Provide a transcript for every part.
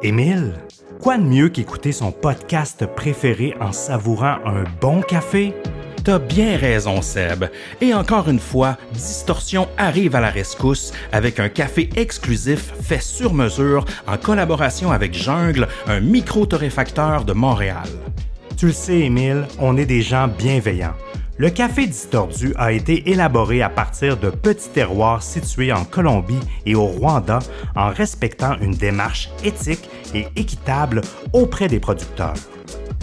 Émile, quoi de mieux qu'écouter son podcast préféré en savourant un bon café? T'as bien raison, Seb. Et encore une fois, Distorsion arrive à la rescousse avec un café exclusif fait sur mesure en collaboration avec Jungle, un micro-torréfacteur de Montréal. Tu le sais, Émile, on est des gens bienveillants. Le café distordu a été élaboré à partir de petits terroirs situés en Colombie et au Rwanda en respectant une démarche éthique et équitable auprès des producteurs.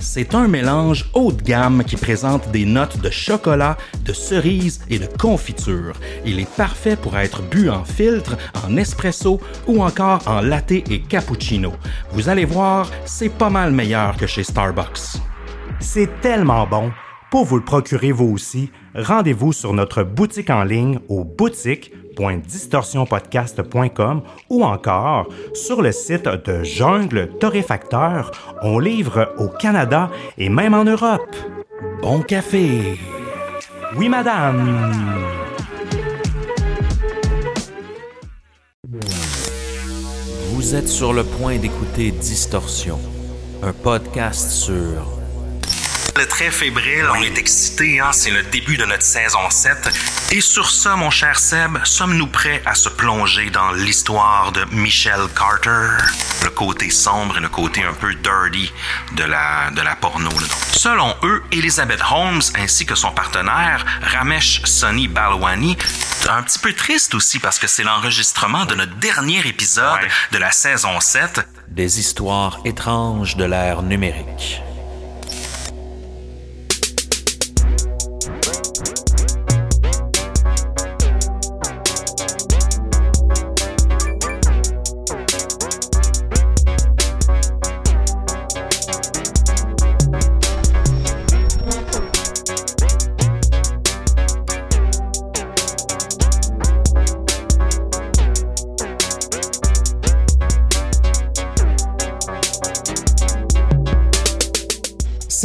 C'est un mélange haut de gamme qui présente des notes de chocolat, de cerise et de confiture. Il est parfait pour être bu en filtre, en espresso ou encore en latte et cappuccino. Vous allez voir, c'est pas mal meilleur que chez Starbucks. C'est tellement bon pour vous le procurer vous aussi, rendez-vous sur notre boutique en ligne au boutique.distorsionpodcast.com ou encore sur le site de Jungle Torréfacteur. On livre au Canada et même en Europe. Bon café! Oui, madame! Vous êtes sur le point d'écouter Distorsion, un podcast sur est très fébrile, on est excité, hein? c'est le début de notre saison 7. Et sur ça, mon cher Seb, sommes-nous prêts à se plonger dans l'histoire de Michelle Carter? Le côté sombre et le côté un peu dirty de la, de la porno. Là, Selon eux, Elizabeth Holmes ainsi que son partenaire, Ramesh Sonny Balwani, un petit peu triste aussi parce que c'est l'enregistrement de notre dernier épisode de la saison 7. Des histoires étranges de l'ère numérique.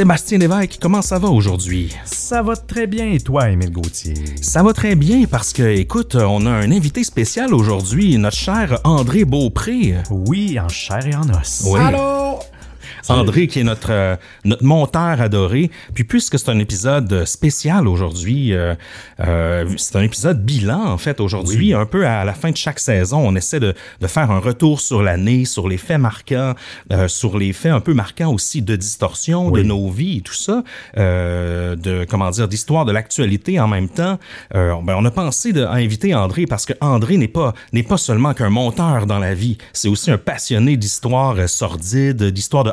Sébastien Lévesque, comment ça va aujourd'hui? Ça va très bien et toi, Émile Gauthier? Ça va très bien parce que, écoute, on a un invité spécial aujourd'hui, notre cher André Beaupré. Oui, en chair et en os. Oui. Allô? André qui est notre euh, notre monteur adoré. Puis puisque c'est un épisode spécial aujourd'hui, euh, euh, c'est un épisode bilan en fait aujourd'hui, un peu à la fin de chaque saison, on essaie de, de faire un retour sur l'année, sur les faits marquants, sur les faits un peu marquants aussi de distorsion de nos vies et tout ça, de comment dire d'histoire de l'actualité en même temps. Ben, on a pensé de, à inviter André parce que André n'est pas n'est pas seulement qu'un monteur dans la vie, c'est aussi un passionné d'histoire sordide, d'histoire de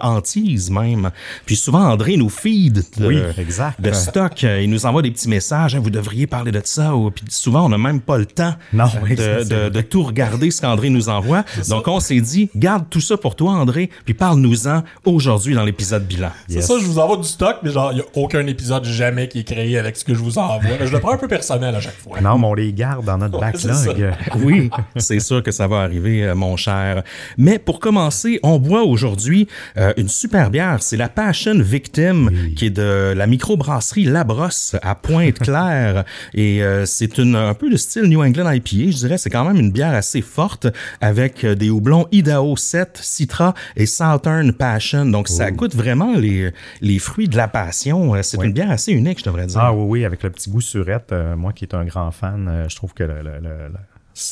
même. Puis souvent, André nous feed de, Oui, exact. de stock. Il nous envoie des petits messages. Hein, vous devriez parler de ça. Ou- Puis souvent, on n'a même pas le temps Non, de, oui, c'est- de, c'est de tout regarder ce qu'André nous envoie. Donc, on s'est dit, garde tout ça pour toi, André, puis parle-nous-en aujourd'hui dans l'épisode bilan. C'est ça, je vous envoie du stock, mais genre, il n'y a aucun épisode jamais qui est créé avec ce que je vous envoie. Je le prends un peu personnel à chaque fois. Non, mais on les garde dans notre Ouais, backlog. Oui, c'est sûr que ça va arriver, euh, mon cher. Mais pour commencer, on boit aujourd'hui euh, une super bière. C'est la Passion Victim, qui est de la microbrasserie Labrosse à Pointe-Claire. Et euh, c'est une un peu de style New England IPA, je dirais. C'est quand même une bière assez forte avec euh, des houblons Idaho 7, Citra et Southern Passion. Donc, ça goûte vraiment les, les fruits de la passion. Euh, C'est une bière assez unique, je devrais dire. Ah oui, oui, avec le petit goût surette, euh, moi qui est un grand fan, euh, je trouve que le, le- le-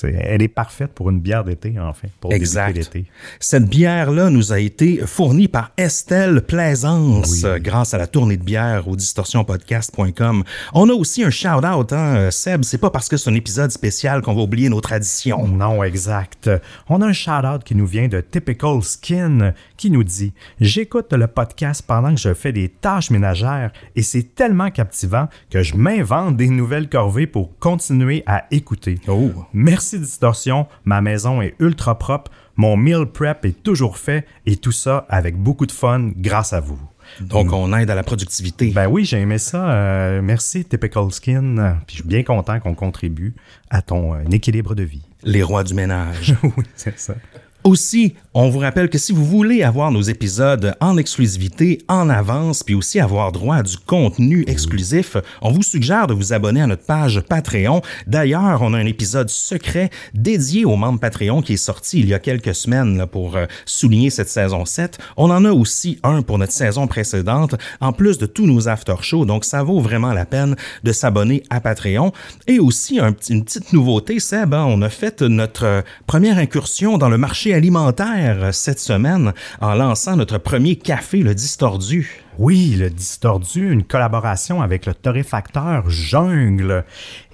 elle est parfaite pour une bière d'été, enfin, pour Exact. l'été. Cette bière-là nous a été fournie par Estelle Plaisance Oui. grâce à la tournée de bière au distorsionpodcast.com. On a aussi un shout-out, hein, Seb. C'est pas parce que c'est un épisode spécial qu'on va oublier nos traditions. Non, exact. On a un shout-out qui nous vient de Typical Skin qui nous dit J'écoute le podcast pendant que je fais des tâches ménagères et c'est tellement captivant que je m'invente des nouvelles corvées pour continuer à écouter. Oh. Merci Distorsion, ma maison est ultra propre, mon meal prep est toujours fait et tout ça avec beaucoup de fun grâce à vous. Donc, on aide à la productivité. Ben oui, j'ai aimé ça. Euh, merci Typical Skin. Puis je suis bien content qu'on contribue à ton euh, équilibre de vie. Les rois du ménage. oui, c'est ça. Aussi, On vous rappelle que si vous voulez avoir nos épisodes en exclusivité, en avance, puis aussi avoir droit à du contenu exclusif, on vous suggère de vous abonner à notre page Patreon. D'ailleurs, on a un épisode secret dédié aux membres Patreon qui est sorti il y a quelques semaines pour euh, souligner cette saison 7. On en a aussi un pour notre saison précédente, en plus de tous nos after-shows, donc ça vaut vraiment la peine de s'abonner à Patreon. Et aussi, un, une petite nouveauté, Seb, hein, on a fait notre euh, première incursion dans le marché alimentaire cette semaine en lançant notre premier café, le Distordu. Oui, le Distordu, une collaboration avec le torréfacteur Jungle.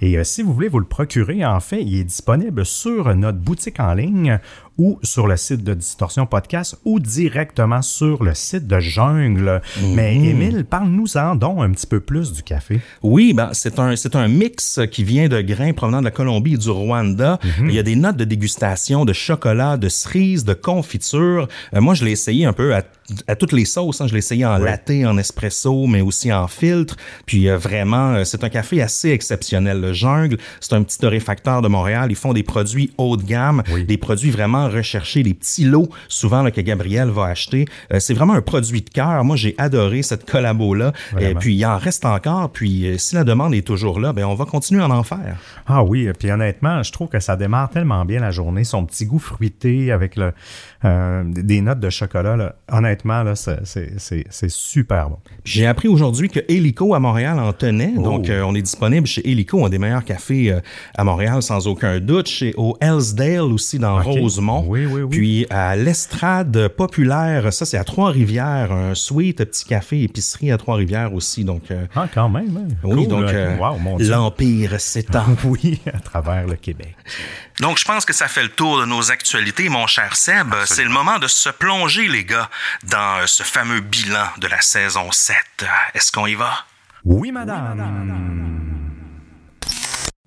Et euh, si vous voulez vous le procurer, en fait, il est disponible sur notre boutique en ligne ou sur le site de Distorsion Podcast ou directement sur le site de Jungle. Mais Émile, parle-nous-en donc un petit peu plus du café. Oui, ben, c'est un, c'est un mix qui vient de grains provenant de la Colombie et du Rwanda. Il y a des notes de dégustation de chocolat, de cerise, de confiture. Euh, moi, je l'ai essayé un peu à, à toutes les sauces. hein. Je l'ai essayé en latte, en espresso, mais aussi en filtre. Puis euh, vraiment, euh, c'est un café assez exceptionnel. Le Jungle, c'est un petit torréfacteur de Montréal. Ils font des produits haut de gamme, des produits vraiment recherchés, des petits lots souvent là, que Gabriel va acheter. Euh, c'est vraiment un produit de cœur. Moi, j'ai adoré cette collabo-là. Et Vraiment. puis, il en reste encore. Puis, euh, si la demande est toujours là, ben on va continuer à en faire. Ah oui, puis honnêtement, je trouve que ça démarre tellement bien la journée. Son petit goût fruité avec le, euh, des notes de chocolat, là. honnêtement, là, c'est- super bon. J'ai appris aujourd'hui que Helico à Montréal en tenait. Oh. Donc, euh, on est disponible chez Helico, un des meilleurs cafés euh, à Montréal, sans aucun doute. Chez au Hellsdale aussi, dans. Rosemont. Oui, oui, oui. Puis à l'Estrade populaire, ça c'est à Trois-Rivières, un sweet petit café épicerie à Trois-Rivières aussi. Donc, Ah, quand même. hein. oui, Cool, donc Wow, l'Empire s'étend. Oui, à travers le Québec. Donc, je pense que ça fait le tour de nos actualités, mon cher Seb. C'est le moment de se plonger, les gars, dans euh, ce fameux bilan de la saison 7. Est-ce qu'on y va? Oui, madame.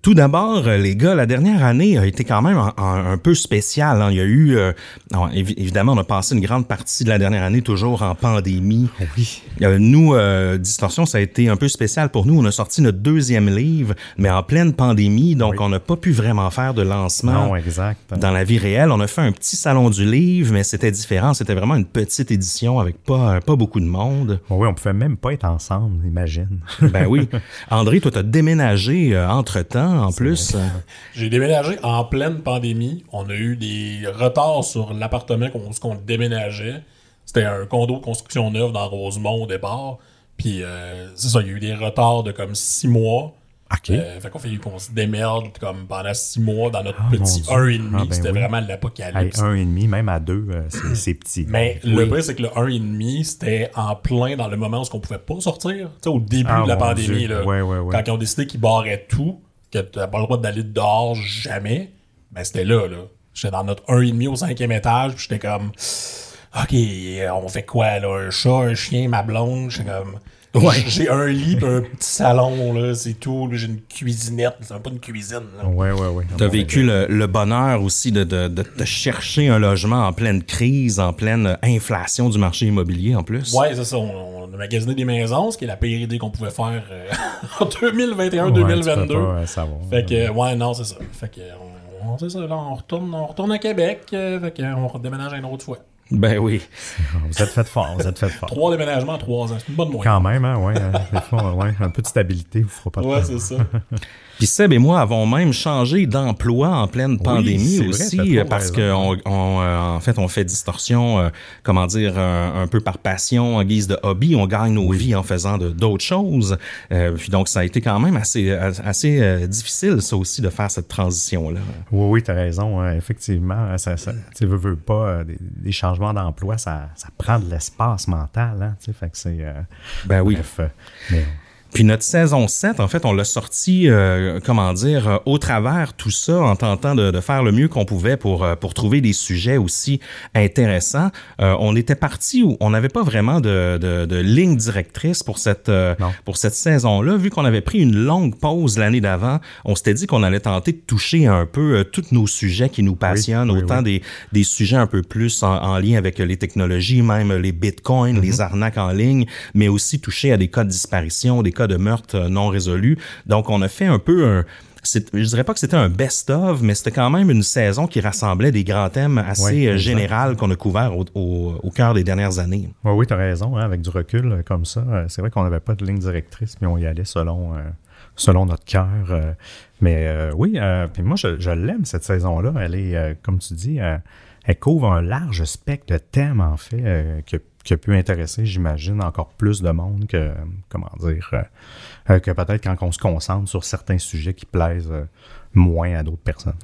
Tout d'abord, euh, les gars, la dernière année a été quand même un, un- un peu spéciale. hein. Il y a eu, euh, non, évidemment, on a passé une grande partie de la dernière année toujours en pandémie. Oui. Euh, nous, euh, Distorsion, ça a été un peu spécial pour nous. On a sorti notre deuxième livre, mais en pleine pandémie, donc Oui. on n'a pas pu vraiment faire de lancement. Non, exact. Dans la vie réelle, on a fait un petit salon du livre, mais c'était différent. C'était vraiment une petite édition avec pas, pas beaucoup de monde. Bon, oui, on pouvait même pas être ensemble, imagine. Ben oui. André, toi, t'as déménagé euh, entre-temps, en plus. J'ai déménagé en pleine pandémie. On a eu des retards sur l'appartement qu'on qu'on déménageait. C'était un condo de construction neuve dans Rosemont au départ. Puis euh, c'est ça, il y a eu des retards de comme six mois. OK. Euh, fait qu'on fait qu'on se démerde comme pendant six mois dans notre Ah, petit Dieu. 1,5. Ah, ben C'était oui. vraiment l'apocalypse. un et demi, même à deux, euh, c'est petit. Mais Oui. le pire, c'est que le 1,5, c'était en plein dans le moment où on pouvait pas sortir. Tu sais, au début Ah, de la pandémie, Dieu. là, Ouais, ouais, ouais. quand ils ont décidé qu'ils barraient tout, que tu pas le droit d'aller dehors jamais, ben c'était là. là. J'étais dans notre 1,5 au cinquième étage, puis j'étais comme... OK, on fait quoi, là? Un chat, un chien, ma blonde? J'étais comme... Ouais. J'ai un lit, un petit salon, là, c'est tout. là, J'ai une cuisinette, mais c'est pas une cuisine. là. Ouais, ouais, ouais. T'as vécu le, le bonheur aussi de, de, chercher un logement en pleine crise, en pleine inflation du marché immobilier en plus? Ouais, c'est ça. On, on a magasiné des maisons, ce qui est la pire idée qu'on pouvait faire euh, en Ouais, tu 2021-2022. peux pas, euh, savoir. Fait que, ouais, non, c'est ça. Fait que, on, ça, là, on retourne, on retourne à Québec. euh, fait que, on redéménage une autre fois. Ben oui. Vous êtes fait fort, vous êtes fait fort. Trois déménagements en trois ans, c'est une bonne moyenne. Quand même, hein, ouais. hein, des fois, ouais, un peu de stabilité, vous fera pas de Ouais, c'est ça. Puis Seb et moi avons même changé d'emploi en pleine pandémie aussi, euh, parce raison. on, euh, en fait on fait distorsion, euh, comment dire, un, un peu par passion, en guise de hobby. On gagne nos vies en faisant d'autres choses. Euh, puis donc ça a été quand même assez assez euh, difficile ça aussi de faire cette transition là. Oui, oui, t'as raison. hein, effectivement, hein, ça, ça, tu veux, veux pas, des, des changements d'emploi, ça, ça prend de l'espace mental. Hein, tu sais, fait que c'est. euh, Ben oui. bref, mais, Puis notre saison 7, en fait, on l'a sorti, euh, comment dire, euh, au travers tout ça, en tentant de, de faire le mieux qu'on pouvait pour, euh, pour trouver des sujets aussi intéressants. Euh, on était parti où on n'avait pas vraiment de, de, de ligne directrice pour cette, pour cette saison-là. Vu qu'on avait pris une longue pause l'année d'avant, on s'était dit qu'on allait tenter de toucher un peu tous nos sujets qui nous passionnent, oui, autant Des, des sujets un peu plus en, en lien avec les technologies, même les bitcoins, les arnaques en ligne, mais aussi toucher à des cas de disparition, des cas de meurtre euh, non résolus. Donc, on a fait un peu un je dirais pas que c'était un best-of, mais c'était quand même une saison qui rassemblait des grands thèmes assez euh, généraux qu'on a couverts au, cœur des dernières années. Oui, oui, tu as raison. Hein, avec du recul euh, comme ça, c'est vrai qu'on n'avait pas de ligne directrice, mais on y allait selon, selon notre cœur. mais oui, puis moi, je, l'aime, cette saison-là. Elle est, comme tu dis, elle couvre un large spectre de thèmes, en fait, que qui a pu intéresser, j'imagine, encore plus de monde que, comment dire, euh, euh, que peut-être quand on se concentre sur certains sujets qui plaisent euh, moins à d'autres personnes.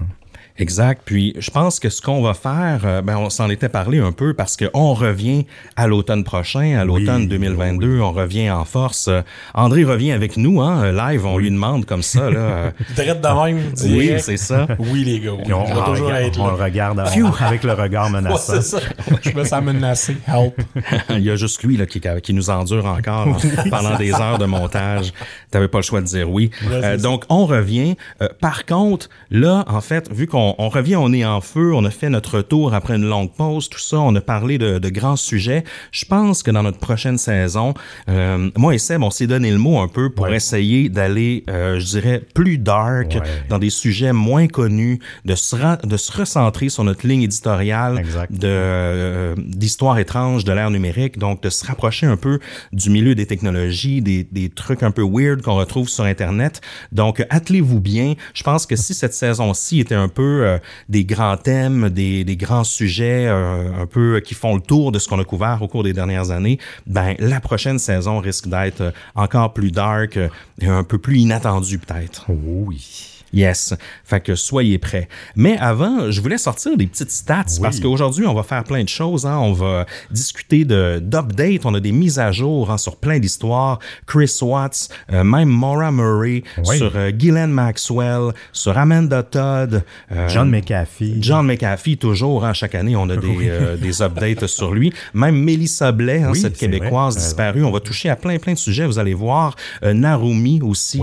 Exact. Puis je pense que ce qu'on va faire, euh, ben on s'en était parlé un peu parce qu'on revient à l'automne prochain, à l'automne 2022, on revient en force. Euh, André revient avec nous, hein, live, on lui demande comme ça. Là, Traite de même. Oui, c'est ça. Oui, les gars. on, on, toujours regarde, on le regarde avec le regard menaçant. ça. Je me sens menacé. Help. Il y a juste lui là, qui, qui nous endure encore pendant des heures de montage. Tu n'avais pas le choix de dire oui. Euh, donc, on revient. par contre, là, en fait, vu qu'on on, revient, on est en feu, on a fait notre retour après une longue pause, tout ça, on a parlé de, grands sujets. Je pense que dans notre prochaine saison, euh, moi et Seb, on s'est donné le mot un peu pour essayer d'aller, euh, je dirais, plus dark, dans des sujets moins connus, de se, de se recentrer sur notre ligne éditoriale de euh, d'histoire étrange de l'ère numérique, donc de se rapprocher un peu du milieu des technologies, des, des trucs un peu weird qu'on retrouve sur Internet. Donc, attelez-vous bien. Je pense que si cette saison-ci était un peu euh, des grands thèmes, des, grands sujets euh, un peu qui font le tour de ce qu'on a couvert au cours des dernières années, ben la prochaine saison risque d'être encore plus dark et un peu plus inattendue peut-être. Oui. Yes. Fait que soyez prêts. Mais avant, je voulais sortir des petites stats parce qu'aujourd'hui, on va faire plein de choses. Hein. On va discuter d'updates. On a des mises à jour hein, sur plein d'histoires. Chris Watts, euh, même Maura Murray, sur euh, Ghislaine Maxwell, sur Amanda Todd. Euh, John McAfee. John McAfee, toujours. Hein, chaque année, on a des, des updates sur lui. Même Melissa Blais, hein, cette Québécoise disparue. On va toucher à plein, plein de sujets. Vous allez voir. Narumi aussi,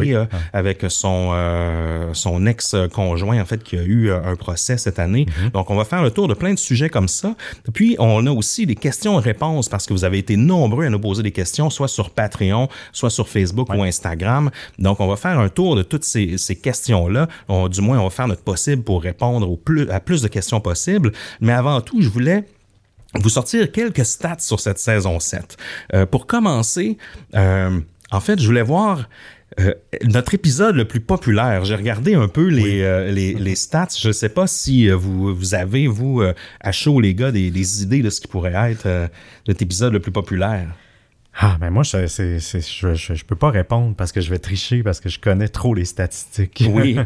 avec son son ex-conjoint, en fait, qui a eu euh, un procès cette année. Mhm. Donc, on va faire le tour de plein de sujets comme ça. Puis, on a aussi des questions-réponses parce que vous avez été nombreux à nous poser des questions, soit sur Patreon, soit sur Facebook ou Instagram. Donc, on va faire un tour de toutes ces, questions-là. Du moins, on va faire notre possible pour répondre au plus, à plus de questions possibles. Mais avant tout, je voulais vous sortir quelques stats sur cette saison 7. Euh, pour commencer, euh, en fait, je voulais voir euh, notre épisode le plus populaire, j'ai regardé un peu les, euh, les, stats. Je ne sais pas si euh, vous, vous avez, vous, à chaud, les gars, des, idées de ce qui pourrait être notre épisode le plus populaire. Ah, ben moi, je, je, peux pas répondre parce que je vais tricher parce que je connais trop les statistiques. Oui.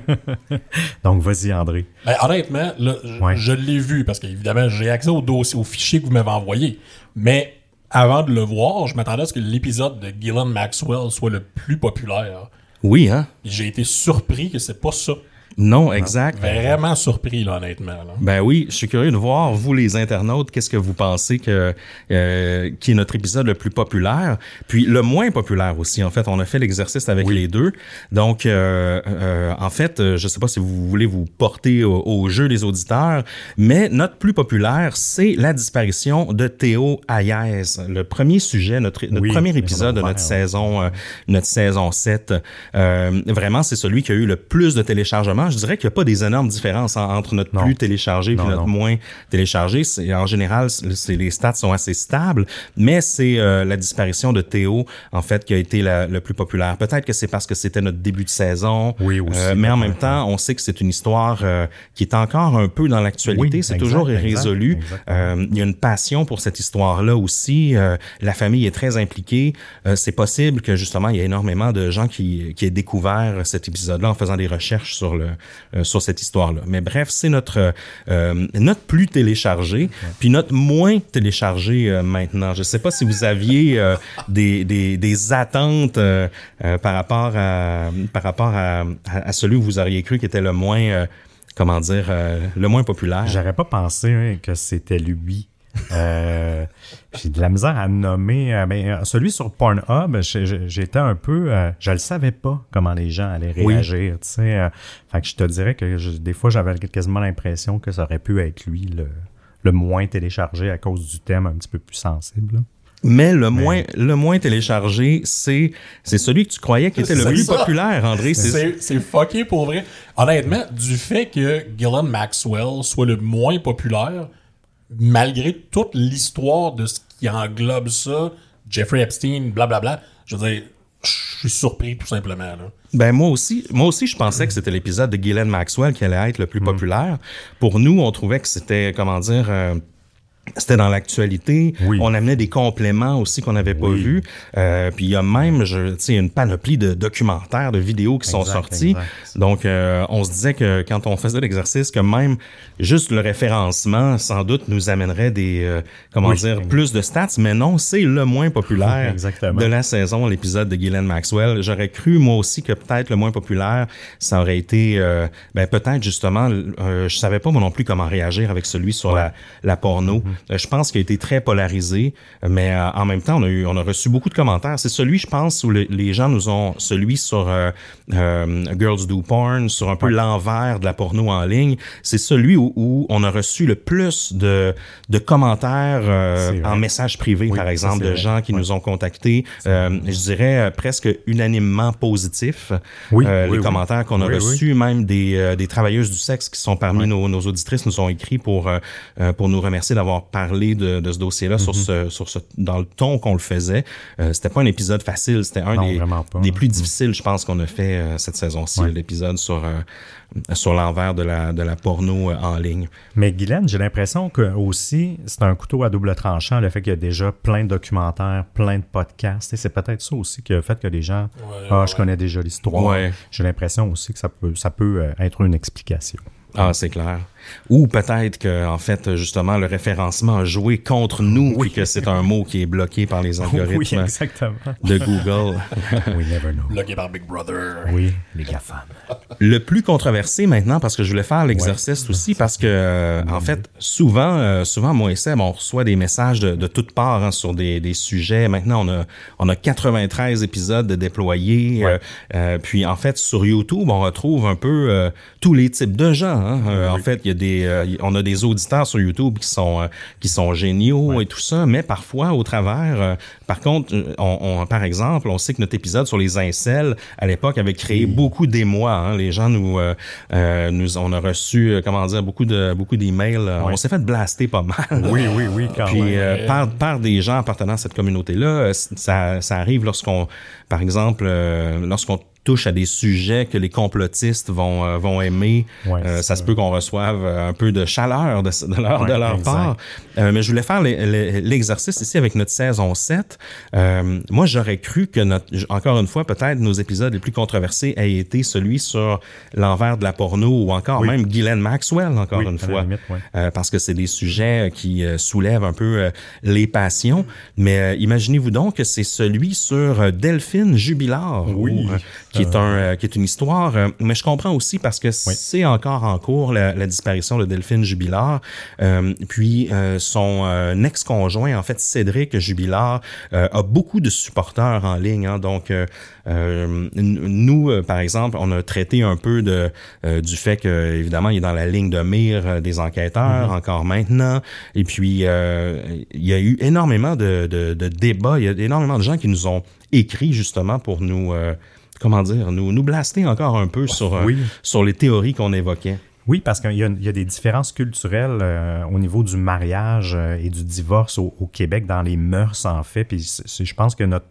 Donc, vas-y, André. Ben, honnêtement, je, l'ai vu parce qu'évidemment, j'ai accès au dossier, au fichier que vous m'avez envoyé. Mais avant de le voir, je m'attendais à ce que l'épisode de Gillen Maxwell soit le plus populaire. Oui, hein? J'ai été surpris que c'est pas ça. Non, exact. Vraiment surpris, là, honnêtement. Ben oui, je suis curieux de voir, vous les internautes, qu'est-ce que vous pensez que euh, qui est notre épisode le plus populaire, puis le moins populaire aussi. En fait, on a fait l'exercice avec les deux. Donc, euh, euh, en fait, je sais pas si vous voulez vous porter au, jeu des auditeurs, mais notre plus populaire, c'est la disparition de Théo Hayes. Le premier sujet, notre, notre premier épisode de notre saison, notre saison 7. vraiment, c'est celui qui a eu le plus de téléchargements je dirais qu'il n'y a pas des énormes différences entre notre plus téléchargé et notre moins téléchargé. En général, les stats sont assez stables, mais c'est euh, la disparition de Théo, en fait, qui a été le plus populaire. Peut-être que c'est parce que c'était notre début de saison, oui, aussi, euh, mais en même temps, on sait que c'est une histoire euh, qui est encore un peu dans l'actualité. c'est toujours irrésolu. il y a une passion pour cette histoire-là aussi. la famille est très impliquée. c'est possible que justement, il y ait énormément de gens qui, qui aient découvert cet épisode-là en faisant des recherches sur le, sur cette histoire-là. Mais bref, c'est notre, euh, notre plus téléchargé, puis notre moins téléchargé euh, maintenant. Je ne sais pas si vous aviez des, des, des, attentes par rapport, à, par rapport à, à, celui où vous auriez cru qui était le moins comment dire, le moins populaire. J'aurais pas pensé hein, que c'était lui. Euh, j'ai de la misère à nommer. Euh, mais euh, celui sur Pornhub, j'étais un peu. je le savais pas comment les gens allaient réagir. Tu sais, fait que je te dirais que des fois, j'avais quasiment l'impression que ça aurait pu être lui le, le moins téléchargé à cause du thème un petit peu plus sensible. Mais le moins, le moins téléchargé, c'est, c'est celui que tu croyais qui était le plus ça. populaire, André. C'est, C'est c'est fucké pour vrai. Honnêtement, du fait que Gillian Maxwell soit le moins populaire, malgré toute l'histoire de ce qui englobe ça, Jeffrey Epstein, blablabla, je veux dire, je suis surpris tout simplement. Là. Ben moi aussi, moi aussi je pensais que c'était l'épisode de Ghislaine Maxwell qui allait être le plus Mm. populaire. Pour nous, on trouvait que c'était comment dire euh, c'était dans l'actualité. Oui. On amenait des compléments aussi qu'on n'avait pas Oui. vus. Euh, puis il y a même, tu sais, une panoplie de documentaires, de vidéos qui sont sortis. exact. Donc, euh, on se disait que quand on faisait l'exercice, que même juste le référencement, sans doute, nous amènerait des, euh, comment Oui. dire, plus de stats. Mais non, c'est le moins populaire de la saison, l'épisode de Ghislaine Maxwell. J'aurais cru, moi aussi, que peut-être le moins populaire, ça aurait été, euh, ben, peut-être justement, euh, je savais pas moi non plus comment réagir avec celui sur la, la porno. Euh, je pense qu'il a été très polarisé, mais euh, en même temps, on a eu, on a reçu beaucoup de commentaires. C'est celui, je pense, où le- les gens nous ont, celui sur euh, euh, Girls Do Porn, sur un peu l'envers de la porno en ligne. C'est celui où, où on a reçu le plus de, de commentaires euh, en message privé, Oui, par exemple, de vrai. gens qui nous ont contactés. Euh, je dirais euh, presque unanimement positifs. Oui, Euh, oui, les commentaires qu'on a reçus, même des, euh, des travailleuses du sexe qui sont parmi nos, nos auditrices, nous ont écrit pour euh, euh, pour nous remercier d'avoir parlé de, de ce dossier-là sur ce sur ce dans le ton qu'on le faisait. Euh, c'était pas un épisode facile, c'était un Non, des, vraiment pas. des plus difficiles, je pense, qu'on a fait euh, cette saison-ci, Ouais. l'épisode sur euh, sur l'envers de la de la porno euh, en ligne. Mais Guylaine, j'ai l'impression que aussi c'est un couteau à double tranchant, le fait qu'il y a déjà plein de documentaires, plein de podcasts. Et C'est peut-être ça aussi qui a fait que les gens, Ouais, ah, ouais. je connais déjà l'histoire. Ouais. J'ai l'impression aussi que ça peut, ça peut être une explication. Ah, c'est clair. Ou peut-être que, en fait, justement, le référencement a joué contre nous, puis que c'est un mot qui est bloqué par les oui, algorithmes exactement. de Google. We never know. Bloqué par Big Brother. Oui, les GAFAM. Le plus controversé maintenant, parce que je voulais faire l'exercice aussi, parce que, euh, en fait, souvent, euh, souvent, moi et Seb, on reçoit des messages de, de toutes parts hein, sur des, des sujets. Maintenant, on a, on a 93 épisodes de déployés. Ouais. euh, puis, en fait, sur YouTube, on retrouve un peu euh, tous les types de gens. hein. Euh, En fait, il y a des, euh, on a des auditeurs sur YouTube qui sont, euh, qui sont géniaux et tout ça, mais parfois, au travers, euh, par contre, on, on- par exemple, on sait que notre épisode sur les incels, à l'époque, avait créé beaucoup d'émoi. Hein. Les gens nous, nous, on a reçu, comment dire, beaucoup de, beaucoup d'emails. On s'est fait blaster pas mal. Oui, oui, oui, quand Puis même. par, par des gens appartenant à cette communauté-là, ça, ça arrive lorsqu'on, par exemple, lorsqu'on touche à des sujets que les complotistes vont euh, vont aimer, Ouais, euh, ça se peut qu'on reçoive euh, un peu de chaleur de, de leur, Ouais, de leur part. Mais je voulais faire l'exercice ici avec notre saison 7. Euh, moi, j'aurais cru que, notre, encore une fois, peut-être nos épisodes les plus controversés aient été celui sur l'envers de la porno ou encore Oui. même Ghislaine Maxwell, encore Oui, une fois. limite, ouais. Parce que c'est des sujets qui soulèvent un peu les passions. Mais imaginez-vous donc que c'est celui sur Delphine Jubilard, Oui. ou, qui est un euh, qui est une histoire. euh, mais je comprends aussi parce que c'est encore en cours la, la disparition de Delphine Jubilard. Euh, puis euh, son euh, ex-conjoint, en fait Cédric Jubilard, euh, a beaucoup de supporters en ligne. hein. donc nous, euh, par exemple, on a traité un peu de euh, du fait que évidemment il est dans la ligne de mire des enquêteurs encore maintenant. Et puis euh, il y a eu énormément de, de, de débats. Il y a énormément de gens qui nous ont écrit justement pour nous euh, comment dire nous nous blaster encore un peu sur euh, Oui. sur les théories qu'on évoquait. Oui, parce qu'il y, a- il y a des différences culturelles euh, au niveau du mariage euh, et du divorce au, au Québec dans les mœurs, en fait. Puis je pense que notre,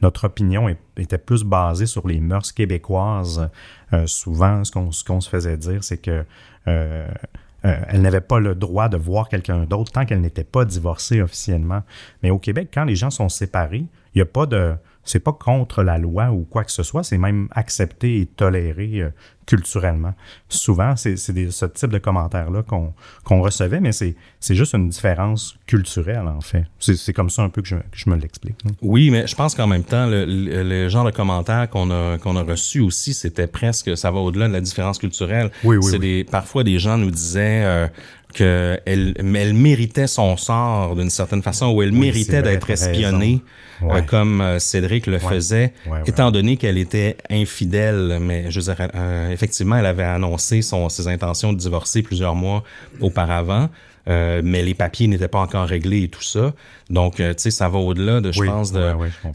notre opinion est- était plus basée sur les mœurs québécoises. Euh, souvent, ce qu'on se faisait dire, c'est que elle n'avait pas le droit de voir quelqu'un d'autre tant qu'elle n'était pas divorcée officiellement. Mais au Québec, quand les gens sont séparés, il n'y a pas de. C'est pas contre la loi ou quoi que ce soit, c'est même accepté et toléré euh, culturellement. Souvent, c'est ce type de commentaires-là qu'on qu'on recevait, mais c'est c'est juste une différence culturelle, en fait. C'est c'est comme ça un peu que je, que je me l'explique. hein. Oui, mais je pense qu'en même temps, le, le- le genre de commentaires qu'on a qu'on a reçu aussi, c'était presque, ça va au-delà de la différence culturelle. Oui, oui, C'est oui. des, parfois des gens nous disaient euh, que elle, méritait son sort d'une certaine façon, ou elle méritait d'être espionnée, euh, comme euh, Cédric le faisait, Ouais, étant donné qu'elle était infidèle. Mais je veux dire, euh, effectivement, elle avait annoncé son, ses intentions de divorcer plusieurs mois auparavant. Euh, mais les papiers n'étaient pas encore réglés et tout ça. Donc, euh, tu sais, ça va au-delà de, je Oui, pense, de.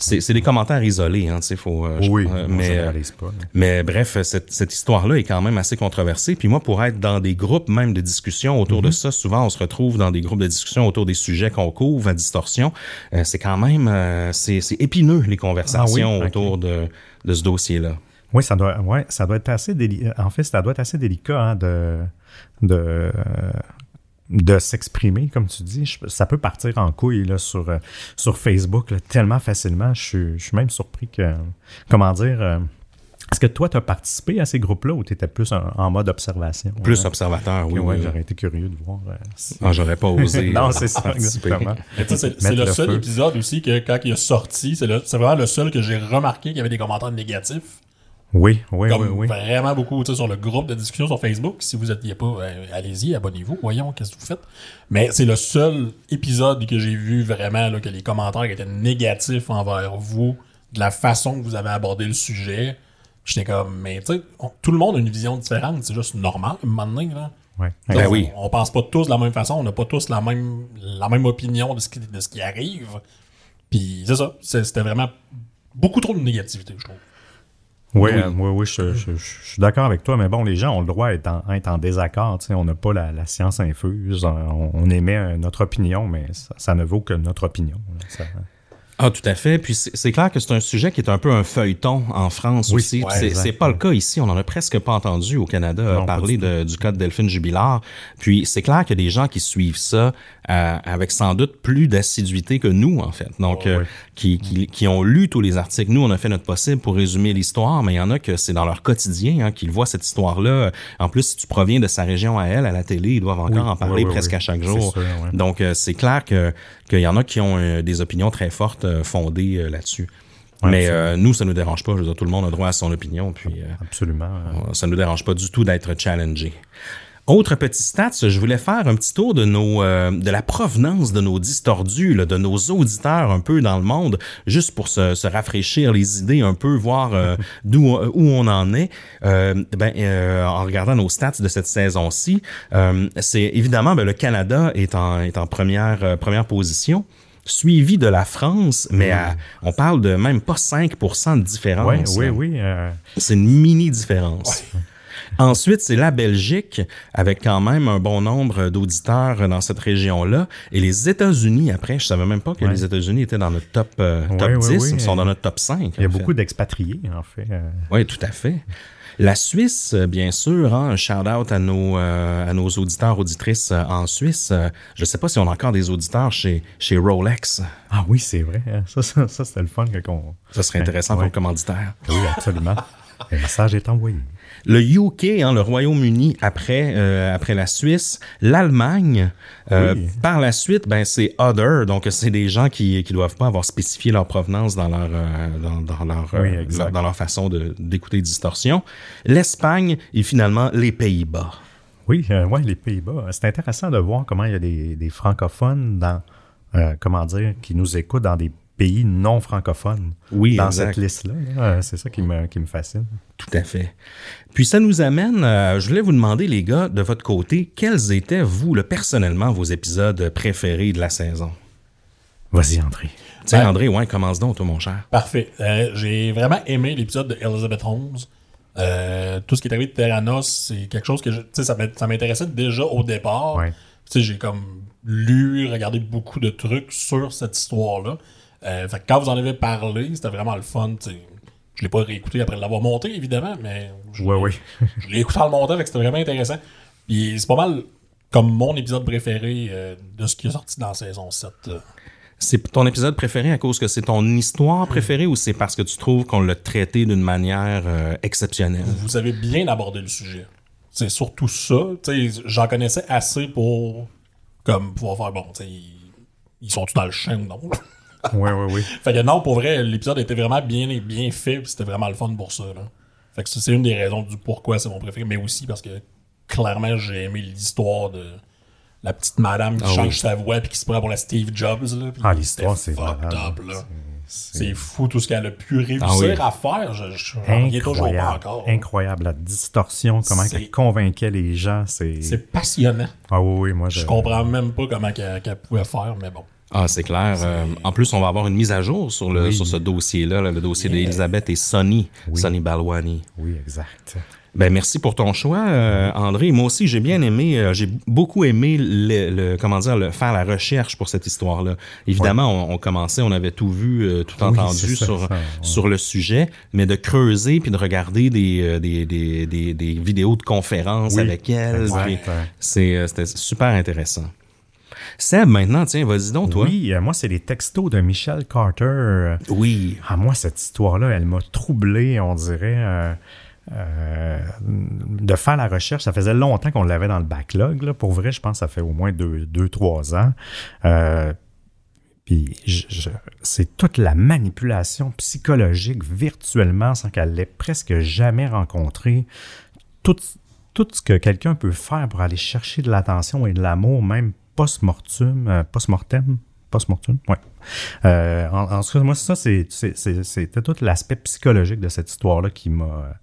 je c'est des commentaires isolés, hein, tu sais, faut. euh, je- Oui, on mais, pas. mais bref, cette, cette histoire-là est quand même assez controversée. Puis moi, pour être dans des groupes même de discussion autour Mhm. de ça, souvent on se retrouve dans des groupes de discussion autour des sujets qu'on couvre à distorsion. Euh, c'est quand même, euh, c'est épineux les conversations Ah autour de, de ce dossier-là. Oui, ça doit, ouais, ça doit être assez délicat. En fait, ça doit être assez délicat hein, de, de, de s'exprimer, comme tu dis. Je- ça peut partir en couille là, sur, euh, sur Facebook là, tellement facilement. Je suis, je suis même surpris que. Comment dire. euh, est-ce que toi, tu as participé à ces groupes-là ou tu étais plus en, en mode observation? Plus Ouais. observateur, oui. Ouais, oui. j'aurais été curieux de voir. euh, si- Ah, j'aurais pas osé. non, euh, c'est ça, participer. exactement. Mais tu sais, c'est le, le seul feu. épisode aussi que quand il est sorti, c'est le- c'est vraiment le seul que j'ai remarqué qu'il y avait des commentaires négatifs. Oui, oui, Comme oui, oui. vraiment beaucoup sur le groupe de discussion sur Facebook. Si vous n'étiez pas, euh, allez-y, abonnez-vous, voyons qu'est-ce que vous faites. Mais c'est le seul épisode que j'ai vu vraiment là, que les commentaires étaient négatifs envers vous, de la façon que vous avez abordé le sujet. J'étais comme, mais tu sais, tout le monde a une vision différente, c'est juste normal, maintenant. Là. Ouais. Ben on, oui. On pense pas tous de la même façon, on n'a pas tous la même, la même opinion de ce qui, de ce qui arrive. Puis c'est ça, c'était vraiment beaucoup trop de négativité, je trouve. Oui, Oui. euh, oui, oui, je, je- je- je suis d'accord avec toi, mais bon, les gens ont le droit d'être en, être en désaccord. tu sais, On n'a pas la, la science infuse. On, on émet euh, notre opinion, mais ça, ça ne vaut que notre opinion. Ça- Ah, tout à fait. Puis c'est clair que c'est un sujet qui est un peu un feuilleton en France Oui, aussi. ouais, c'est pas le cas ici. On en a presque pas entendu au Canada euh, Non, parler du de- du cas de Delphine Jubilard. Puis c'est clair qu'il y a des gens qui suivent ça avec sans doute plus d'assiduité que nous, en fait. Donc, Oh, euh, oui. qui, qui, qui ont lu tous les articles. Nous, on a fait notre possible pour résumer l'histoire, mais il y en a que c'est dans leur quotidien hein, qu'ils voient cette histoire-là. En plus, si tu proviens de sa région à elle, à la télé, ils doivent encore Oui, en parler oui, presque à chaque jour. sûr. Donc, euh, c'est clair que qu'il y en a qui ont euh, des opinions très fortes euh, fondées euh, là-dessus. Ouais, Mais euh, nous, ça nous dérange pas. Je veux dire, tout le monde a droit à son opinion, puis euh, Absolument. euh, ça nous dérange pas du tout d'être challengé. Autre petit stats, je voulais faire un petit tour de nos euh, de la provenance de nos distordus, là, de nos auditeurs un peu dans le monde, juste pour se, se rafraîchir les idées un peu, voir euh, d'où où on en est. Euh, ben, en regardant nos stats de cette saison-ci, c'est évidemment ben, le Canada est en est en première première position suivi de la France, mais à- on parle de même pas 5% de différence. oui, oui. euh, C'est une mini différence. Ensuite, c'est la Belgique, avec quand même un bon nombre d'auditeurs dans cette région-là. Et les États-Unis, après, je savais même pas que Ouais. les États-Unis étaient dans notre top, euh, Ouais, top ouais, 10. oui. Ils sont dans notre top 5. il y a beaucoup d'expatriés, en fait. euh, Oui, tout à fait. La Suisse, euh, bien sûr, hein, un shout-out à nos, euh, à nos auditeurs, auditrices euh, en Suisse. Euh, je sais pas si on a encore des auditeurs chez, chez Rolex. Ah oui, c'est vrai. hein. Ça, ça, ça, c'était le fun quand on... Ça serait intéressant Ouais. pour le commanditaire. Oui, absolument. le message est envoyé. Le UK, hein, le Royaume-Uni après euh, après la Suisse, l'Allemagne. euh, Oui. Par la suite, ben c'est other, donc c'est des gens qui qui doivent pas avoir spécifié leur provenance dans leur euh, dans, dans leur Oui, exact. leur- dans leur façon d'écouter distorsion. L'Espagne et finalement les Pays-Bas. Oui, ouais, les Pays-Bas. C'est intéressant de voir comment il y a des, des francophones dans, comment dire, qui nous écoutent dans des pays non francophones. Oui, Dans exact. cette liste-là. là. Euh, C'est ça qui me, qui me fascine. Tout à fait. Puis ça nous amène, euh, je voulais vous demander, les gars, de votre côté, quels étaient, vous, le, personnellement, vos épisodes préférés de la saison? Vas-y, André. Tiens, Ben- André, ouais, commence donc, toi, mon cher. Parfait. Euh, j'ai vraiment aimé l'épisode de Elizabeth Holmes. Euh, tout ce qui est arrivé de Terranos, c'est quelque chose que je- tu sais, ça m'int- ça m'intéressait déjà au départ. Ouais. Tu sais, j'ai comme lu, regardé beaucoup de trucs sur cette histoire-là. Euh, fait que quand vous en avez parlé, c'était vraiment le fun. tu sais. Je l'ai pas réécouté après l'avoir monté, évidemment, mais je Ouais, l'ai- ouais. je l'ai écouté en le montant, fait que c'était vraiment intéressant. Puis c'est pas mal comme mon épisode préféré euh, de ce qui est sorti dans la saison 7. euh. C'est ton épisode préféré à cause que c'est ton histoire préférée ou c'est parce que tu trouves qu'on l'a traité d'une manière euh, exceptionnelle? vous avez bien abordé le sujet. C'est surtout ça. J'en connaissais assez pour comme pouvoir faire bon, tu sais, ils, sont tous dans le champ ou non. Oui, oui, oui. fait que non, pour vrai, l'épisode était vraiment bien, bien fait, c'était vraiment le fun pour ça. Là. Fait que c'est une des raisons du pourquoi c'est mon préféré, mais aussi parce que clairement j'ai aimé l'histoire de la petite madame qui Ah change oui. sa voix puis qui se prend pour la Steve Jobs. Là, Ah, l'histoire, c'est fucked up, là. C'est fou tout ce qu'elle a pu réussir Ah oui. à faire. Je, toujours pas Incroyable, encore. incroyable. La distorsion, comment elle convainquait les gens, c'est... Passionnant. Ah oui, oui, moi, je... Je comprends même pas comment qu'elle qu'elle pouvait faire, mais bon. Ah, c'est clair. Euh, en plus, on va avoir une mise à jour sur, le, sur ce dossier-là, là, le dossier d'Elisabeth et Sonny, Sonny Balwani. Oui, exact. Ben merci pour ton choix, euh, André. Moi aussi, j'ai bien aimé, euh, j'ai beaucoup aimé le, le- comment dire, le, faire la recherche pour cette histoire-là. Évidemment, on, on commençait, on avait tout vu, euh, tout Oui, entendu ça, sur ça, ouais. sur le sujet, mais de creuser puis de regarder des des, des, des, des vidéos de conférences Oui, avec elle, c'était super intéressant. Seb, maintenant, tiens, vas-y donc, toi. Oui, euh, moi, c'est les textos de Michel Carter. Oui. Ah, moi, cette histoire-là, elle m'a troublé, on dirait, euh, euh, de faire la recherche. Ça faisait longtemps qu'on l'avait dans le backlog. Là. Pour vrai, je pense que ça fait au moins deux, deux trois ans. Euh, puis je- je- c'est toute la manipulation psychologique virtuellement sans qu'elle l'ait presque jamais rencontré. Tout, tout ce que quelqu'un peut faire pour aller chercher de l'attention et de l'amour, même post-mortem, euh, post-mortem, post-mortem, ouais. Euh, en, en moi, ça, c'était tout l'aspect psychologique de cette histoire-là qui m'a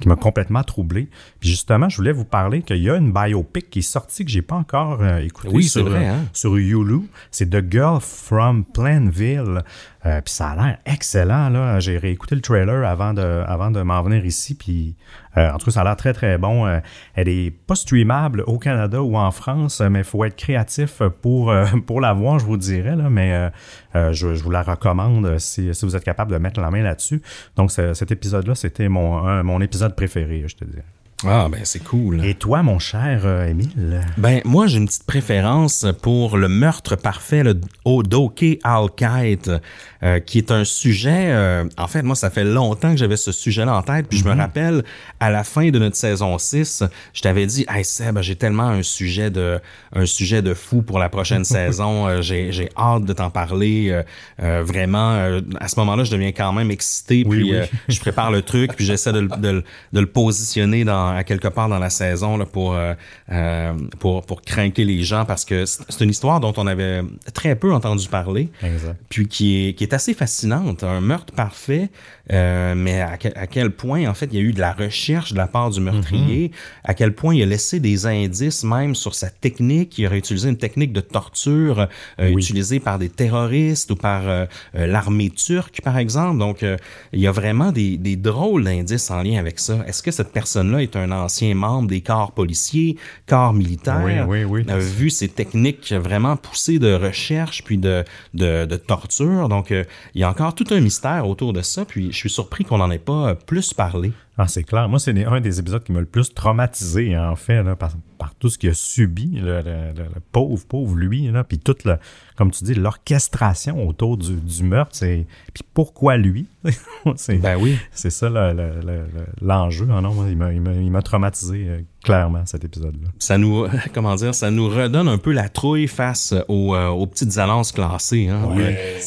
qui m'a complètement troublé. Puis justement, je voulais vous parler qu'il y a une biopic qui est sortie que j'ai pas encore euh, écoutée Oui, sur, vrai, euh, hein? sur Hulu. C'est The Girl from Plainville. Euh, puis ça a l'air excellent. Là. J'ai réécouté le trailer avant de, avant de m'en venir ici. Puis euh, en tout cas, ça a l'air très, très bon. Euh, elle est pas streamable au Canada ou en France, mais il faut être créatif pour, pour la voir, je vous dirais. Là. Mais je, je vous la recommande si, si vous êtes capable de mettre la main là-dessus. Donc ce- cet épisode-là, c'était mon, mon épisode préféré, je te dis. Ah, ben c'est cool. Et toi, mon cher euh, Émile? Ben, moi, j'ai une petite préférence pour le meurtre parfait le, au Doke Al-Qaïd, euh, qui est un sujet... euh, en fait, moi, ça fait longtemps que j'avais ce sujet-là en tête, puis je me rappelle, à la fin de notre saison 6, je t'avais dit, « Hey Seb, j'ai tellement un sujet de un sujet de fou pour la prochaine saison, Euh, j'ai j'ai hâte de t'en parler. Euh, euh, vraiment, euh, à ce moment-là, je deviens quand même excité, Oui, puis oui. euh, je prépare le truc, puis j'essaie de, le- de le- de le positionner dans, à quelque part dans la saison là, pour, euh, euh, pour, pour craquer les gens parce que c'est c'est une histoire dont on avait très peu entendu parler. Exact. Puis qui est, qui est assez fascinante. Un meurtre parfait, euh, mais à, à quel point, en fait, il y a eu de la recherche de la part du meurtrier, à quel point il a laissé des indices même sur sa technique. Il aurait utilisé une technique de torture euh, utilisée par des terroristes ou par euh, euh, l'armée turque, par exemple. Donc, euh, il y a vraiment des, des drôles d'indices en lien avec ça. Est-ce que cette personne-là est un ancien membre des corps policiers, corps militaires? Oui, oui, oui. vu ces techniques vraiment poussées de recherche puis de, de, de torture? Donc, euh, il y a encore tout un mystère autour de ça. Puis, suis surpris qu'on n'en ait pas euh, plus parlé. Ah, c'est clair. Moi, c'est un des épisodes qui m'a le plus traumatisé, en fait, là, par, par tout ce qu'il a subi, le, le- le- le pauvre, pauvre lui, là, puis toute, le, comme tu dis, l'orchestration autour du, du meurtre, c'est... Puis pourquoi lui? c'est Ben oui. c'est ça le- le- le- le- l'enjeu. Non, moi, il m'a- il m'a il m'a traumatisé, euh, clairement, cet épisode-là. Ça nous, comment dire, ça nous redonne un peu la trouille face aux, euh, aux petites annonces classées. Hein,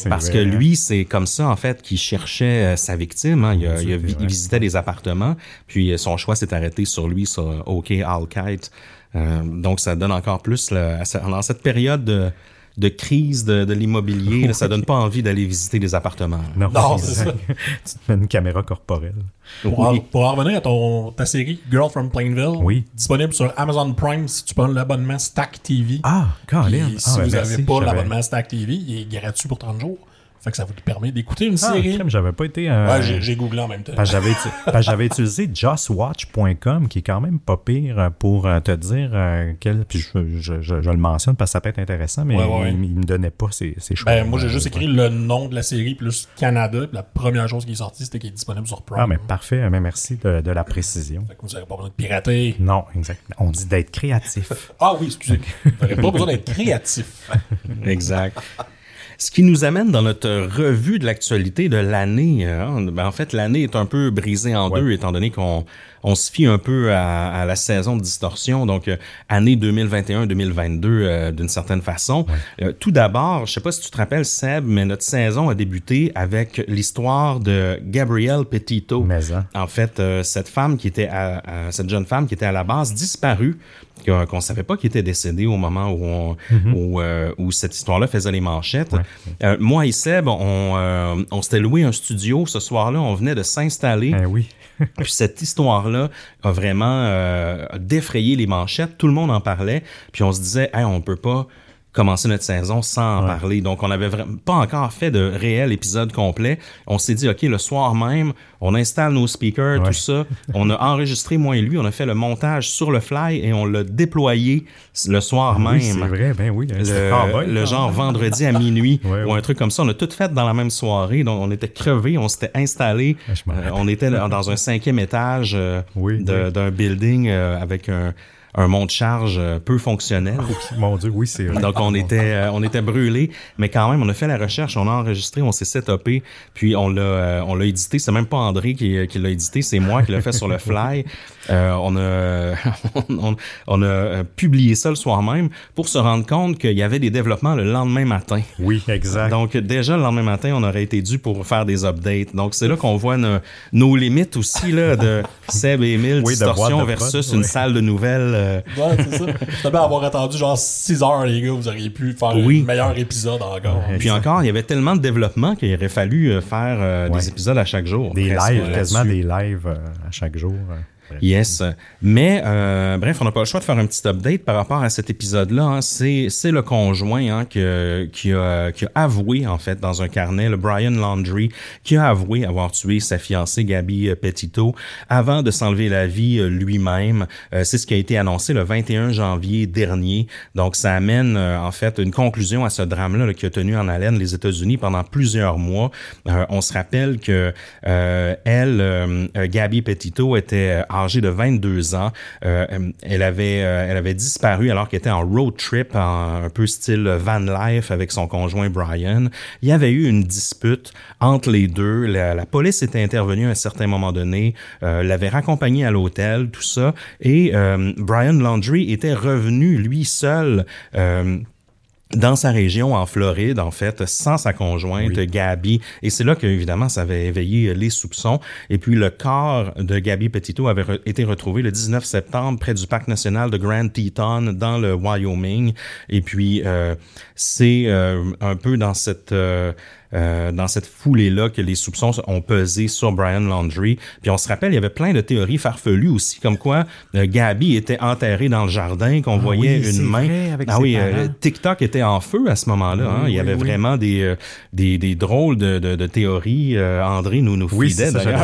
parce vrai, que hein. lui, c'est comme ça, en fait, qu'il cherchait euh, sa victime. hein. Il, a- a il visitait des appartements, puis euh, son choix s'est arrêté sur lui, sur euh, OK Al-Qaïd. Euh, donc, ça donne encore plus, là, dans cette période de, de crise de, de l'immobilier, là, ça donne pas envie d'aller visiter des appartements. Non, Non, c'est exact. tu te mets une caméra corporelle. Pour, en, pour en revenir à ton, ta série Girl from Plainville, Oui. disponible sur Amazon Prime si tu prends l'abonnement Stack TV. Ah, Puis Colin. si Ah, ben, vous n'avez pas l'abonnement Stack TV, il est gratuit pour 30 jours. Fait que ça vous permet d'écouter une Ah, série. j'avais pas été... euh, Ouais, j'ai- googlé en même temps. J'avais utilisé justwatch.com qui est quand même pas pire pour euh, te dire euh, quel. Puis je, je, je- je le mentionne parce que ça peut être intéressant, mais Ouais, ouais, ouais. il, il me donnait pas ses, ses choix. Ben, moi, j'ai juste écrit le nom de la série plus Canada. Puis la première chose qui est sortie, c'était qu'il est disponible sur Prime. Ah, mais parfait. Mais merci de, de la précision. Fait que vous n'avez pas besoin de pirater. Non, exact. On dit d'être créatif. Ah oui, excusez. Vous n'avez pas besoin d'être créatif. Exact. Ce qui nous amène dans notre revue de l'actualité de l'année. hein. En fait, l'année est un peu brisée en Ouais. deux, étant donné qu'on on se fie un peu à, à la saison de distorsion, donc euh, année 2021-2022 euh, d'une certaine façon. Euh, tout d'abord, je sais pas si tu te rappelles, Seb, mais notre saison a débuté avec l'histoire de Gabrielle Petito. Mais, hein. En fait, euh, cette femme qui était à, à- cette jeune femme qui était à la base disparue, qu'on qu'on savait pas qu'il était décédée au moment où on, où, euh, où cette histoire-là faisait les manchettes. Euh, moi et Seb, on, euh, on s'était loué un studio ce soir-là. On venait de s'installer. Oui. Puis cette histoire-là a vraiment défrayé les manchettes. Tout le monde en parlait. Puis on se disait, hey, on peut pas commencer notre saison sans en parler. Donc on n'avait pas encore fait de réel épisode complet. On s'est dit, OK, le soir même, on installe nos speakers, Ouais. tout ça. On a enregistré, moi et lui, on a fait le montage sur le fly et on l'a déployé le soir même. Ah Oui, c'est vrai, ben oui. Le, le genre même. vendredi à minuit Ouais, ou un truc comme ça. On a tout fait dans la même soirée. Donc, on était crevés, on s'était installés. Ah, Euh, on était dans un cinquième étage euh, Oui, de- oui. d'un building euh, avec un, un monte charge euh, peu fonctionnel. Mon Dieu, oui, c'est vrai. Donc on était euh, on était brûlés, mais quand même on a fait la recherche, on a enregistré, on s'est setupé, puis on l'a euh, on l'a édité. C'est même pas André qui, qui l'a édité, c'est moi qui l'ai fait sur le fly. Euh, on a on, on a publié ça le soir même pour se rendre compte qu'il y avait des développements le lendemain matin. Oui, exact. Donc déjà le lendemain matin, on aurait été dû pour faire des updates. Donc c'est là qu'on voit nos, nos limites aussi là de Seb et Emile Oui, de distorsion de versus une oui. salle de nouvelles. Euh, Ouais, c'est ça. Avoir attendu genre 6 heures, les gars, vous auriez pu faire Oui. un meilleur épisode encore. Puis encore, il y avait tellement de développement qu'il aurait fallu euh, faire euh, Ouais. des épisodes à chaque jour. des presque, lives, quasiment des lives euh, à chaque jour. Yes. Mais, euh, bref, on n'a pas le choix de faire un petit update par rapport à cet épisode-là. hein. C'est, c'est le conjoint hein, que- qui, a, qui a avoué, en fait, dans un carnet, le Brian Landry, qui a avoué avoir tué sa fiancée Gabby euh, Petito avant de s'enlever la vie euh, lui-même. Euh, c'est ce qui a été annoncé le 21 janvier dernier. Donc, ça amène, en fait, une conclusion à ce drame-là là, qui a tenu en haleine les États-Unis pendant plusieurs mois. On se rappelle que elle, Gabby Petito, était âgée de 22 ans. Euh, elle avait euh, elle avait disparu alors qu'elle était en road trip, un peu style van life avec son conjoint Brian. Il y avait eu une dispute entre les deux. La, police était intervenue à un certain moment donné, euh, l'avait raccompagnée à l'hôtel, tout ça. Et Brian Landry était revenu lui seul. Dans sa région, en Floride, en fait, sans sa conjointe, Gabby. Et c'est là que, évidemment, ça avait éveillé les soupçons. Et puis, le corps de Gabby Petito avait re- été retrouvé le 19 septembre près du parc national de Grand Teton, dans le Wyoming. Et puis, euh, c'est euh, un peu dans cette... euh, euh, dans cette foulée-là que les soupçons ont pesé sur Brian Landry. Puis on se rappelle, il y avait plein de théories farfelues aussi, comme quoi euh, Gabby était enterrée dans le jardin, qu'on voyait oui, c'est une main. vrai, avec ah ses oui, euh. TikTok était en feu à ce moment-là. hein. Il y avait oui. vraiment des, euh, des, des drôles de, de, de théories. Euh, André nous nous fidait d'ailleurs.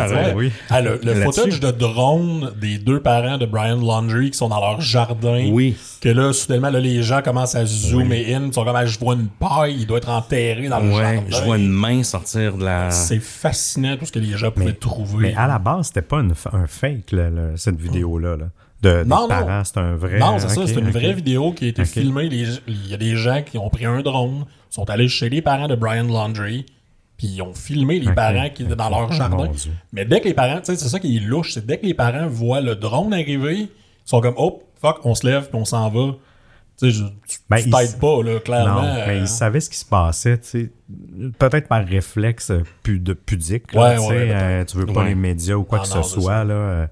Ah, le, le footage de drone des deux parents de Brian Laundry qui sont dans leur jardin. Oui. Que là, soudainement, là, les gens commencent à zoomer in. Ils sont comme, ah, je vois une paille, il doit être enterré dans le Ouais, jardin. je vois une main sortir de la. C'est fascinant tout ce que les gens pouvaient trouver. Mais à la base, c'était pas une un fake, là, cette vidéo-là. Là, de, des Non, non. parents, c'est un vrai. Non, c'est ça, c'est une vraie vidéo qui a été filmée. Les- Il y a des gens qui ont pris un drone, sont allés chez les parents de Brian Laundry, puis ils ont filmé les parents qui étaient dans leur jardin. Mais dès que les parents, tu sais, c'est ça qui est louche, c'est dès que les parents voient le drone arriver, ils sont comme, oh, fuck, on se lève, puis on s'en va. Tu sais, je- tu Ben, t'aides pas, là, clairement. Non, mais euh, ils savaient ce qui se passait, tu sais. Peut-être par réflexe euh, de pudique. là, Ouais, ouais, euh, tu veux pas Ouais. les médias ou quoi Ah que non, ce soit. Là, euh,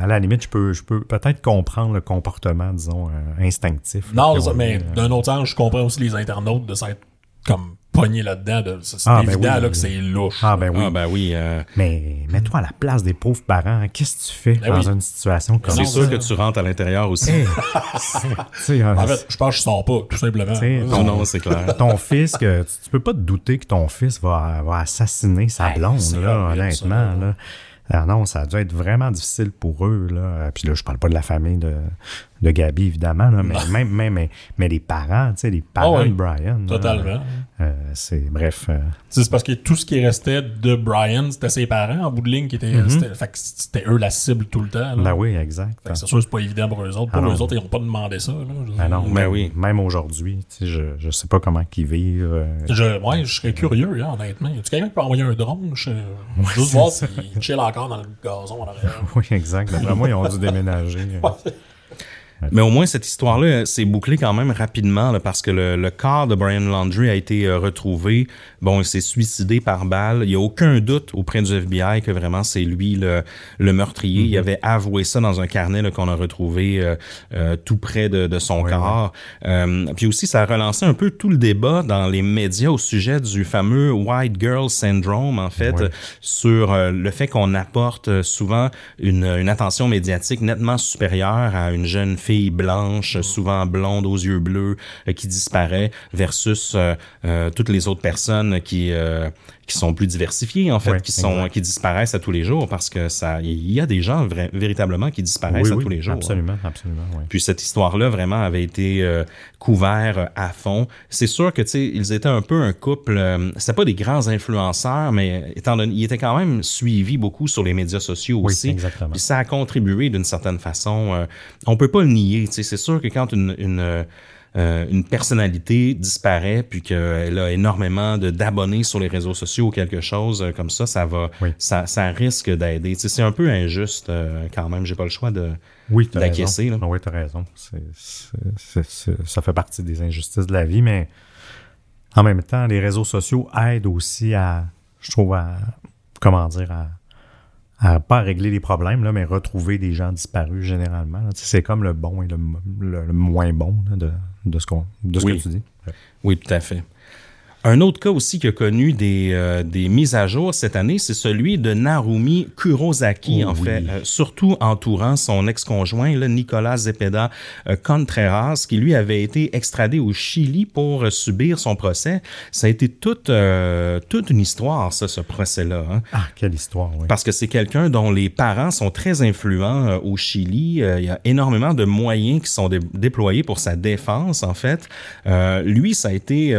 à la limite, je peux, je peux peut-être comprendre le comportement, disons, euh, instinctif. Non, ça, mais euh. d'un autre sens, je comprends aussi les internautes de s'être comme pognés là-dedans. de- C'est c'est Ah, ben évident oui. là, que c'est louche. Ah, ben oui. Ah, ben oui. euh, Mais mets-toi à la place des pauvres parents. hein. Qu'est-ce que tu fais Ben dans oui. une situation comme c'est ça? sûr que tu rentres à l'intérieur aussi. Hey, euh, En fait, je pense que je sors pas, tout simplement. sais, Non, non, c'est clair. ton fils, que tu, tu peux pas te douter que ton fils va, va assassiner sa blonde, c'est là, horrible, honnêtement. ça. Là. Ah non, ça a dû être vraiment difficile pour eux. Là. Puis là, je parle pas de la famille de, de Gabi, évidemment, là, mais même, même mais, mais les parents, tu sais, les parents Ah oui, de Brian. là, Totalement. euh, c'est, bref. euh, C'est parce que tout ce qui restait de Brian, c'était ses parents en bout de ligne qui étaient. fait que c'était eux la cible tout le temps. là. Ben oui, exact. Fait que c'est sûr, c'est pas évident pour eux autres. Pour Ah eux autres, ils n'ont pas demandé ça. Là. Ben non, Ben même, oui. même aujourd'hui, tu sais, je, je sais pas comment qu'ils vivent. euh, Je, ouais, je serais curieux, hein, honnêtement. Y a-tu quelqu'un qui peut envoyer un drone? Je, juste voir s'il chill encore dans le gazon en arrière. oui, exact. D'après moi, ils ont dû déménager. euh. Mais au moins, cette histoire-là s'est bouclée quand même rapidement là, parce que le, le corps de Brian Landry a été euh, retrouvé. Bon, il s'est suicidé par balle. Il n'y a aucun doute auprès du FBI que vraiment c'est lui le, le meurtrier. Il avait avoué ça dans un carnet qu'on a retrouvé euh, euh, tout près de, de son corps. Euh, puis aussi, ça a relancé un peu tout le débat dans les médias au sujet du fameux White Girl Syndrome, en fait, Ouais. euh, sur euh, le fait qu'on apporte euh, souvent une, une attention médiatique nettement supérieure à une jeune fille blanche, souvent blonde aux yeux bleus, euh, qui disparaît, versus euh, euh, toutes les autres personnes qui qui sont plus diversifiées en fait, Ouais, qui sont exact. qui disparaissent à tous les jours parce que ça il y a des gens vra- véritablement qui disparaissent Oui, à oui, tous les jours. hein. Absolument, absolument, oui. Puis cette histoire-là vraiment avait été euh, couvert à fond. C'est sûr que tu sais ils étaient un peu un couple. Euh, C'était pas des grands influenceurs, mais étant donné ils étaient quand même suivis beaucoup sur les médias sociaux Oui, aussi. exactement. Puis ça a contribué d'une certaine façon. Euh, on peut pas le nier. C'est sûr que quand une, une euh, une personnalité disparaît puis qu'elle a énormément d'abonnés sur les réseaux sociaux ou quelque chose euh, comme ça, ça va, Oui. ça, ça risque d'aider. C'est un peu injuste euh, quand même. J'ai pas le choix de. Oui, t'as d'acquiescer, raison. là. Oui, t'as raison. Ça fait partie des injustices de la vie, mais en même temps, les réseaux sociaux aident aussi à, je trouve, à, comment dire, à, à pas à régler les problèmes, là, mais retrouver des gens disparus généralement. C'est comme le bon et le, le- le moins bon là, de, de ce, qu'on, de ce Oui. que tu dis. Oui, tout à fait. Un autre cas aussi qui a connu des, euh, des mises à jour cette année, c'est celui de Narumi Kurosaki, Oh en oui. fait, euh, surtout entourant son ex-conjoint, Nicolas Zepeda euh, Contreras, qui lui avait été extradé au Chili pour euh, subir son procès. Ça a été toute, euh, toute une histoire, ça, ce procès-là. hein. Ah, quelle histoire, oui. Parce que c'est quelqu'un dont les parents sont très influents au Chili. Il y a énormément de moyens qui sont dé- déployés pour sa défense, en fait. Euh, lui, ça a été...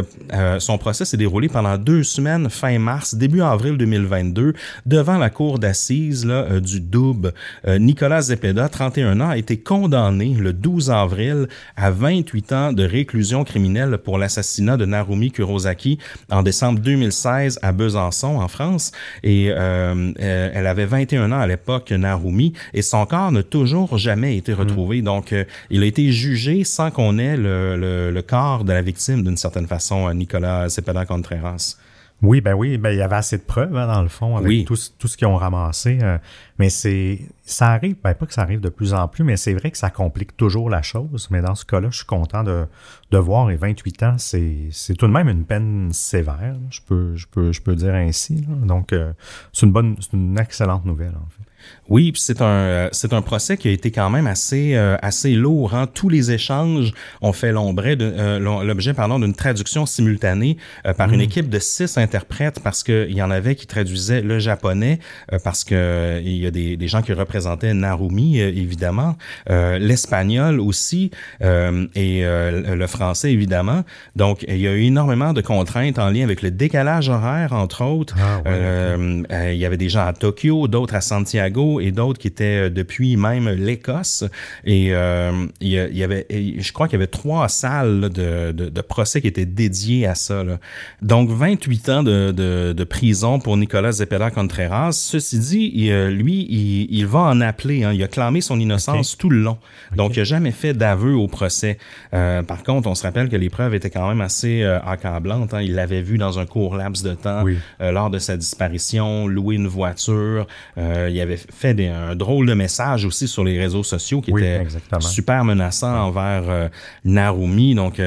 son procès s'est déroulé pendant deux semaines, fin mars, début avril 2022, devant la cour d'assises là, euh, du Doub. Euh, Nicolas Zepeda, 31 ans, a été condamné le 12 avril à 28 ans de réclusion criminelle pour l'assassinat de Narumi Kurosaki en décembre 2016 à Besançon, en France. Et euh, elle avait 21 ans à l'époque, Narumi, et son corps n'a toujours jamais été retrouvé. Donc, euh, il a été jugé sans qu'on ait le, le- le corps de la victime, d'une certaine façon, Nicolas Contreras. Oui, ben oui, ben il y avait assez de preuves hein, dans le fond avec Oui. tout, ce- tout ce qu'ils ont ramassé. euh, mais c'est ça arrive, ben pas que ça arrive de plus en plus, mais c'est vrai que ça complique toujours la chose. Mais dans ce cas-là, je suis content de, de voir. Et 28 ans, c'est c'est tout de même une peine sévère. Je peux, je peux, je peux dire ainsi. là. Donc, euh, c'est une bonne, c'est une excellente nouvelle en fait. Oui, c'est un euh, c'est un procès qui a été quand même assez euh, assez lourd. Hein. Tous les échanges ont fait l'ombre de euh, l'objet pardon d'une traduction simultanée euh, par une équipe de six interprètes parce que il y en avait qui traduisaient le japonais euh, parce que euh, il y a des, des gens qui représentaient Narumi euh, évidemment, euh, l'espagnol aussi euh, et euh, le français évidemment. Donc il y a eu énormément de contraintes en lien avec le décalage horaire entre autres. Ah, ouais, Euh, euh, il y avait des gens à Tokyo, d'autres à Santiago et d'autres qui étaient euh, depuis même l'Écosse. Et euh, il y, avait, je crois qu'il y avait trois salles là, de, de, de procès qui étaient dédiées à ça. là. Donc 28 ans de, de, prison pour Nicolas Zepeda Contreras. Ceci dit, il, euh, lui, il, il va en appeler. hein. Il a clamé son innocence tout le long. Donc il n'a jamais fait d'aveu au procès. Euh, par contre, on se rappelle que les preuves étaient quand même assez euh, accablantes. hein. Il l'avait vu dans un court laps de temps Oui. lors de sa disparition, louer une voiture. Il avait fait des- un drôle de message aussi sur les réseaux sociaux qui Oui, était exactement. super menaçant envers euh, Narumi. Donc,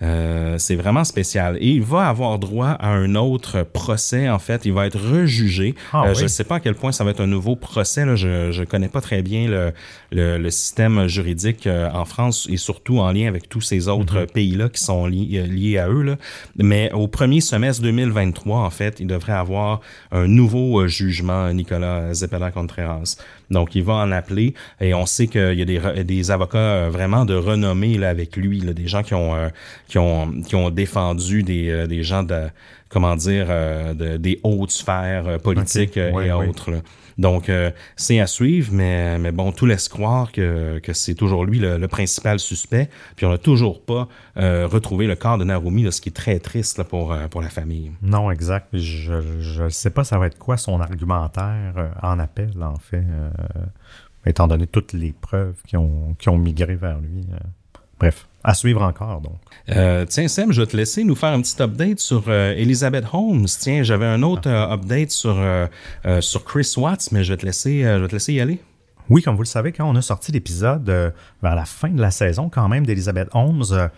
euh, c'est vraiment spécial. Et il va avoir droit à un autre procès, en fait. Il va être rejugé. Ah Euh, oui. Je ne sais pas à quel point ça va être un nouveau procès. Là. Je je connais pas très bien le, le, le système juridique euh, en France et surtout en lien avec tous ces autres pays-là qui sont li- liés à eux. Là. Mais au premier semestre 2023, en fait, il devrait avoir un nouveau jugement, Nicolas Zepeda Contreras. Donc, il va en appeler et on sait qu'il y a des, des avocats euh, vraiment de renommée là, avec lui, là, des gens qui ont, euh, qui ont, qui ont défendu des, euh, des gens de, comment dire, euh, de- des hautes sphères politiques Ouais, et ouais. autres. là. Donc, euh, c'est à suivre, mais, bon, tout laisse croire que, c'est toujours lui le, principal suspect. Puis on n'a toujours pas euh, retrouvé le corps de Narumi, ce qui est très triste euh, pour la famille. Non, exact. Je ne sais pas ça va être quoi son argumentaire en appel, en fait, étant donné toutes les preuves qui ont, qui ont migré vers lui. Bref, à suivre encore, donc. Euh, tiens, Sam, je vais te laisser nous faire un petit update sur euh, Elizabeth Holmes. Tiens, j'avais un autre euh, update sur, sur Chris Watts, mais je vais te laisser, je vais te laisser y aller. Oui, comme vous le savez, quand on a sorti l'épisode vers la fin de la saison, quand même, d'Elizabeth Holmes,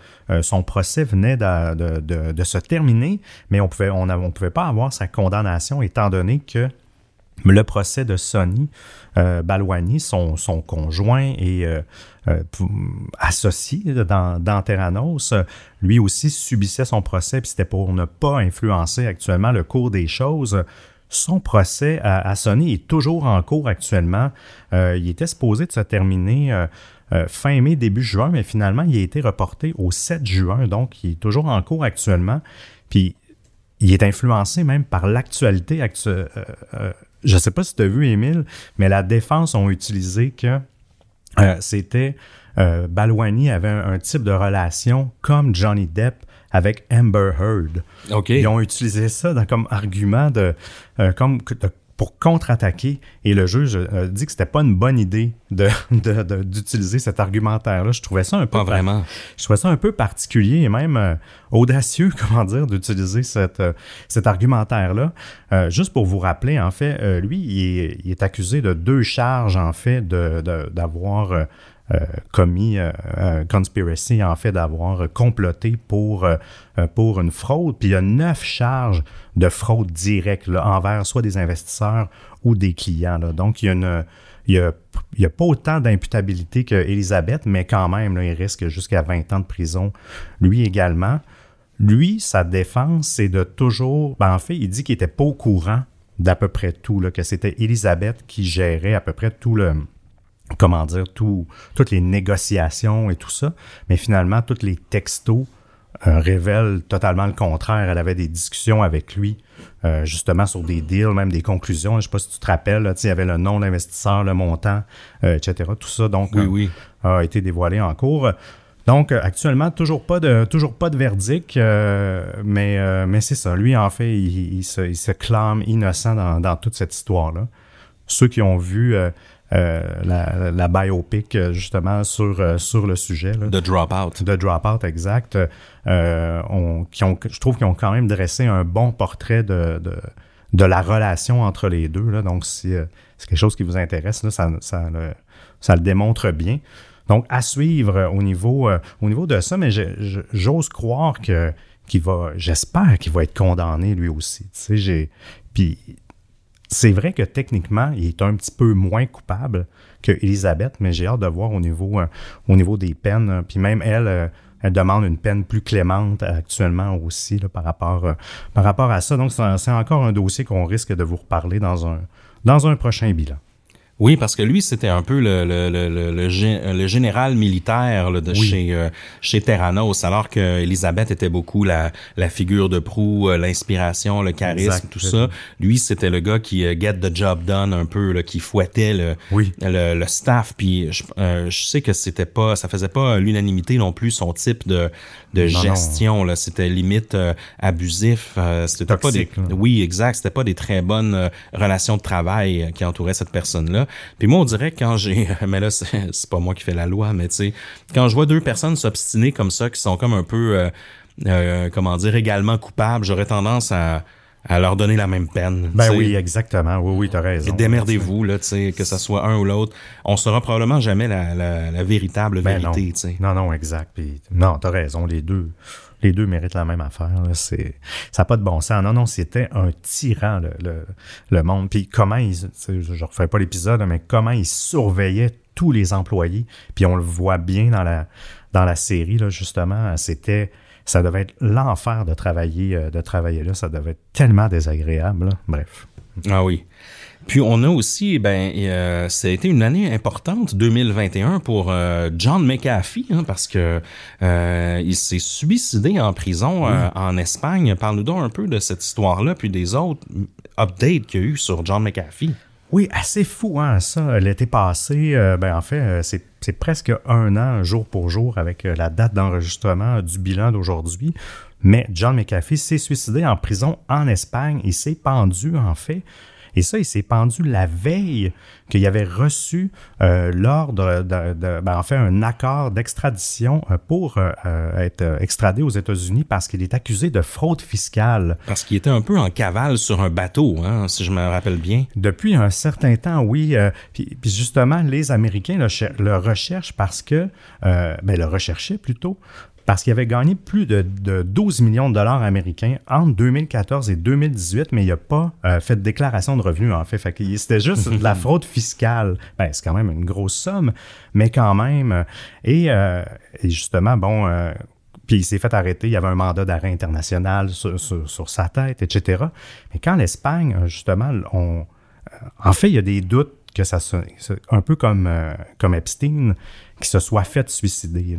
son procès venait de, de- de- de se terminer, mais on pouvait, on ne pouvait pas avoir sa condamnation étant donné que le procès de Sonny euh, son, son conjoint et euh, euh, associé dans, Terranos, euh, lui aussi subissait son procès, puis c'était pour ne pas influencer actuellement le cours des choses. Son procès à, à Sony est toujours en cours actuellement. Il était supposé de se terminer fin mai, début juin, mais finalement, il a été reporté au 7 juin, donc il est toujours en cours actuellement. Puis il est influencé même par l'actualité actuelle. Je ne sais pas si tu as vu, Émile, mais la défense ont utilisé que euh, c'était euh, Balwani avait un, un type de relation comme Johnny Depp avec Amber Heard. OK. Ils ont utilisé ça dans- comme argument de, euh, comme de- pour contre-attaquer. Et le juge euh, dit que c'était pas une bonne idée de, de- de- d'utiliser cet argumentaire-là. Je trouvais ça un peu Pas vraiment. je trouvais ça un peu particulier et même euh, audacieux, comment dire, d'utiliser cette, euh, cet argumentaire-là. Juste pour vous rappeler, en fait, lui, il est, il est accusé de deux charges, en fait, de, de- d'avoir euh, euh, commis euh, conspiracy, en fait, d'avoir comploté pour, euh, euh, pour une fraude. Puis il y a neuf charges de fraude directe envers soit des investisseurs ou des clients. Donc, il y a n'y a, pas autant d'imputabilité qu'Elisabeth, mais quand même, il risque jusqu'à 20 ans de prison. Lui également. Lui, sa défense, c'est de toujours. Ben, en fait, il dit qu'il n'était pas au courant d'à peu près tout, que c'était Elisabeth qui gérait à peu près tout le. Comment dire, tout, toutes les négociations et tout ça. Mais finalement, tous les textos euh, révèlent totalement le contraire. Elle avait des discussions avec lui, euh, justement sur des deals, même des conclusions. Je ne sais pas si tu te rappelles, là, il y avait le nom de l'investisseur, le montant, euh, etc. Tout ça, donc, Oui, oui. a été dévoilé en cours. Donc, actuellement, toujours pas de, toujours pas de verdict, mais, mais c'est ça. Lui, en fait, il, il se, il se clame innocent dans, dans toute cette histoire-là. Ceux qui ont vu la, la biopic, euh, justement, sur, euh, sur le sujet, là, De Dropout. de Dropout, exact, euh, qui ont, je trouve qu'ils ont quand même dressé un bon portrait de, de, de la relation entre les deux. Là. Donc, si euh, c'est quelque chose qui vous intéresse, là, ça, ça, le, ça le démontre bien. Donc, à suivre euh, au niveau, euh, au niveau de ça, mais j'ose croire que qu'il va, j'espère qu'il va être condamné lui aussi. Tu sais, j'ai, puis c'est vrai que techniquement, il est un petit peu moins coupable que Elisabeth, mais j'ai hâte de voir au niveau, euh, des peines. Puis même elle, euh, elle demande une peine plus clémente actuellement aussi par, rapport, euh, par rapport à ça. Donc, c'est encore un dossier qu'on risque de vous reparler dans un, dans un prochain bilan. Oui, parce que lui, c'était un peu le, le, le, le, le gé- le général militaire là, de Oui. chez, euh, chez Terranos, alors que Elisabeth était beaucoup la, la figure de proue, euh, l'inspiration, le charisme, Exact. tout ça. Lui, c'était le gars qui euh, get the job done un peu, là, qui fouettait le, Oui. le, le staff. Puis je, euh, je sais que c'était pas, ça faisait pas l'unanimité non plus son type de, de Non, non. gestion. Là, c'était limite euh, abusif. c'était pas des, là. oui, exact. C'était pas des très bonnes relations de travail qui entouraient cette personne-là. Puis moi, on dirait que quand j'ai, mais là, c'est c'est pas moi qui fais la loi, mais tu sais, quand je vois deux personnes s'obstiner comme ça, qui sont comme un peu, euh, euh, comment dire, également coupables, j'aurais tendance à, à leur donner la même peine. Ben oui, exactement. Oui, oui, tu as Et raison. démerdez-vous, là, tu sais, que ça soit un ou l'autre. On saura probablement jamais la, la, la véritable Ben vérité, tu sais. Non, non, exact. Puis, non, tu as raison. Les deux, Les deux méritent la même affaire. C'est, ça n'a pas de bon sens. Non, non, c'était un tyran, le, le, monde. Puis comment ils, je ne refais pas l'épisode, mais comment ils surveillaient tous les employés. Puis on le voit bien dans la, dans la série, là, justement. C'était, ça devait être l'enfer de travailler, euh, de travailler là. Ça devait être tellement désagréable. Bref. Ah oui. Puis on a aussi, ben, euh, ça a été une année importante, 2021, pour euh, John McAfee, hein, parce que euh, il s'est suicidé en prison en Espagne. Parle-nous donc un peu de cette histoire-là, puis des autres updates qu'il y a eu sur John McAfee. Oui, assez fou, hein, ça. L'été passé, euh, ben, en fait, euh, c'est, c'est presque un an, jour pour jour, avec euh, la date d'enregistrement du bilan d'aujourd'hui. Mais John McAfee s'est suicidé en prison en Espagne. Il s'est pendu, en fait. Et ça, il s'est pendu la veille qu'il avait reçu euh, l'ordre, de, de- ben, en fait, un accord d'extradition euh, pour euh, être extradé aux États-Unis parce qu'il est accusé de fraude fiscale. Parce qu'il était un peu en cavale sur un bateau, hein, si je me rappelle bien. Depuis un certain temps, oui. euh, puis, puis justement, les Américains le, le recherchent parce que, ben, le recherchaient plutôt, parce qu'il avait gagné plus de, de 12 millions de dollars américains entre 2014 et 2018, mais il n'a pas euh, fait de déclaration de revenus, en fait. c'était juste de la fraude fiscale. Ben, c'est quand même une grosse somme, mais quand même. Et, euh, et justement, bon, euh, puis il s'est fait arrêter, il y avait un mandat d'arrêt international sur, sur- sur sa tête, etc. Mais quand l'Espagne, euh, justement, on, euh, en fait, il y a des doutes que ça un peu comme, euh, comme Epstein, qui se soit fait suicider.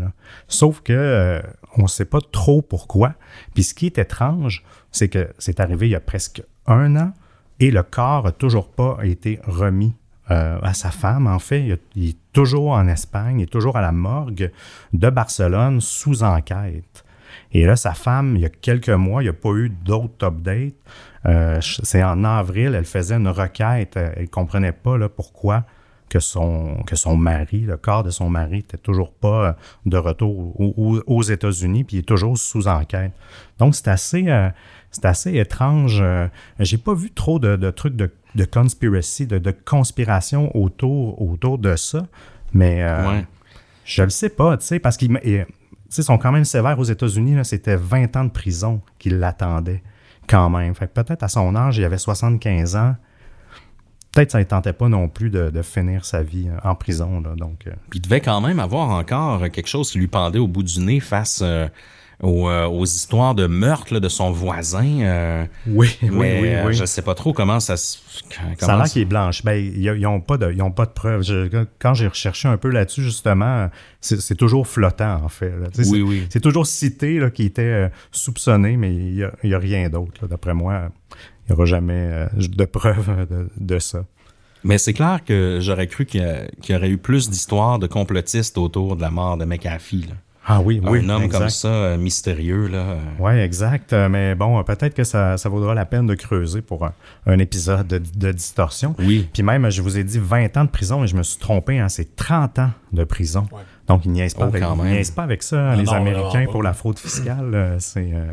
Sauf que euh, on ne sait pas trop pourquoi. Puis ce qui est étrange, c'est que c'est arrivé il y a presque un an et le corps n'a toujours pas été remis euh, à sa femme. En fait, il est toujours en Espagne, il est toujours à la morgue de Barcelone sous enquête. Et là, sa femme, il y a quelques mois, il n'y a pas eu d'autres updates. Euh, c'est en avril, elle faisait une requête. euh, Elle ne comprenait pas là, pourquoi que son, que son mari, le corps de son mari, n'était toujours pas euh, de retour au- au- aux États-Unis, puis il est toujours sous enquête. Donc, c'est assez, euh, c'est assez étrange. Euh, J'ai pas vu trop de, de trucs de, de conspiracy, de, de conspiration autour, autour de ça, mais euh, Ouais. je le sais pas, tu sais, parce qu'ils sont quand même sévères aux États-Unis. C'était 20 ans de prison qui l'attendaient quand même. Fait que peut-être à son âge, il avait 75 ans. Peut-être ça ne tentait pas non plus de, finir sa vie euh, en prison. Là, donc, euh, il devait quand même avoir encore quelque chose qui lui pendait au bout du nez face euh, aux, euh, aux histoires de meurtre là, de son voisin. euh, oui, oui, mais oui, euh, oui. je sais pas trop comment ça se. Ça a l'air qu'il est blanche. Ben, ils n'ont pas, de- ils ont pas de preuves. Je- quand j'ai recherché un peu là-dessus, justement, c'est toujours flottant, en fait. Oui, c'est- oui. C'est toujours cité là, qui était soupçonné, mais il n'y a, il y a rien d'autre. D'après moi, il n'y aura jamais de preuves de, de ça. Mais c'est clair que j'aurais cru qu'il y, qu'il aurait eu plus d'histoires de complotistes autour de la mort de McAfee. là. Ah oui, oui. un homme exact. comme ça, euh, mystérieux. Là, euh, Oui, exact. Euh, Mais bon, peut-être que ça, ça vaudra la peine de creuser pour un, un épisode de, de distorsion. Oui. Puis même, je vous ai dit 20 ans de prison, mais je me suis trompé. Hein, c'est 30 ans de prison. Ouais. Donc, ils niaisent pas, Oh, avec, ils niaisent pas avec ça, hein, les non, Américains, pour la fraude fiscale. c'est euh,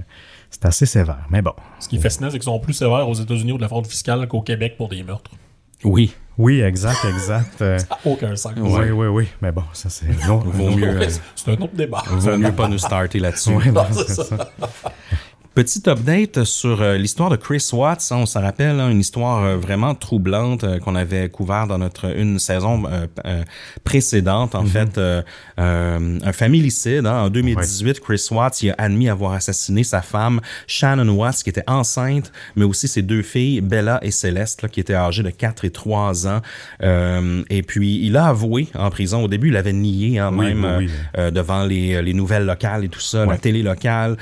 c'est assez sévère. Mais bon. Ce qui est fascinant, c'est qu'ils sont plus sévères aux États-Unis ou de la fraude fiscale qu'au Québec pour des meurtres. Oui. Oui, exact, exact. Euh, Ça n'a aucun sens. Oui, oui, oui. Mais bon, ça, c'est. Non, Vaut mieux, euh, C'est un autre débat. vaut mieux pas nous starter là-dessus. Ouais, c'est ça. ça. Petit update sur euh, l'histoire de Chris Watts. hein, on se rappelle, hein, une histoire euh, vraiment troublante euh, qu'on avait couvert dans notre une saison précédente. En fait, euh, euh, un familicide. hein. en 2018, Chris Watts il a admis avoir assassiné sa femme Shannon Watts, qui était enceinte, mais aussi ses deux filles, Bella et Céleste, là, qui étaient âgées de 4 et 3 ans. Euh, et puis, il a avoué en prison. Au début, il avait nié, hein, Oui, même oui, oui. euh, devant les, les nouvelles locales et tout ça, la télé locale.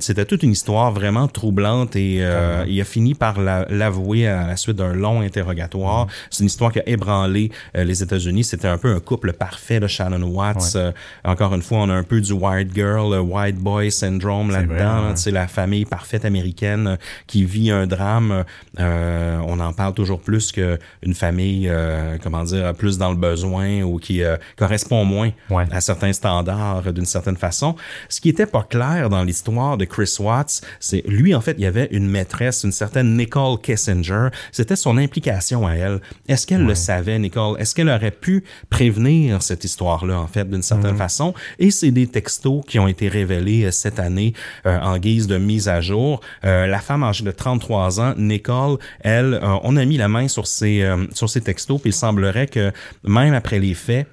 C'était toute une histoire vraiment troublante et euh, il a fini par la- l'avouer à la suite d'un long interrogatoire. C'est une histoire qui a ébranlé euh, les États-Unis. C'était un peu un couple parfait de Shannon Watts. Euh, encore une fois, on a un peu du white girl, le white boy syndrome là-dedans. sais, la famille parfaite américaine euh, qui vit un drame. Euh, on en parle toujours plus qu'une famille, euh, comment dire, plus dans le besoin ou qui euh, correspond moins Ouais. à certains standards euh, d'une certaine façon. Ce qui était pas clair dans l'histoire de Chris Watts, Watts, c'est lui en fait, il y avait une maîtresse, une certaine Nicole Kissinger. C'était son implication à elle. Est-ce qu'elle le savait, Nicole? Est-ce qu'elle aurait pu prévenir cette histoire-là en fait d'une certaine Mhm. façon? Et c'est des textos qui ont été révélés euh, cette année euh, en guise de mise à jour. Euh, la femme âgée de 33 ans, Nicole, elle, euh, on a mis la main sur ses euh, sur ses textos, puis il semblerait que même après les faits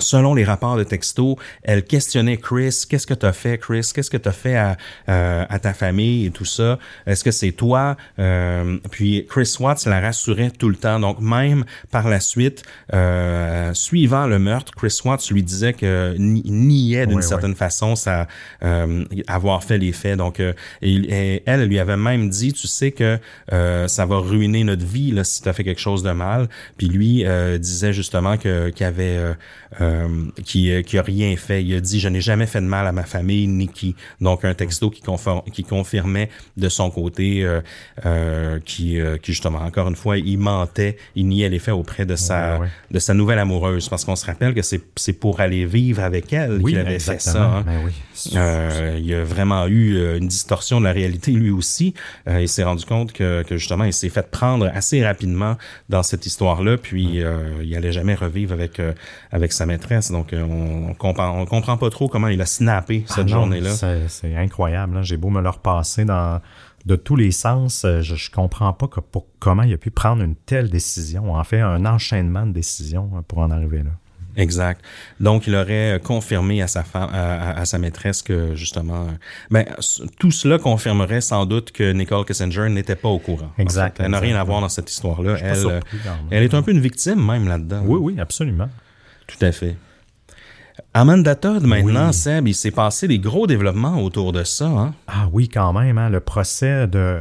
Selon les rapports de texto, elle questionnait Chris, qu'est-ce que t'as fait, Chris, qu'est-ce que t'as fait à, euh, à ta famille et tout ça? Est-ce que c'est toi? Euh, Puis Chris Watts la rassurait tout le temps. Donc même par la suite, euh, suivant le meurtre, Chris Watts lui disait que ni- niait d'une certaine façon ça euh, avoir fait les faits. Donc euh, il- elle lui avait même dit, tu sais que euh, ça va ruiner notre vie là si t'as fait quelque chose de mal. Puis lui euh, disait justement que qu'il avait euh, qui, euh, qui a rien fait. Il a dit, je n'ai jamais fait de mal à ma famille, Nikki. Donc, un texto qui, confor- qui confirmait de son côté euh, euh, qui, qui, justement, encore une fois, il mentait, il niait les faits auprès de sa, Ouais, ouais. de sa nouvelle amoureuse. Parce qu'on se rappelle que c'est pour aller vivre avec elle qu'il avait fait ça. hein. Ben oui. Il a vraiment eu une distorsion de la réalité lui aussi. Il s'est rendu compte que, que justement, il s'est fait prendre assez rapidement dans cette histoire-là, puis il allait jamais revivre avec avec sa maîtresse. Donc, euh, on, on comprend on comprend pas trop comment il a snappé Ah cette non, journée-là. c'est- incroyable. là. J'ai beau me le repasser dans, de tous les sens. euh, Je, je comprends pas que pour, comment il a pu prendre une telle décision. En fait, un enchaînement de décisions euh, pour en arriver là. Exact. Donc, il aurait euh, confirmé à sa femme, à, à- à sa maîtresse que justement, ben, tout cela confirmerait sans doute que Nicole Kissinger n'était pas au courant. en Exact, fait. Elle n'a rien à voir dans cette histoire-là. elle est un peu une victime même là-dedans. Oui, oui, absolument. Tout à fait. Amanda Todd, maintenant, Oui. Seb, il s'est passé des gros développements autour de ça. Hein? Ah oui, quand même, hein, le procès de...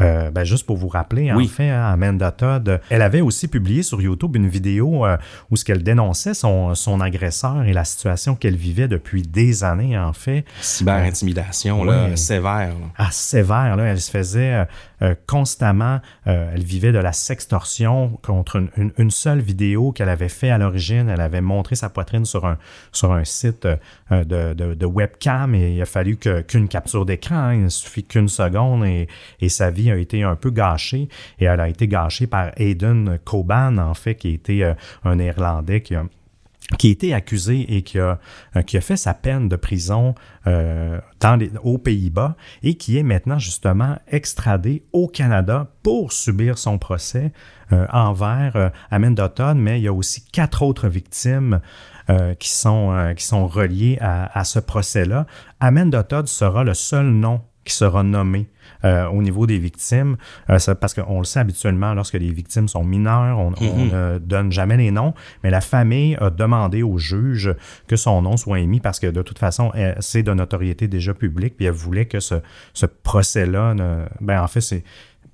euh, ben, juste pour vous rappeler, en fait, hein, Amanda Todd, elle avait aussi publié sur YouTube une vidéo euh, où ce qu'elle dénonçait son, son agresseur et la situation qu'elle vivait depuis des années, en fait. Cyber-intimidation, là, Oui. sévère. là. Ah, sévère, là. Elle se faisait euh, constamment, euh, elle vivait de la sextorsion contre une, seule vidéo qu'elle avait fait à l'origine. Elle avait montré sa poitrine sur un, sur un site euh, de, de- webcam et il a fallu qu'une capture d'écran. hein. Il ne suffit qu'une seconde et, et sa vie a été un peu gâchée. Et elle a été gâchée par Aidan Coban, en fait, qui était un Néerlandais qui a qui a été accusé et qui a, euh, qui a fait sa peine de prison euh, dans les, aux Pays-Bas et qui est maintenant justement extradé au Canada pour subir son procès euh, envers euh, Todd, mais il y a aussi quatre autres victimes euh, qui, sont, qui sont reliées à, à ce procès-là. Todd sera le seul nom qui sera nommé euh, au niveau des victimes, euh, ça- parce qu'on le sait habituellement, lorsque les victimes sont mineures, on, on ne donne jamais les noms, mais la famille a demandé au juge que son nom soit émis parce que de toute façon, elle- c'est de notoriété déjà publique, puis elle voulait que ce, ce procès-là, ben en fait, c'est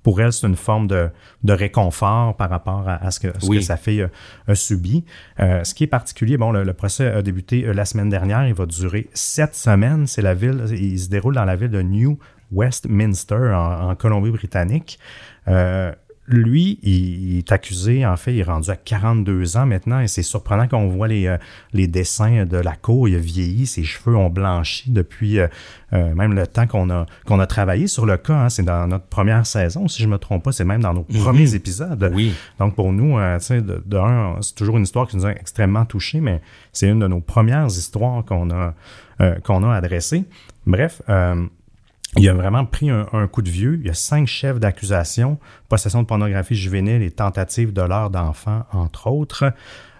pour elle, c'est une forme de, de réconfort par rapport à, à ce, que, ce Oui. que sa fille a, a subi. Euh, ce qui est particulier, bon, le, le procès a débuté euh, la semaine dernière, il va durer sept semaines. C'est la ville, il se déroule dans la ville de New Westminster, en, en Colombie-Britannique. Euh, lui, il, il est accusé, en fait, il est rendu à 42 ans maintenant, et c'est surprenant qu'on voit les, euh, les dessins de la cour. Il a vieilli, ses cheveux ont blanchi depuis euh, euh, même le temps qu'on a, qu'on a travaillé sur le cas. hein. c'est dans notre première saison, si je me trompe pas, c'est même dans nos premiers épisodes. Oui. Donc pour nous, de, de un, c'est toujours une histoire qui nous a extrêmement touchés, mais c'est une de nos premières histoires qu'on a, qu'on a adressées. Bref, il a vraiment pris un, coup de vieux. Il y a cinq chefs d'accusation, possession de pornographie juvénile et tentative de l'heure d'enfant, entre autres.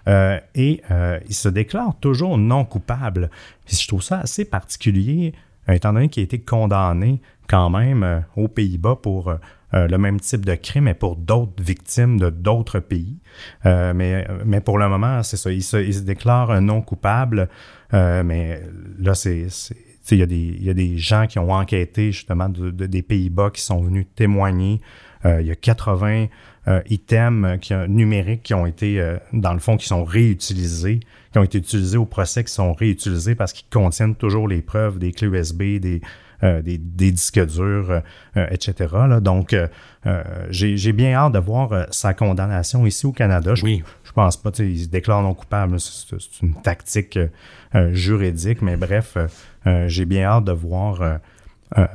Euh, et euh, il se déclare toujours non coupable. Je trouve ça assez particulier, euh, étant donné qu'il a été condamné quand même euh, aux Pays-Bas pour euh, le même type de crime, mais pour d'autres victimes de d'autres pays. Mais, mais pour le moment, c'est ça. Il se, il se déclare non coupable. Mais là, c'est. C'est- tu sais, Il y, a des, il y a des gens qui ont enquêté justement de, de- des Pays-Bas qui sont venus témoigner. Euh, il y a 80 euh, items qui, ont- numériques qui ont été, euh, dans le fond, qui sont réutilisés, qui ont été utilisés au procès, qui sont réutilisés parce qu'ils contiennent toujours les preuves, des clés USB, des, euh, des, des disques durs, etc. là. Donc, j'ai j'ai bien hâte de voir sa condamnation ici au Canada. Je, Oui. je pense pas, tu sais, il se déclare non coupable. C'est une tactique juridique, mais bref, j'ai bien hâte de voir euh, euh,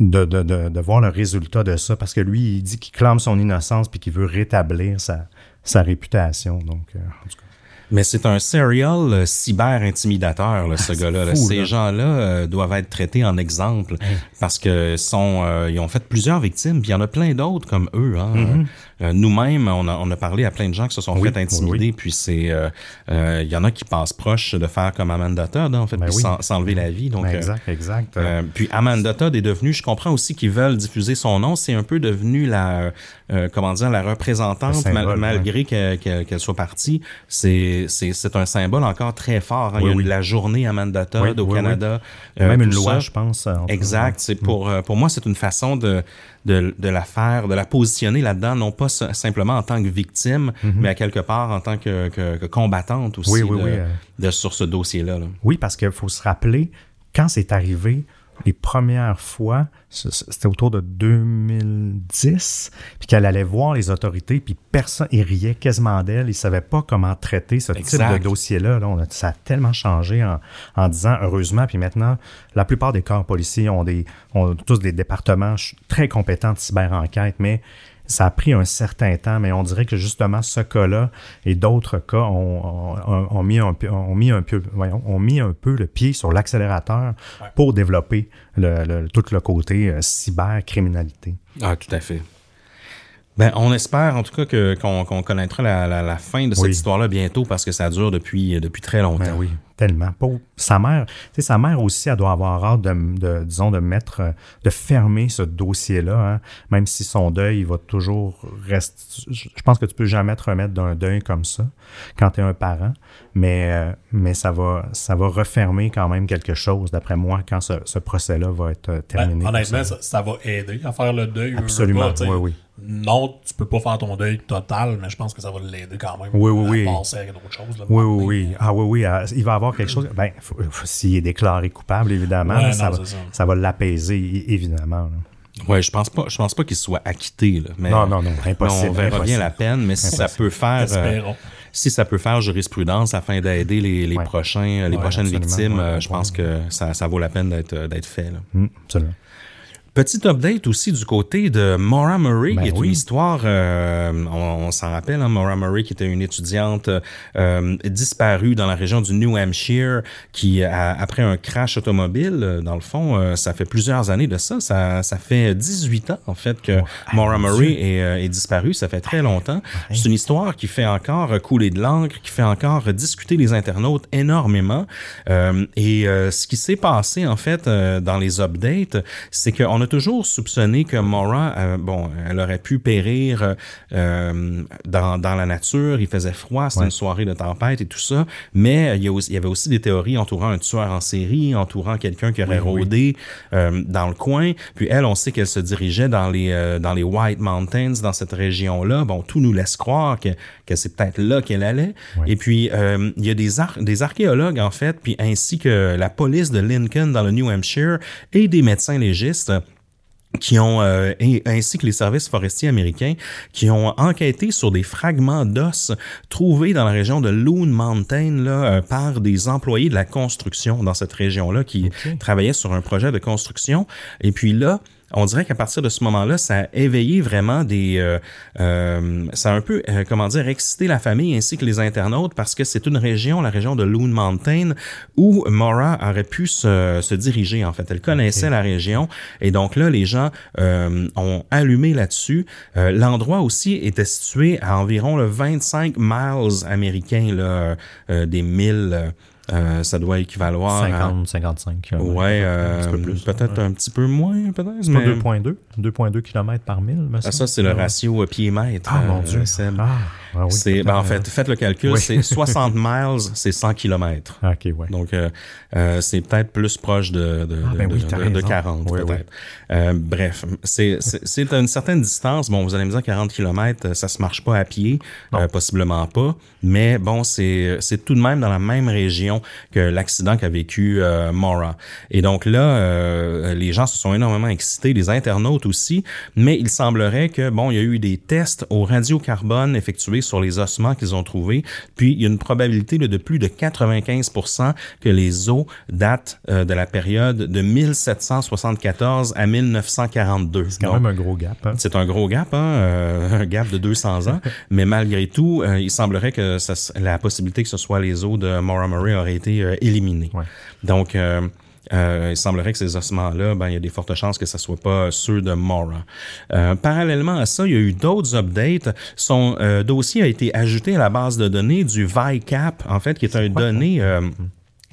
de, de, de, de voir le résultat de ça, parce que lui, il dit qu'il clame son innocence puis qu'il veut rétablir sa, sa réputation. Donc, euh, en tout cas. Mais c'est un serial euh, cyber-intimidateur, là, ce Ah, c'est gars-là. Ces là. gens-là euh, doivent être traités en exemple parce que sont, euh, ils ont fait plusieurs victimes, puis il y en a plein d'autres comme eux. Hein. Euh, Nous-mêmes, on a, on a parlé à plein de gens qui se sont. Oui, fait intimider, oui, puis c'est, euh, euh, il y en a qui passent proche de faire comme Amanda Todd, hein, en fait, Ben puis oui. s'enlever la vie. Donc, Ben, euh, exact, exact. euh, puis Amanda Todd est devenue, je comprends aussi qu'ils veulent diffuser son nom, c'est un peu devenu la, euh, comment dire, la représentante, Le symbole, mal- malgré que- que- qu'elle soit partie. C'est, c'est, c'est un symbole encore très fort. hein. Il y a oui. la journée Amanda Todd au Canada. Euh, même une loi, je pense. en- Exact. C'est pour, euh, pour moi, c'est une façon de, de, de la faire, de la positionner là-dedans, non pas simplement en tant que victime, mais à quelque part en tant que, que, que combattante aussi Oui, oui, de, oui, euh. de- sur ce dossier-là. là. Oui, parce qu'il faut se rappeler, quand c'est arrivé, les premières fois, c'était autour de 2010, puis qu'elle allait voir les autorités, puis personne, ils riaient quasiment d'elle, ils savaient pas comment traiter ce Exact. type de dossier-là. Là, ça a tellement changé en, en disant, heureusement, puis maintenant, la plupart des corps policiers ont, des, ont tous des départements très compétents de cyber-enquête, mais ça a pris un certain temps, mais on dirait que justement ce cas-là et d'autres cas ont, ont- ont mis un peu, ont mis un peu, voyons, ont mis un peu le pied sur l'accélérateur pour développer le, le- tout le côté euh, cybercriminalité. Ah, tout à fait. Ben, on espère en tout cas que, qu'on, qu'on connaîtra la, la, la fin de cette Oui. histoire-là bientôt parce que ça dure depuis, depuis très longtemps. Ben oui, tellement. Pauvre- sa mère, tu sais, sa mère aussi, elle doit avoir hâte de, de, disons, de mettre, euh, de fermer ce dossier-là, hein. même si son deuil il va toujours rester. Je pense que tu peux jamais te remettre d'un deuil comme ça quand tu es un parent, mais, euh, mais ça va, ça va refermer quand même quelque chose, d'après moi, quand ce, ce procès-là va être euh, Ben, terminé. honnêtement, ça, ça va aider à faire le deuil. Absolument, pas, oui, oui. Non, tu peux pas faire ton deuil total, mais je pense que ça va l'aider quand même. Oui, oui, à oui. passer à d'autres choses. là, Oui, oui, oui. Ah oui, oui. ah, il va avoir quelque chose. Ben, s'il est déclaré coupable, évidemment, Ouais, ça, non, va, c'est ça. ça va l'apaiser, évidemment. là. Ouais, je pense pas, je pense pas qu'il soit acquitté, là. Mais, Non, non, non, impossible, On verra impossible. bien la peine, mais si ça peut faire, euh, si ça peut faire jurisprudence afin d'aider les, les Ouais. prochains, les Ouais, prochaines victimes, ouais, euh, je pense ouais. que ça, ça vaut la peine d'être, d'être fait, là. Hum, absolument. Petit update aussi du côté de Maura Murray, Ben qui est oui. une histoire, euh, on, on s'en rappelle, hein, Maura Murray qui était une étudiante euh, disparue dans la région du New Hampshire, qui a- après un crash automobile, euh, dans le fond, euh, ça fait plusieurs années de ça, ça, ça fait 18 ans en fait que Maura mon Murray est, euh, est disparue, ça fait très longtemps. C'est une histoire qui fait encore couler de l'encre, qui fait encore discuter les internautes énormément. Et ce qui s'est passé en fait dans les updates, c'est qu'on a toujours soupçonné que Maura, euh, bon, elle aurait pu périr euh, dans, dans la nature. Il faisait froid, c'était Ouais. une soirée de tempête et tout ça. Mais euh, il y, a aussi- il y avait aussi des théories entourant un tueur en série, entourant quelqu'un qui aurait Oui, rôdé dans le coin. Puis elle, on sait qu'elle se dirigeait dans les dans les White Mountains, dans cette région-là. Bon, tout nous laisse croire que, que c'est peut-être là qu'elle allait. Et puis il y a des ar- des archéologues en fait, puis ainsi que la police de Lincoln dans le New Hampshire et des médecins légistes qui ont euh, et- ainsi que les services forestiers américains qui ont enquêté sur des fragments d'os trouvés dans la région de Loon Mountain là, euh, par des employés de la construction dans cette région-là qui travaillaient sur un projet de construction. Et puis là, on dirait qu'à partir de ce moment-là, ça a éveillé vraiment des... euh, euh, ça a un peu, euh, comment dire, excité la famille ainsi que les internautes parce que c'est une région, la région de Loon Mountain, où Maura aurait pu se, se diriger, en fait. Elle connaissait la région. Et donc là, les gens euh, ont allumé là-dessus. Euh, L'endroit aussi était situé à environ le 25 miles américains, là, euh, des 1000... euh, ça doit équivaloir à... 50, 55 km. Ouais, un euh, peut-être un petit peu moins, peut-être. C'est pas mais- 2.2 2.2 km par mille, Ah, ça, c'est le ratio euh, pied-mètre. Ah, mon Dieu. Ah, ah oui, c'est, ben, en euh, fait, faites le calcul, oui. c'est 60 miles, c'est 100 km. Ah, OK, ouais. Donc, euh, euh, c'est peut-être plus proche de, de, Ah, ben de, oui, de- t'as de- de raison. 40, Oui, peut-être. Euh, bref, c'est, c'est, une certaine distance. Bon, vous allez me dire 40 km, ça se marche pas à pied, euh, possiblement pas. Mais bon, c'est, c'est tout de même dans la même région que l'accident qu'a vécu euh, Maura. Et donc là, euh, les gens se sont énormément excités, les internautes aussi. Mais il semblerait que, bon, il y a eu des tests au radiocarbone effectués sur les ossements qu'ils ont trouvés. Puis, il y a une probabilité de plus de 95% que les os datent euh, de la période de 1774 à 1942. C'est quand même un gros gap. Hein? C'est un gros gap, hein? euh, un gap de 200 ans. mais malgré tout, euh, il semblerait que ça, la possibilité que ce soit les os de Maura Murray aurait été éliminée. Ouais. Donc, euh, il semblerait que ces ossements-là, ben, il y a des fortes chances que ce soit pas ceux de Mora. Euh, parallèlement à ça, il y a eu d'autres updates. Son euh, dossier a été ajouté à la base de données du VICAP, en fait, qui est un donné... Euh,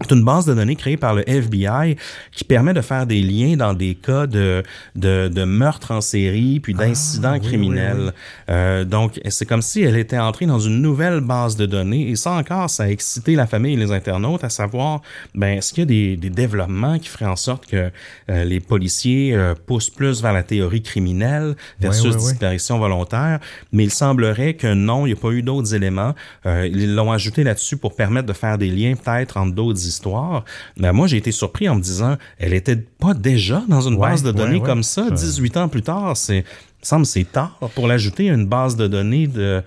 c'est une base de données créée par le FBI qui permet de faire des liens dans des cas de, de, de meurtres en série puis d'incidents oui, criminels. oui, oui. Euh, donc, c'est comme si elle était entrée dans une nouvelle base de données. Et ça encore, ça a excité la famille et les internautes à savoir, ben, est-ce qu'il y a des, des développements qui feraient en sorte que euh, les policiers euh, poussent plus vers la théorie criminelle versus disparition volontaire? Mais il semblerait que non, il n'y a pas eu d'autres éléments. Euh, ils l'ont ajouté là-dessus pour permettre de faire des liens peut-être entre d'autres histoires. Mais moi, j'ai été surpris en me disant, elle était pas déjà dans une Ouais, base de données ouais. comme ça, Ça- 18 ans plus tard. C'est, me semble, c'est tard pour l'ajouter à une base de données de,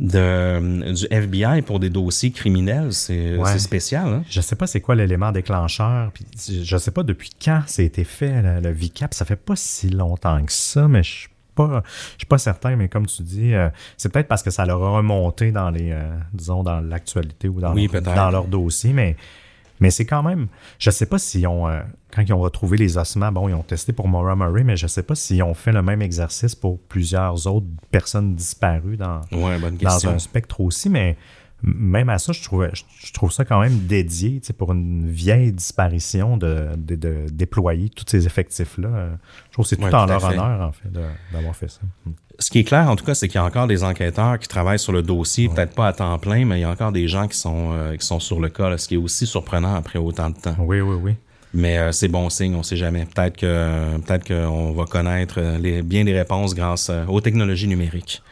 de, du FBI pour des dossiers criminels. C'est, Ouais. spécial, hein? Je sais pas c'est quoi l'élément déclencheur. Puis je sais pas depuis quand ça a été fait, le, le VCAP. Ça fait pas si longtemps que ça, mais je suis pas, je suis pas certain. Mais comme tu dis, euh, c'est peut-être parce que ça leur a remonté dans les, euh, disons, dans l'actualité ou dans, Oui, leur, dans leur dossier. Mais, mais c'est quand même, je sais pas s'ils ont, euh, quand ils ont retrouvé les ossements, bon, ils ont testé pour Maura Murray, mais je sais pas s'ils ont fait le même exercice pour plusieurs autres personnes disparues dans, Ouais, bonne dans question. un spectre aussi, mais même à ça, je trouve, je, trouve ça quand même dédié, pour une vieille disparition de, de, de déployer tous ces effectifs-là. Je trouve que c'est tout Ouais, en tout leur fait. honneur, en fait, d'avoir fait ça. Mm. Ce qui est clair, en tout cas, c'est qu'il y a encore des enquêteurs qui travaillent sur le dossier, peut-être pas à temps plein, mais il y a encore des gens qui sont, euh, qui sont sur le cas, là, ce qui est aussi surprenant après autant de temps. Oui, oui, oui. Mais euh, c'est bon signe, on sait jamais. Peut-être que peut-être qu'on va connaître euh, les, bien des réponses grâce euh, aux technologies numériques.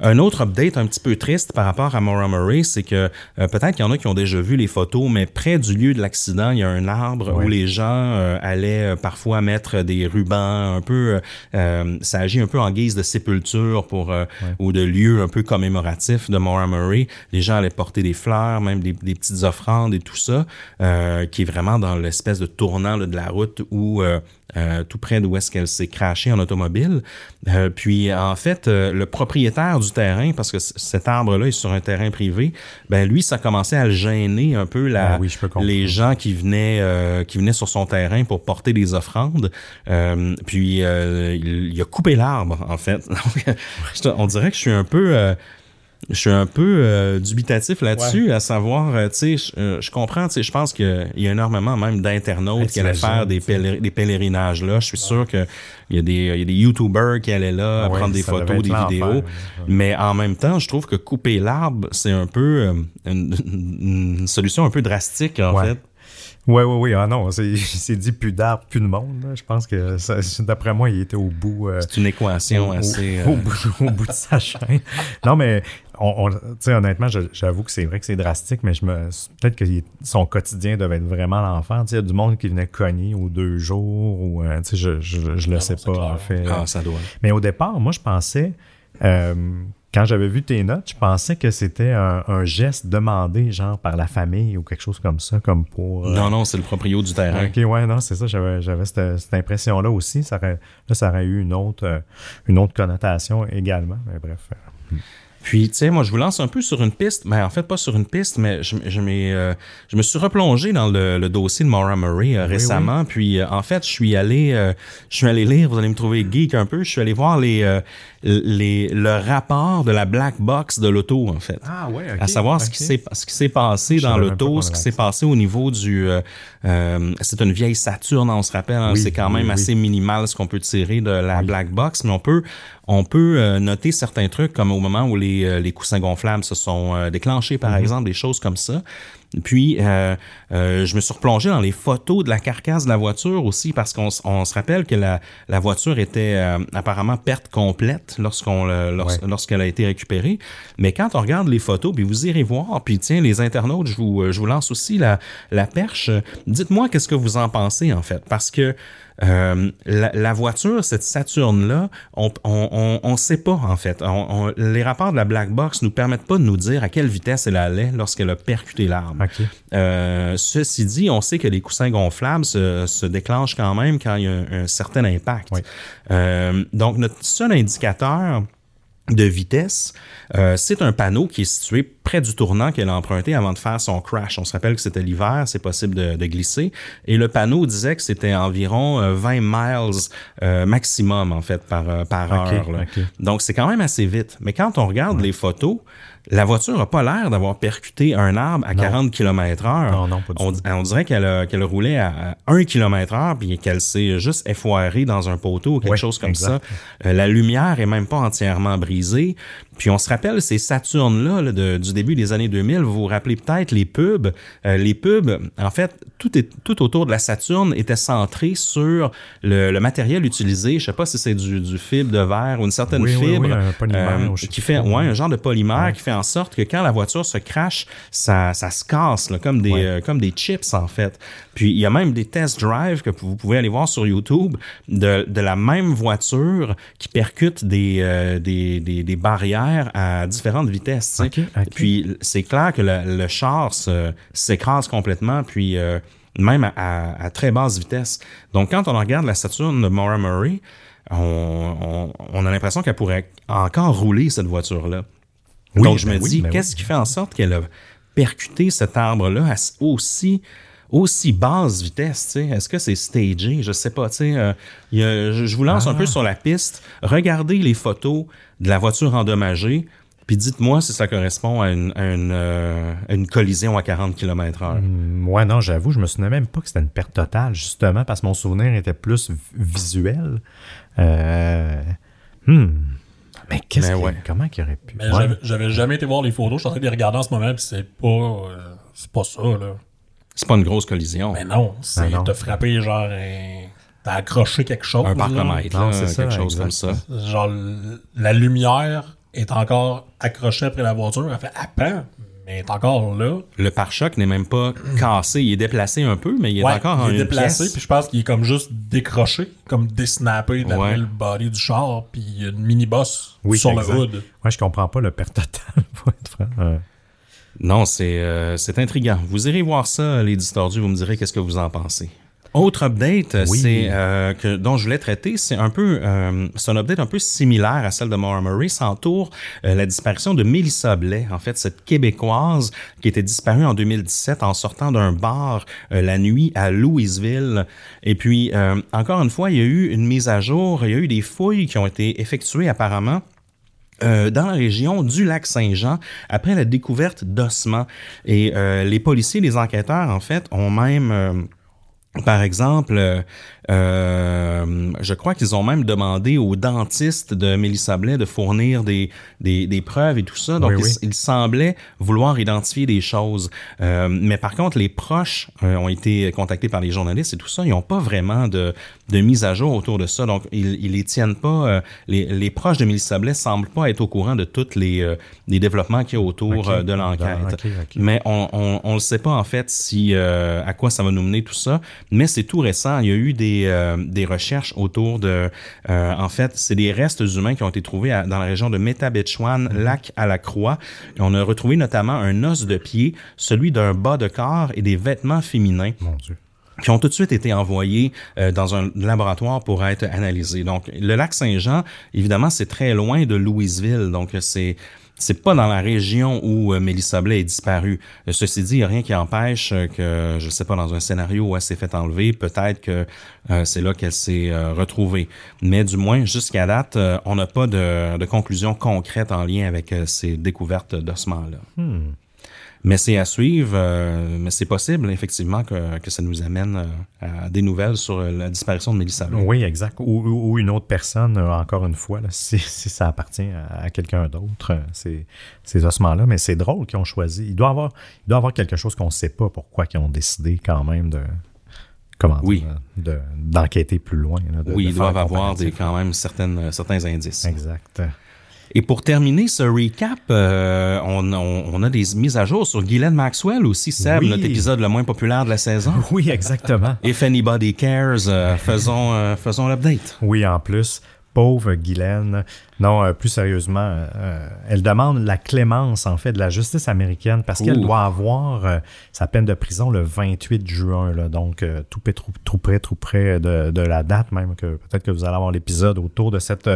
un autre update un petit peu triste par rapport à Maura Murray, c'est que euh, peut-être qu'il y en a qui ont déjà vu les photos, mais près du lieu de l'accident, il y a un arbre où les gens euh, allaient parfois mettre des rubans, un peu, ça agit un peu en guise de sépulture pour euh, ou de lieu un peu commémoratif de Maura Murray. Les gens allaient porter des fleurs, même des, des petites offrandes et tout ça, euh, qui est vraiment dans l'espèce de tournant là, de la route où euh, euh, tout près d'où est-ce qu'elle s'est crashée en automobile. Euh, puis en fait, euh, le propriétaire du terrain, parce que cet arbre-là est sur un terrain privé, ben lui, ça commençait à le gêner un peu la, Ah oui, les gens qui venaient qui venaient sur son terrain pour porter des offrandes. Puis il, il a coupé l'arbre en fait. On dirait que je suis un peu je suis un peu euh, dubitatif là-dessus, à savoir, euh, tu sais, je, euh, je comprends, tu sais, je pense qu'il y a énormément même d'internautes qui allaient faire des, pèlerinages là. Je suis sûr qu'il y a des, il y a des YouTubers qui allaient là Ouais, prendre des photos, des vidéos. Mais en même temps, je trouve que couper l'arbre, c'est un peu une, une solution un peu drastique, en fait. Oui, oui, oui. Ah non, c'est dit plus d'arbres, plus de monde. là. Je pense que, d'après moi, il était au bout. euh, C'est une équation au, assez... au- euh, au bout, au bout de sa chaîne. Non, mais on, on- honnêtement, j'avoue que c'est vrai que c'est drastique, mais je me peut-être que son quotidien devait être vraiment l'enfer. Il y a du monde qui venait cogner aux deux jours, ou euh, je, je, je le Non, sais pas, clair. en fait. Ah, ça doit. Mais au départ, moi, je pensais, euh, quand j'avais vu tes notes, je pensais que c'était un, un geste demandé, genre par la famille ou quelque chose comme ça, comme pour. euh, Non, non, c'est le proprio du terrain. Ok, ouais, non, c'est ça. J'avais, j'avais cette, cette impression-là aussi. Ça aurait, là, ça aurait eu une autre, une autre connotation également. Mais bref. euh, Puis, tu sais, moi, je vous lance un peu sur une piste, mais en fait, pas sur une piste, mais je, je, euh, je me suis replongé dans le, le dossier de Maura Murray euh, récemment. Puis, euh, en fait, je suis allé, euh, je suis allé lire, vous allez me trouver geek un peu, je suis allé voir les, euh, les, le rapport de la black box de l'auto, en fait. Ah ouais, ok. à savoir ce qui s'est ce qui s'est passé Je dans l'auto, ce qui s'est passé au niveau du euh, euh, c'est une vieille Saturne, on se rappelle, hein, Oui, c'est quand même assez minimal ce qu'on peut tirer de la black box, mais on peut on peut euh, noter certains trucs comme au moment où les, euh, les coussins gonflables se sont euh, déclenchés Mhm. par exemple, des choses comme ça. Puis, euh, euh, je me suis replongé dans les photos de la carcasse de la voiture aussi parce qu'on se rappelle que la, la voiture était euh, apparemment perte complète lorsqu'on Ouais. lorsqu'elle a été récupérée. Mais quand on regarde les photos, puis vous irez voir, puis tiens, les internautes, je vous, je vous lance aussi la, la perche. Dites-moi qu'est-ce que vous en pensez en fait, parce que euh, la, la voiture, cette Saturne-là, on on, on, on sait pas en fait. On- les rapports de la black box nous permettent pas de nous dire à quelle vitesse elle allait lorsqu'elle a percuté l'arbre. Euh, ceci dit, on sait que les coussins gonflables se, se déclenchent quand même quand il y a un, un certain impact. Oui. Euh, donc, notre seul indicateur de vitesse, euh, c'est un panneau qui est situé près du tournant qu'elle a emprunté avant de faire son crash. On se rappelle que c'était l'hiver, c'est possible de, de glisser. Et le panneau disait que c'était environ euh, 20 miles euh, maximum, en fait, par, euh, par heure. Donc, c'est quand même assez vite. Mais quand on regarde les photos, la voiture n'a pas l'air d'avoir percuté un arbre à 40 km heure. Non, non, pas du on, tout. on dirait qu'elle roulait à, à 1 km heure puis qu'elle s'est juste effoirée dans un poteau ou quelque chose comme exact. ça. Euh, la lumière est même pas entièrement brisée. Puis on se rappelle ces Saturnes-là là, de- du début des années 2000. Vous vous rappelez peut-être les pubs. Euh, les pubs, en fait, tout, est, tout autour de la Saturne était centré sur le, le matériel utilisé. Je sais pas si c'est du, du fibre de verre ou une certaine Oui, oui, fibre oui, un polymère, euh, qui fait ouais, un genre de polymère qui fait en sorte que quand la voiture se crache, ça, ça se casse là, comme des Ouais. euh, comme des chips en fait. Puis il y a même des test drives que vous pouvez aller voir sur YouTube de, de la même voiture qui percute des, euh, des, des, des barrières à différentes vitesses. Puis c'est clair que le, le char se- s'écrase complètement, puis euh, même à, à- à très basse vitesse. Donc quand on regarde la Saturn de Maura Murray, on, on- on a l'impression qu'elle pourrait encore rouler cette voiture-là. Oui, Donc je ben me oui, dis, ben qu'est-ce oui. qui fait en sorte qu'elle a percuté cet arbre-là aussi aussi basse vitesse, tu sais, est-ce que c'est stagé? Je sais pas, tu sais, euh, y a- je, je vous lance un Ah. peu sur la piste, regardez les photos de la voiture endommagée, puis dites-moi si ça correspond à une, à une, euh, une collision à 40 km heure. Moi, non, j'avoue, je me souvenais même pas que c'était une perte totale, justement, parce que mon souvenir était plus visuel. Euh, hmm. Mais qu'est-ce ouais. comment qu'il aurait pu? Mais Ouais. j'avais- j'avais jamais été voir les photos. Je suis en train de les regarder en ce moment, puis c'est pas. euh, c'est pas ça, là. C'est pas une grosse collision. Mais non, c'est Ben non. t'as frappé genre un. T'as accroché quelque chose. Un là. parcomètre, Non, là, ça, quelque chose exact. comme ça. Genre, la lumière est encore accrochée après la voiture. Elle fait à peine, mais elle est encore là. Le pare-choc n'est même pas cassé, il est déplacé un peu, mais il est Ouais, encore en il est une déplacé, pièce. puis je pense qu'il est comme juste décroché, comme désnappé d'après Ouais. le body du char, puis il y a une mini-boss Oui, sur exact. le hood. Ouais, je comprends pas le perte totale, pour être franc. Non, c'est euh, intriguant. Vous irez voir ça, les distordus, vous me direz qu'est-ce que vous en pensez. Autre update, Oui. c'est euh, que dont je voulais traiter, c'est un peu, euh, c'est un update un peu similaire à celle de Maura Murray. Ça entoure euh, la disparition de Mélissa Blais, en fait cette québécoise qui était disparue en 2017 en sortant d'un bar la nuit à Louisville. Et puis encore une fois, il y a eu une mise à jour, il y a eu des fouilles qui ont été effectuées apparemment euh, dans la région du lac Saint-Jean après la découverte d'ossements. Et euh, les policiers, les enquêteurs, en fait, ont même... euh, par exemple, euh, je crois qu'ils ont même demandé au dentiste de Mélissa Blais de fournir des, des, des preuves et tout ça. Donc, Oui, oui. il semblait vouloir identifier des choses. Euh, mais par contre, les proches euh, ont été contactés par les journalistes et tout ça. Ils n'ont pas vraiment de, de mise à jour autour de ça. Donc, ils, ils les tiennent pas. les, les proches de Mélissa Blais semblent pas être au courant de tous les, les développements qu'il y a autour de l'enquête. Ok, ok. Mais on on, on le sait pas en fait si à quoi ça va nous mener tout ça. Mais c'est tout récent. Il y a eu des, euh, des recherches autour de. euh, en fait, c'est des restes humains qui ont été trouvés à- dans la région de Métabetchouan, lac à la Croix. Et on a retrouvé notamment un os de pied, celui d'un bas de corps et des vêtements féminins Mon Dieu. qui ont tout de suite été envoyés euh, dans un laboratoire pour être analysés. Donc, le lac Saint-Jean, évidemment, c'est très loin de Louisville. Donc, c'est c'est pas dans la région où euh, Mélissa Blais est disparue. Euh, ceci dit, il n'y a rien qui empêche euh, que, je sais pas, dans un scénario où elle s'est fait enlever, peut-être que c'est là qu'elle s'est retrouvée. Mais du moins, jusqu'à date, on n'a pas de, de conclusion concrète en lien avec ces découvertes d'ossements-là. Mais c'est à suivre, euh, mais c'est possible, effectivement, que, que ça nous amène euh, à des nouvelles sur la disparition de Mélissa Blais. Oui, exact. Ou, ou- une autre personne, euh, encore une fois, là, si, si ça appartient à, à quelqu'un d'autre, euh, ces, ces ossements-là. Mais c'est drôle qu'ils ont choisi. Il doit y avoir, il doit avoir quelque chose qu'on ne sait pas pourquoi ils ont décidé quand même de. Comment Oui. de- d'enquêter plus loin. là, de- oui, ils doivent avoir des, quand même certaines, euh, certains indices. Exact. Et pour terminer ce recap, euh, on, on- on a des mises à jour sur Guylaine Maxwell aussi, Seb, Oui. notre épisode le moins populaire de la saison. Oui, exactement. If anybody cares, euh, faisons, euh, faisons l'update. Oui, en plus, pauvre Guylaine. Non, euh, plus sérieusement, euh, elle demande la clémence, en fait, de la justice américaine parce qu'elle doit avoir euh, sa peine de prison le 28 juin. Là, donc, tout, près, tout, tout près, tout près de, de la date, même que peut-être que vous allez avoir l'épisode autour de cette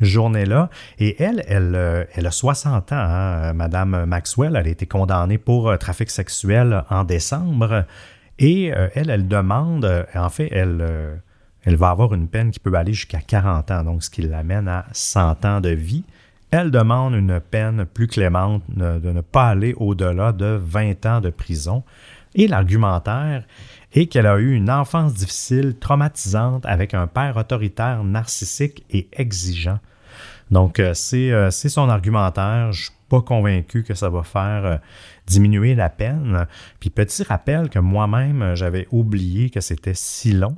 journée-là. Et elle, elle, elle a 60 ans, hein, Madame Maxwell. Elle a été condamnée pour trafic sexuel en décembre. Et euh, elle, elle demande, euh, en fait, elle, euh, elle va avoir une peine qui peut aller jusqu'à 40 ans, donc ce qui l'amène à 100 ans de vie. Elle demande une peine plus clémente ne- de ne pas aller au-delà de 20 ans de prison. Et l'argumentaire est qu'elle a eu une enfance difficile, traumatisante, avec un père autoritaire, narcissique et exigeant. Donc, euh, c'est euh, c'est son argumentaire. Je suis pas convaincu que ça va faire euh, diminuer la peine. Puis, petit rappel que moi-même, euh, j'avais oublié que c'était si long.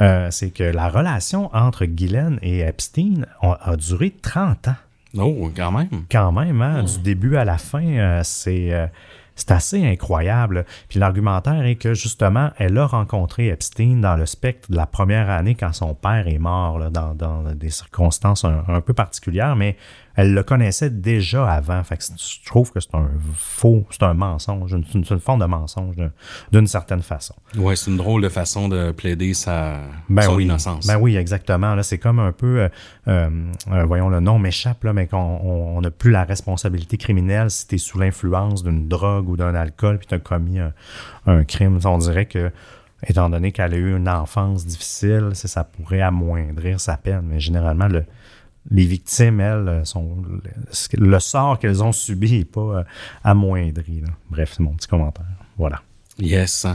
Euh, c'est que la relation entre Guylaine et Epstein a, a duré 30 ans Oh, quand même. quand même, hein, du début à la fin, euh, c'est euh, c'est assez incroyable. Puis l'argumentaire est que justement, elle a rencontré Epstein dans le spectre de la première année quand son père est mort, là, dans, dans des circonstances un, un peu particulières, mais elle le connaissait déjà avant. Fait que c'est- je trouve que c'est un faux, c'est un mensonge, une, une, une forme de mensonge d'une certaine façon. Ouais, c'est une drôle de façon de plaider sa, Ben son oui. innocence. Ben oui, exactement. Là, c'est comme un peu, euh, euh, euh, voyons, le nom m'échappe, là, mais qu'on on on n'a plus la responsabilité criminelle si tu es sous l'influence d'une drogue ou d'un alcool puis tu as commis un, un crime. On dirait que, étant donné qu'elle a eu une enfance difficile, ça pourrait amoindrir sa peine. Mais généralement, le, les victimes, elles, sont, le, sort qu'elles ont subi n'est pas euh, amoindri. là. Bref, c'est mon petit commentaire. Voilà. Yes.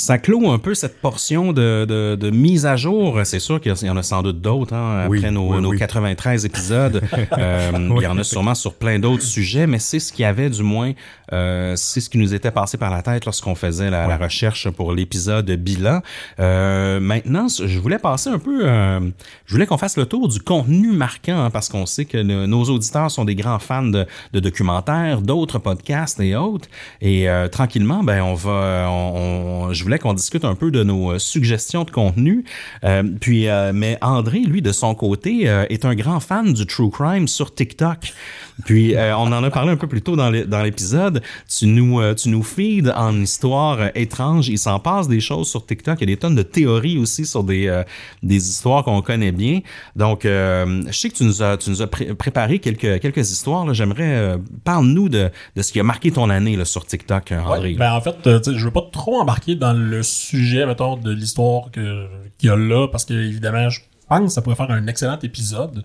Ça clôt un peu cette portion de, de, de mise à jour. C'est sûr qu'il y en a sans doute d'autres hein, Oui, après nos, oui, nos oui. 93 épisodes. Euh, Il y en a sûrement sur plein d'autres sujets, mais c'est ce qu'il y avait du moins, euh, c'est ce qui nous était passé par la tête lorsqu'on faisait la, la recherche pour l'épisode bilan. Euh, maintenant, je voulais passer un peu, euh, je voulais qu'on fasse le tour du contenu marquant hein, parce qu'on sait que le- nos auditeurs sont des grands fans de, de documentaires, d'autres podcasts et autres. Et euh, tranquillement, ben on va, on, on- je voulais qu'on discute un peu de nos euh, suggestions de contenu. Euh, puis, euh, mais André, lui, de son côté, est un grand fan du true crime sur TikTok. Puis, euh, on en a parlé un peu plus tôt dans l'é- dans l'épisode. Tu nous, euh, tu nous feeds en histoires euh, étranges. Il s'en passe des choses sur TikTok. Il y a des tonnes de théories aussi sur des, euh, des histoires qu'on connaît bien. Donc, euh, je sais que tu nous as, tu nous as pré- préparé quelques, quelques histoires. J'aimerais, euh, parle-nous de, de ce qui a marqué ton année là, sur TikTok, André. Ouais, ben en fait, je veux pas trop embarquer dans le sujet, mettons, de l'histoire que- qu'il y a là, parce que évidemment, je pense que ça pourrait faire un excellent épisode.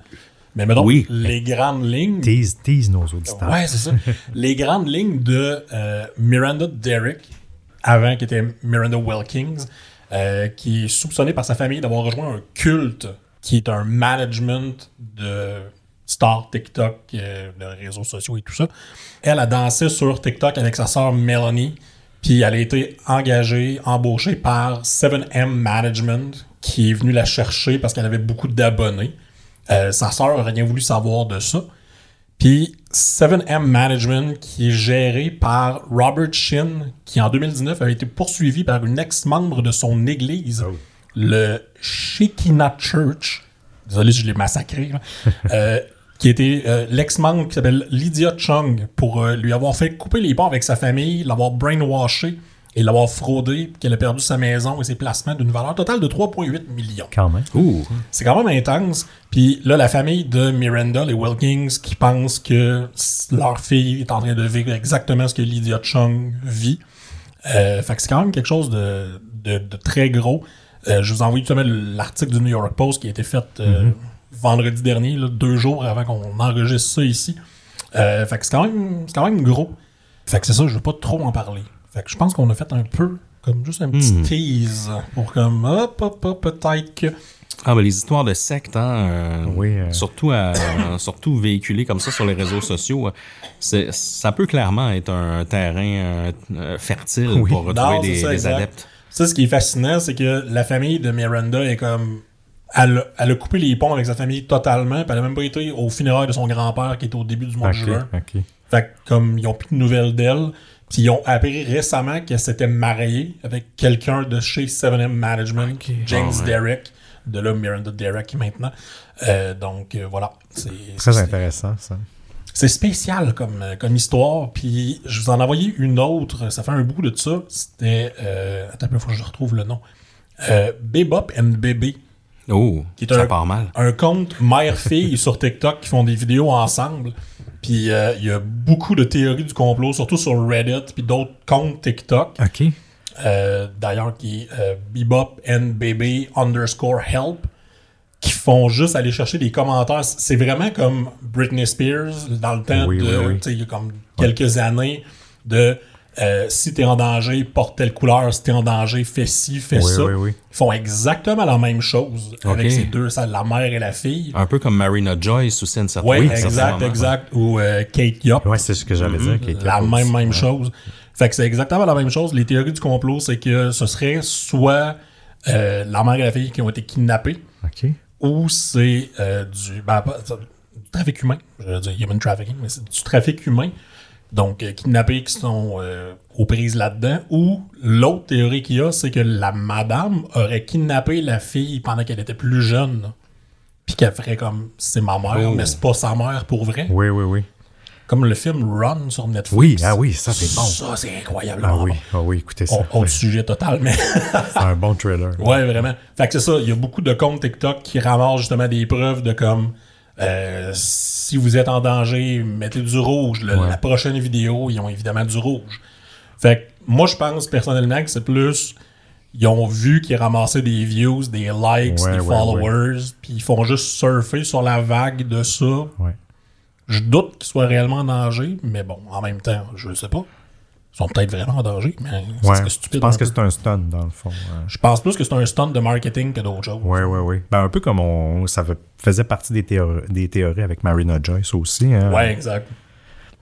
Mais mettons, Oui. les grandes lignes. Tease, tease nos auditeurs. Ouais, c'est ça. les grandes lignes de euh, Miranda Derrick, avant qui était Miranda Wilkins, euh, qui est soupçonnée par sa famille d'avoir rejoint un culte qui est un management de stars TikTok, euh, de réseaux sociaux et tout ça. Elle a dansé sur TikTok avec sa sœur Melanie, puis elle a été engagée, embauchée par 7M Management, qui est venu la chercher parce qu'elle avait beaucoup d'abonnés. Euh, sa sœur n'a rien voulu savoir de ça. Puis 7M Management, qui est géré par Robert Shin, qui en 2019 avait été poursuivi par une ex-membre de son église, le Shekinah Church. Désolé je l'ai massacré. Euh, qui était euh, l'ex-membre qui s'appelle Lydia Chung, pour lui avoir fait couper les ponts avec sa famille, l'avoir brainwashé et l'avoir fraudé, puis qu'elle a perdu sa maison et ses placements d'une valeur totale de 3,8 millions. Quand même. Ouh. C'est quand même intense. Puis là, la famille de Miranda, les Wilkins, qui pensent que leur fille est en train de vivre exactement ce que Lydia Chung vit. Euh, fait que c'est quand même quelque chose de, de, de très gros. Euh, je vous envoie justement l'article du New York Post qui a été fait euh, vendredi dernier, là, deux jours avant qu'on enregistre ça ici. Euh, fait que c'est quand même, c'est quand même gros. Fait que c'est ça, je veux pas trop en parler. Fait que je pense qu'on a fait un peu comme juste un petit tease pour comme hop, hop, hop, peut-être que. Ah, ben les histoires de sectes, hein, euh, Oui, euh. surtout, à- euh, surtout véhiculées comme ça sur les réseaux sociaux, euh, ça peut clairement être un terrain euh, fertile Oui. pour retrouver Non, des, ça, des exact. adeptes. Ça, ce qui est fascinant, c'est que la famille de Miranda est comme. Elle, a- elle a coupé les ponts avec sa famille totalement, puis elle a même pas été au funérailles de son grand-père qui était au début du mois de juin. ok. Fait que comme ils ont plus de nouvelles d'elle, puis ils ont appris récemment qu'elle s'était mariée avec quelqu'un de chez 7M Management, James ouais. Derrick, de là Miranda Derrick maintenant. Euh, donc euh, voilà, c'est Très intéressant, ça. c'est spécial comme, euh, comme histoire. Puis je vous en ai envoyé une autre. Ça fait un bout de ça. C'était. Euh, attends peu, faut que je retrouve le nom. Euh, Bebop and Baby. Oh, Qui est ça un- part mal. Un compte mère-fille sur TikTok qui font des vidéos ensemble. Puis euh, il y a beaucoup de théories du complot, surtout sur Reddit, puis d'autres comptes TikTok. OK. Euh, D'ailleurs, qui est euh, Bebop Baby underscore help, qui font juste aller chercher des commentaires. C'est vraiment comme Britney Spears dans le temps Oui, de, oui, oui. il y a comme quelques années de euh, si t'es en danger, porte telle couleur, si t'es en danger, fais ci, fais Oui, ça. oui, oui. Ils font exactement la même chose avec ces deux, ça, la mère et la fille. Un peu comme Marina Joyce aussi, une certaine Oui, exact, exact. Ou euh, Kate Yop. Ouais, c'est ce que j'allais dire. Kate La même, aussi. même Ouais. chose. Fait que c'est exactement la même chose. Les théories du complot, c'est que ce serait soit euh, la mère et la fille qui ont été kidnappées, OK. ou c'est euh, du, ben, du trafic humain. Je veux dire human trafficking, mais c'est du trafic humain. Donc, euh, kidnappés qui sont euh, aux prises là-dedans. Ou l'autre théorie qu'il y a, c'est que la madame aurait kidnappé la fille pendant qu'elle était plus jeune. Puis qu'elle ferait comme c'est ma mère, Oh. mais c'est pas sa mère pour vrai. Oui, oui, oui. Comme le film Run sur Netflix. Oui, ah oui, ça, c'est bon. Ça, c'est incroyable. Ah oui, ah oui, écoutez ça. Autre sujet total, mais. C'est un bon trailer. ouais, vraiment. Fait que c'est ça. Il y a beaucoup de comptes TikTok qui ramassent justement des preuves de comme. Euh, si vous êtes en danger, mettez du rouge. Le- Ouais. La prochaine vidéo, ils ont évidemment du rouge. Fait que moi, je pense personnellement que c'est plus. Ils ont vu qu'ils ramassaient des views, des likes, Ouais, des ouais, followers, puis ils font juste surfer sur la vague de ça. Je doute qu'ils soient réellement en danger, mais bon, en même temps, je sais pas. Ils sont peut-être vraiment en danger, mais c'est Ouais. c'est Je stupide. pense que c'est un stun, dans le fond. ouais. Je pense plus que c'est un stunt de marketing que d'autres choses. Oui, oui, oui. Ben, un peu comme on, ça faisait partie des, théories, des théories avec Marina Joyce aussi. Hein. Ouais, exact.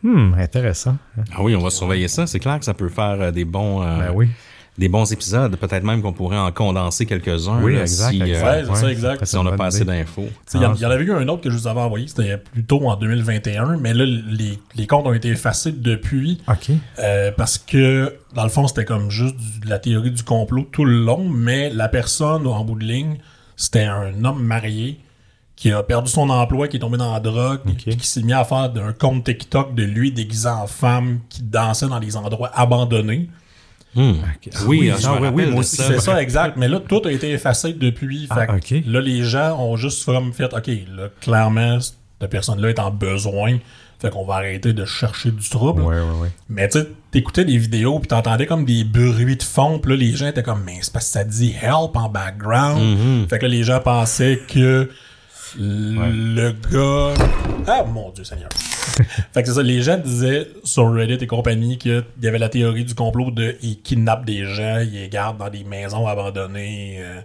Hmm, intéressant. Ah oui, on va surveiller ça. C'est clair que ça peut faire euh, des bons, euh, Ben oui. Des bons épisodes. Peut-être même qu'on pourrait en condenser quelques-uns. Oui, là, exact, si, euh, exact. Ouais, c'est ça, exact. ça si on n'a pas assez d'infos. Tu sais, Il y, en- Ah, il y en avait eu un autre que je vous avais envoyé, c'était plus tôt en 2021, mais là, les, les comptes ont été effacés depuis OK. euh, parce que, dans le fond, c'était comme juste du- de la théorie du complot tout le long, mais la personne, en bout de ligne, c'était un homme marié qui a perdu son emploi, qui est tombé dans la drogue, qui s'est mis à faire un compte TikTok de lui déguisé en femme qui dansait dans des endroits abandonnés. Oui, oui, je me oui, oui, rappelle moi de aussi, ça. C'est ça, exact. Mais là, tout a été effacé depuis. Ah, Fait que ok. Là, les gens ont juste comme fait, OK, là, clairement, cette personne-là est en besoin. Fait qu'on va arrêter de chercher du trouble. Ouais, ouais, ouais. Mais tu sais, t'écoutais des vidéos puis t'entendais comme des bruits de fond. Puis là, les gens étaient comme, mais c'est parce que ça dit help en background. Mm-hmm. Fait que là, les gens pensaient que le gars... Ah, mon Dieu Seigneur. fait que c'est ça, les gens disaient sur Reddit et compagnie qu'il y avait la théorie du complot de ils kidnappent des gens, ils les gardent dans des maisons abandonnées. euh,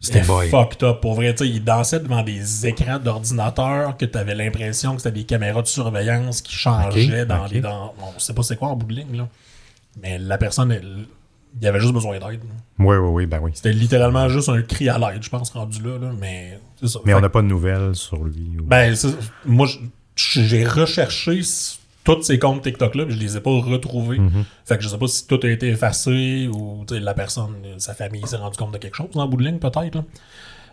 C'était fucked up. Pour vrai, tu sais, ils dansaient devant des écrans d'ordinateur que t'avais l'impression que c'était des caméras de surveillance qui changeaient dans ok. les... Dans, on sait pas c'est quoi en bout de ligne, là. Mais la personne, elle, il avait juste besoin d'aide. Oui, oui, oui, ben oui. C'était littéralement juste un cri à l'aide, je pense, rendu là, là. Mais c'est ça. Mais Fait on que- n'a pas de nouvelles sur lui. ou- ben, moi, je- j'ai recherché tous ces comptes TikTok-là, mais je les ai pas retrouvés. Mhm. Fait que je sais pas si tout a été effacé ou la personne, sa famille s'est rendu compte de quelque chose en bout de ligne, peut-être. là.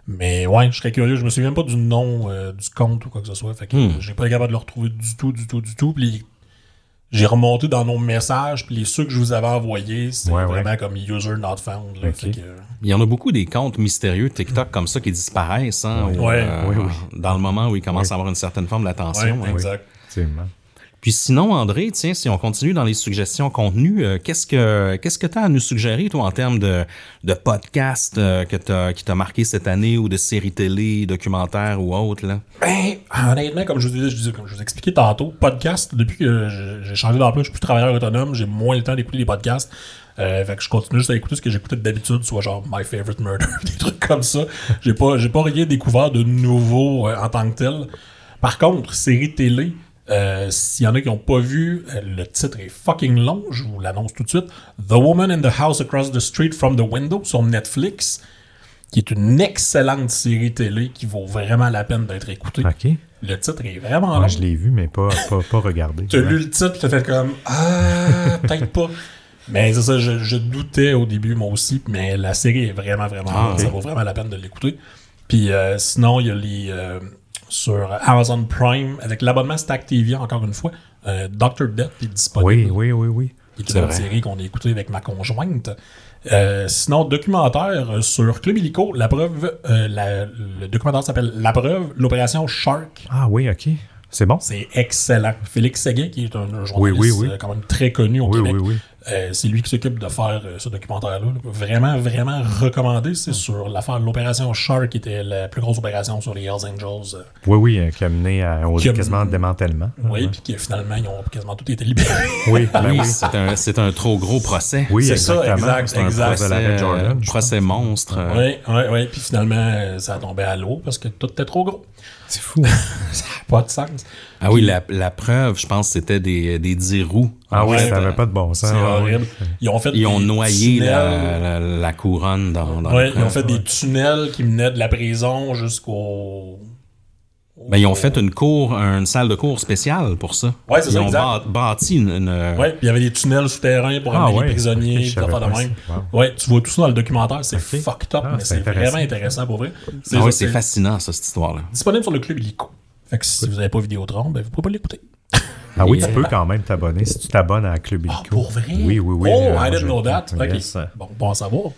Mais ouais, je serais curieux. Je me souviens pas du nom euh, du compte ou quoi que ce soit. Fait que Hmm. j'ai pas été capable de le retrouver du tout, du tout, du tout. Puis j'ai remonté dans nos messages, puis les ceux que je vous avais envoyés, c'est Ouais, vraiment comme user not found. Là, que, Il y en a beaucoup des comptes mystérieux TikTok comme ça qui disparaissent hein, euh, Oui, oui. dans le moment où ils commencent à avoir une certaine forme ouais, d'attention. hein. exact. Effectivement. Puis sinon, André, tiens, si on continue dans les suggestions contenues, euh, qu'est-ce que qu'est-ce que tu as à nous suggérer, toi, en termes de, de podcasts euh, que t'as- qui t'a marqué cette année ou de séries télé, documentaires ou autres, là? Ben, honnêtement, comme je vous, ai- comme je vous ai expliqué tantôt, podcast, depuis que j'ai changé d'emploi, je suis plus travailleur autonome, j'ai moins le temps d'écouter des podcasts. Euh, fait que je continue juste à écouter ce que j'écoutais d'habitude, soit genre My Favorite Murder, des trucs comme ça. J'ai pas, j'ai pas rien découvert de nouveau en tant que tel. Par contre, série télé, euh, s'il y en a qui n'ont pas vu, euh, le titre est fucking long, je vous l'annonce tout de suite. The Woman in the House Across the Street from the Window sur Netflix, qui est une excellente série télé qui vaut vraiment la peine d'être écoutée. OK. Le titre est vraiment Moi, long. je l'ai vu, mais pas, pas, pas regardé. Tu as lu le titre, tu t'as fait comme Ah, peut-être pas. Mais c'est ça, je, je doutais au début, moi aussi, mais la série est vraiment, vraiment Ah. Ça vaut vraiment la peine de l'écouter. Puis euh, sinon, il y a les. euh, sur Amazon Prime, avec l'abonnement Stack TV, encore une fois, euh, Dr. Death est disponible. Oui, oui, oui, oui. qui est C'est une vrai. série qu'on a écoutée avec ma conjointe. Euh, sinon, documentaire sur Club Illico, la preuve, euh, la- le documentaire s'appelle La preuve, l'opération Shark. Ah oui, OK. C'est bon? C'est excellent. Félix Séguin, qui est un journaliste Oui, oui, oui. euh, quand même très connu au Oui, Québec, oui, oui. euh, c'est lui qui s'occupe de faire euh, ce documentaire-là. là. Vraiment, vraiment recommandé. C'est sur l'affaire de l'opération Shark, qui était la plus grosse opération sur les Hells Angels. euh, Oui, oui, euh, qui a mené à, au Qui a- quasiment démantèlement. Oui, puis qui finalement, ils ont quasiment tout été libérés. Oui, ben oui, c'est un, c'est un trop gros procès. Oui, C'est ça, exactement. exact, C'est un exact. procès de la Jordan. procès monstre. euh, Oui, oui, oui. Puis finalement, ça a tombé à l'eau parce que tout était trop gros. C'est fou. Ça n'a pas de sens. Ah oui, la, la preuve, je pense, c'était des, des dix roues. Ah oui, Ouais, ça n'avait pas de bon sens. C'est Ah horrible. Ils ont fait Ils ont des noyé tunnels. la, la, la couronne dans, dans Ouais, la ils ont fait des tunnels qui menaient de la prison jusqu'au. Ben, ils ont fait une cour, une salle de cours spéciale pour ça. Ouais, c'est Ils ça, ont exact. ba- bâti une, une- Ouais, il y avait des tunnels souterrains pour Ah amener ouais, les prisonniers, des affaires de même. Ouais, tu vois tout ça dans le documentaire, c'est fucked up, Ah, mais c'est vraiment intéressant pour vrai. Ah c'est fascinant, ça, cette histoire-là. disponible sur le club Illico. Fait que si vous n'avez pas Vidéotron, ben vous pouvez pas l'écouter. Ah oui, Et- tu peux quand même t'abonner si tu t'abonnes à Club Ah, Illico. pour vrai? Oui, oui, oui. Oh, Euh, I didn't know that. Ok. Yes. Bon, bon à savoir.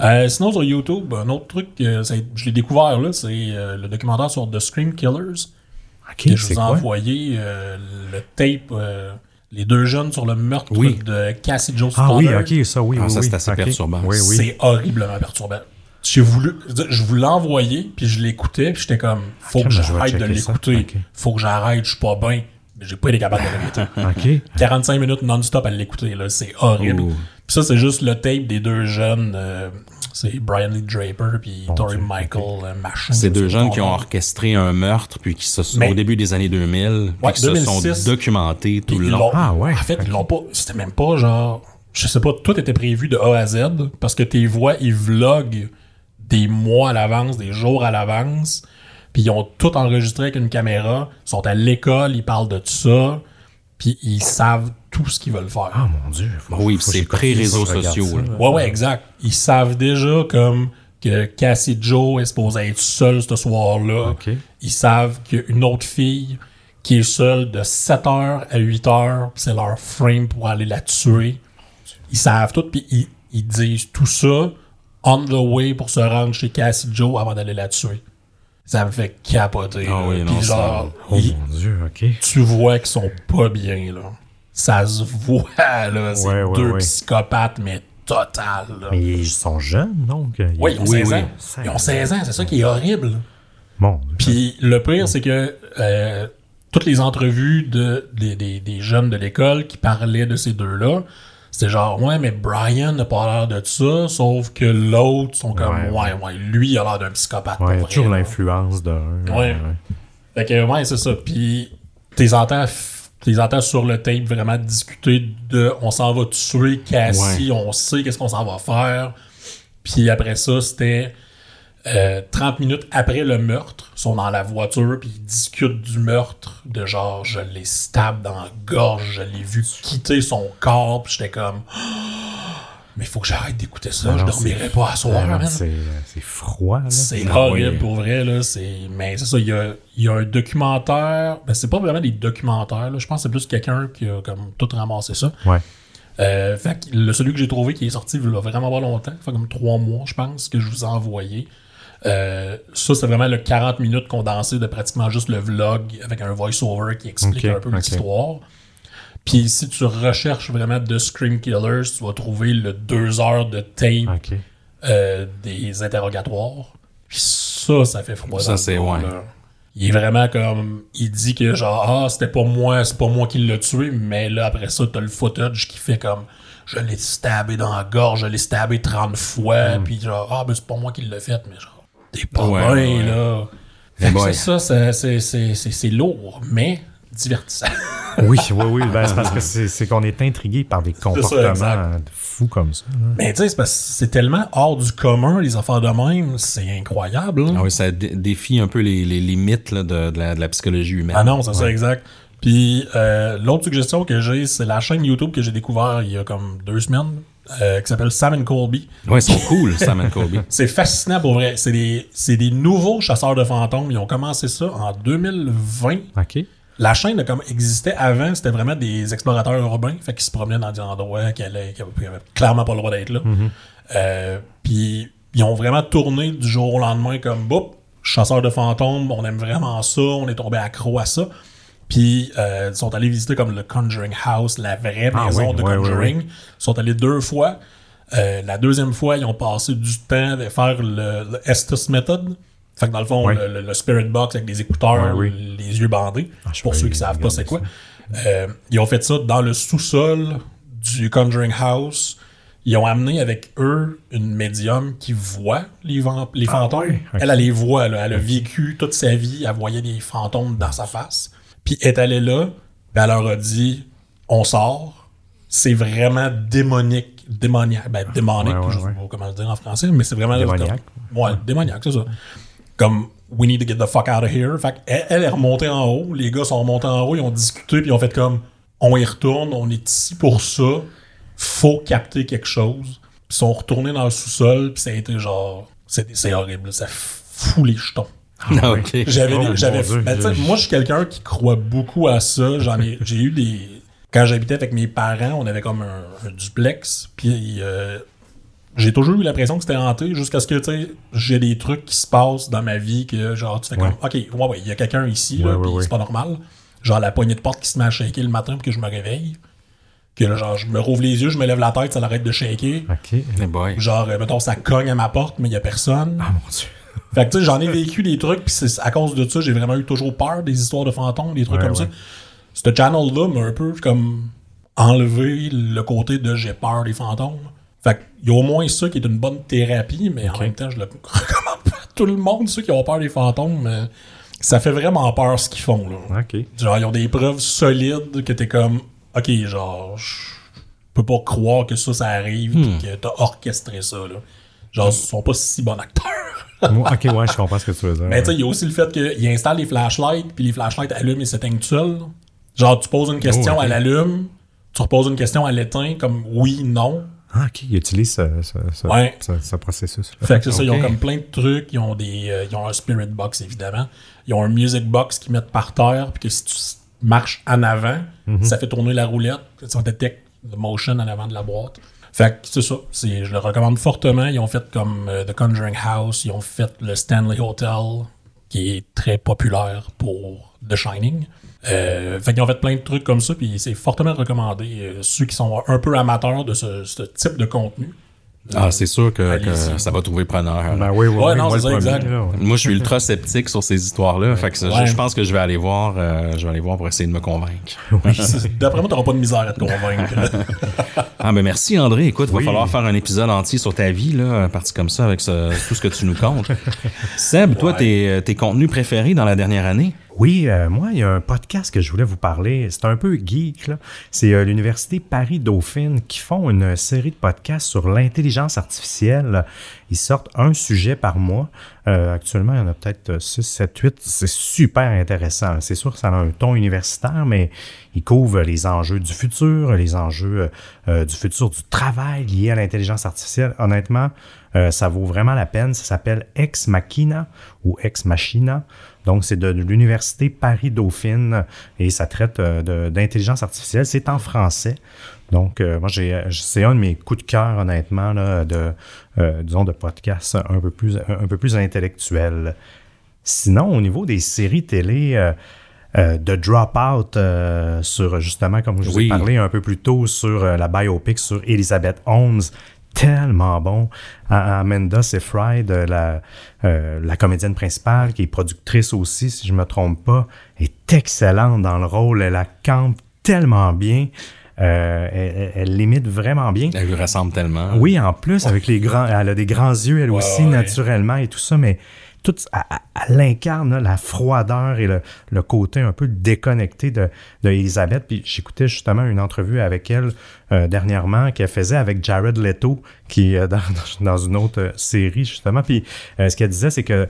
Euh, sinon, sur YouTube, un autre truc, euh, ça- je l'ai découvert là, c'est euh, le documentaire sur The Scream Killers. OK, que je vous ai envoyé euh, le tape, euh, les deux jeunes sur le meurtre Oui. de Cassie Joe Ah oui. OK, ça, oui, Ah, oui. ça, c'est assez perturbant. Oui, oui. C'est horriblement perturbant. J'ai voulu, je vous l'ai envoyé, puis je l'écoutais, puis j'étais comme, faut que j'arrête de l'écouter. Faut que j'arrête, je suis pas bien. J'ai pas été capable de l'arrêter. OK. 45 minutes non-stop à l'écouter, là. C'est horrible. Puis ça, c'est juste le tape des deux jeunes. euh, c'est Brian Lee Draper puis Tori Michael euh, machin. C'est je deux jeunes qui ont orchestré un meurtre, puis qui se sont, Mais- au début des années 2000, puis Ouais, qui se 2006. sont documentés tout le long. Ah ouais, En fait, ils l'ont pas. C'était même pas genre. Je sais pas, tout était prévu de A à Z parce que tes voix, ils vloguent des mois à l'avance, des jours à l'avance. Puis ils ont tout enregistré avec une caméra. Ils sont à l'école, ils parlent de tout ça. Puis ils savent tout ce qu'ils veulent faire. Ah, mon Dieu. Faut- Oui, c'est pré-réseaux sociaux, ça. là. Ouais, ouais, exact. Ils savent déjà comme que Cassie Joe est supposée être seule ce soir-là. OK. Ils savent qu'il y a une autre fille qui est seule de 7h à 8h, puis c'est leur frame pour aller la tuer. Ils savent tout, puis ils, ils disent tout ça on the way pour se rendre chez Cassie Joe avant d'aller la tuer. Ça me fait capoter. Ah oui, Puis genre, Oh, mon Dieu, OK. tu vois qu'ils sont pas bien, là. Ça se voit, là. C'est Ouais, ouais, deux ouais. psychopathes, mais total, là. Mais ils sont jeunes, donc. Ils- Oui, ils ont Oui, 16 oui. ans. Ils ont 16 ans, c'est ça qui est horrible. Dieu. Puis le pire, c'est que euh, toutes les entrevues de, des, des- des jeunes de l'école qui parlaient de ces deux-là, c'était genre, ouais, mais Brian n'a pas l'air de ça, sauf que l'autre sont comme, Ouais, ouais, ouais, lui, il a l'air d'un psychopathe. Ouais, il y a pour toujours l'influence d'un. Ouais. Fait que, ouais, c'est ça. Puis, t'es entends, t'es entends sur le tape vraiment discuter de on s'en va tuer Cassie, on sait qu'est-ce qu'on s'en va faire. Puis après ça, c'était euh, 30 minutes après le meurtre. Ils sont dans la voiture, puis ils discutent du meurtre, de genre, je l'ai stab dans la gorge, je l'ai vu quitter son corps, puis j'étais comme, mais il faut que j'arrête d'écouter ça, Non, je dormirai pas à soir. C'est froid. C'est horrible pour vrai, là. C'est... Mais c'est ça, il y a, il y a un documentaire. Ben, c'est pas vraiment des documentaires, là. Je pense que c'est plus quelqu'un qui a comme tout ramassé ça. Ouais. Euh, fait que le, celui que j'ai trouvé qui est sorti il y a vraiment pas longtemps, fait comme trois mois, je pense, que je vous ai envoyé. Euh, ça, c'est vraiment le 40 minutes condensé de pratiquement juste le vlog avec un voice-over qui explique un peu l'histoire. Puis si tu recherches vraiment The Scream Killers, tu vas trouver le 2 heures de tape euh, des interrogatoires. Puis ça, ça fait froid. Ça, dans le c'est- ouais. là. Il est vraiment comme. Il dit que genre, ah, c'était pas moi, c'est pas moi qui l'ai tué, mais là, après ça, t'as le footage qui fait comme. Je l'ai stabé dans la gorge, je l'ai stabé 30 fois, puis genre, ah, ben c'est pas moi qui l'ai fait, mais genre, t'es pas Ouais, bien, ouais. là. Fait que ça, c'est- c'est- c'est c'est- c'est lourd, mais divertissant. Oui, oui, oui. Ben, c'est parce que c'est qu'on est intrigué par des comportements fous comme ça. mais tu sais, c'est parce que c'est tellement hors du commun, les affaires de même, c'est incroyable. Ah oui, ça dé- défie un peu les, les limites là, de, de la, de la psychologie humaine. Ah non, c'est ça, exact. Puis euh, l'autre suggestion que j'ai, c'est la chaîne YouTube que j'ai découvert il y a comme deux semaines, euh, qui s'appelle Sam and Colby. Ouais, ils sont cool, Sam and Colby. C'est fascinant pour vrai. C'est des, c'est des nouveaux chasseurs de fantômes. Ils ont commencé ça en 2020. OK. La chaîne comme existait avant, c'était vraiment des explorateurs urbains, fait qu'ils se promenaient dans des endroits qui allaient, qui avaient, qui avaient clairement pas le droit d'être là. Euh, puis ils ont vraiment tourné du jour au lendemain comme boup, chasseurs de fantômes, on aime vraiment ça, on est tombé accro à ça. Puis euh, ils sont allés visiter comme le Conjuring House, la vraie Ah maison oui, de Conjuring. Ils sont allés deux fois. Euh, la deuxième fois, ils ont passé du temps à faire le, le Estes Method. Fait que dans le fond, le, le- le Spirit Box avec des écouteurs, les yeux bandés. Ah, pour ceux qui savent pas c'est quoi. Euh, ils ont fait ça dans le sous-sol du Conjuring House. Ils ont amené avec eux une médium qui voit les, les fantômes. ouais? Ok. Elle, elle les voit. là. Elle a vécu toute sa vie. Elle voyait des fantômes dans sa face. Puis elle est allée là. Puis elle leur a dit on sort. C'est vraiment démonique. Démoniaque. Ben, démonique, Ouais, ouais, je sais pas comment le dire en français, mais c'est vraiment. Démoniaque. comme- ouais, démoniaque, c'est ça. Comme We need to get the fuck out of here. Fait elle, elle est remontée en haut. Les gars sont remontés en haut. Ils ont discuté. Puis ils ont fait comme on y retourne. On est ici pour ça. Faut capter quelque chose. Puis ils sont retournés dans le sous-sol. Puis ça a été genre. C'est c'est horrible. Ça fout les jetons. Ah, ok. J'avais, Oh, j'avais, mon Dieu, ben, je- moi, je suis quelqu'un qui croit beaucoup à ça. J'en ai, j'ai eu des, quand j'habitais avec mes parents, on avait comme un, un duplex, puis euh, j'ai toujours eu l'impression que c'était hanté jusqu'à ce que, tu sais, j'ai des trucs qui se passent dans ma vie que, genre, tu fais Ouais. comme, ok, ouais, ouais, il y a quelqu'un ici, là, Ouais, ouais, puis ouais. c'est pas normal. Genre, la poignée de porte qui se met à shaker le matin pour que je me réveille. Que, là, genre, je me rouvre les yeux, je me lève la tête, ça arrête de shaker. OK. Eh boy. Genre, euh, mettons, ça cogne à ma porte, mais il y a personne. Ah, mon Dieu. Fait que tu sais, j'en ai vécu des trucs, puis c'est à cause de ça, j'ai vraiment eu toujours peur des histoires de fantômes, des trucs Ouais, comme ouais. ça. Ce channel-là m'a un peu comme enlevé le côté de j'ai peur des fantômes. Fait qu'il y a au moins ça qui est une bonne thérapie, mais en même temps, je le recommande pas à tout le monde, ceux qui ont peur des fantômes, mais ça fait vraiment peur ce qu'ils font, là. OK. Genre, ils ont des preuves solides que t'es comme, ok, genre, je peux pas croire que ça, ça arrive, Hmm. pis que t'as orchestré ça, là. Genre, ils sont pas si bons acteurs. OK, ouais, je comprends ce que tu veux dire. Mais tu sais, il y a aussi le fait qu'il installe les flashlights, puis les flashlights allument et s'éteignent tout seuls. Genre, tu poses une question, Oh, ok. elle allume. Tu reposes une question, elle éteint, comme oui, non. Ah, OK, il utilise ce, ce, ce, Ouais. ce- ce processus. Fait que c'est ça, ils ont comme plein de trucs. Ils ont des, euh, ils ont un spirit box, évidemment. Ils ont un music box qu'ils mettent par terre, puis que si tu marches en avant, ça fait tourner la roulette. Ça détecte le motion en avant de la boîte. Fait que c'est ça. Je le recommande fortement. Ils ont fait comme euh, The Conjuring House. Ils ont fait le Stanley Hotel, qui est très populaire pour The Shining. Euh, fait qu'ils ont fait plein de trucs comme ça, puis c'est fortement recommandé. Euh, ceux qui sont un peu amateurs de ce type de contenu. Ah, c'est sûr que, ça va trouver preneur. Ben oui, oui, Ouais, oui, non, moi, c'est le ça, premier, exact. là, ouais. Moi, je suis ultra sceptique sur ces histoires-là. Fait que ça, je- Ouais. je, pense que je vais aller voir, euh, je vais aller voir pour essayer de me convaincre. D'après moi, t'auras pas de misère à te convaincre. Ah, ben merci André. Écoute, il Oui. va falloir faire un épisode entier sur ta vie, là, parti comme ça, avec ce- tout ce que tu nous comptes. Seb, toi, Ouais. tes, tes contenus préférés dans la dernière année? Oui, euh, moi, il y a un podcast que je voulais vous parler. C'est un peu geek. C'est euh, l'Université Paris-Dauphine qui font une série de podcasts sur l'intelligence artificielle. Ils sortent un sujet par mois. Euh, actuellement, il y en a peut-être 6, 7, 8. C'est super intéressant. C'est sûr que ça a un ton universitaire, mais ils couvrent les enjeux du futur, les enjeux du futur du travail lié à l'intelligence artificielle. Honnêtement, ça vaut vraiment la peine. Ça s'appelle Ex Machina ou Ex Machina. Donc, c'est de, l'Université Paris-Dauphine et ça traite euh, d'intelligence artificielle. C'est en français. Donc, euh, moi, j'ai, c'est un de mes coups de cœur, honnêtement, là, de, euh, disons, de podcast un peu plus, un, peu plus intellectuel. Sinon, au niveau des séries télé, euh, de Dropout sur, justement, comme je vous ai parlé un peu plus tôt, sur la biopic sur Elizabeth Holmes, tellement bon. Amanda Seyfried, la, la comédienne principale, qui est productrice aussi, si je me trompe pas, est excellente dans le rôle. Elle la campe tellement bien. Euh, elle, l'imite vraiment bien. Elle lui ressemble tellement. Oui, en plus, avec les grands, elle a des grands yeux, elle aussi, naturellement, et tout ça, mais tout, elle, incarne la froideur et le, côté un peu déconnecté de, de Puis j'écoutais justement une entrevue avec elle euh, dernièrement qu'elle faisait avec Jared Leto, qui est dans, dans une autre série justement. Puis euh, ce qu'elle disait, c'est que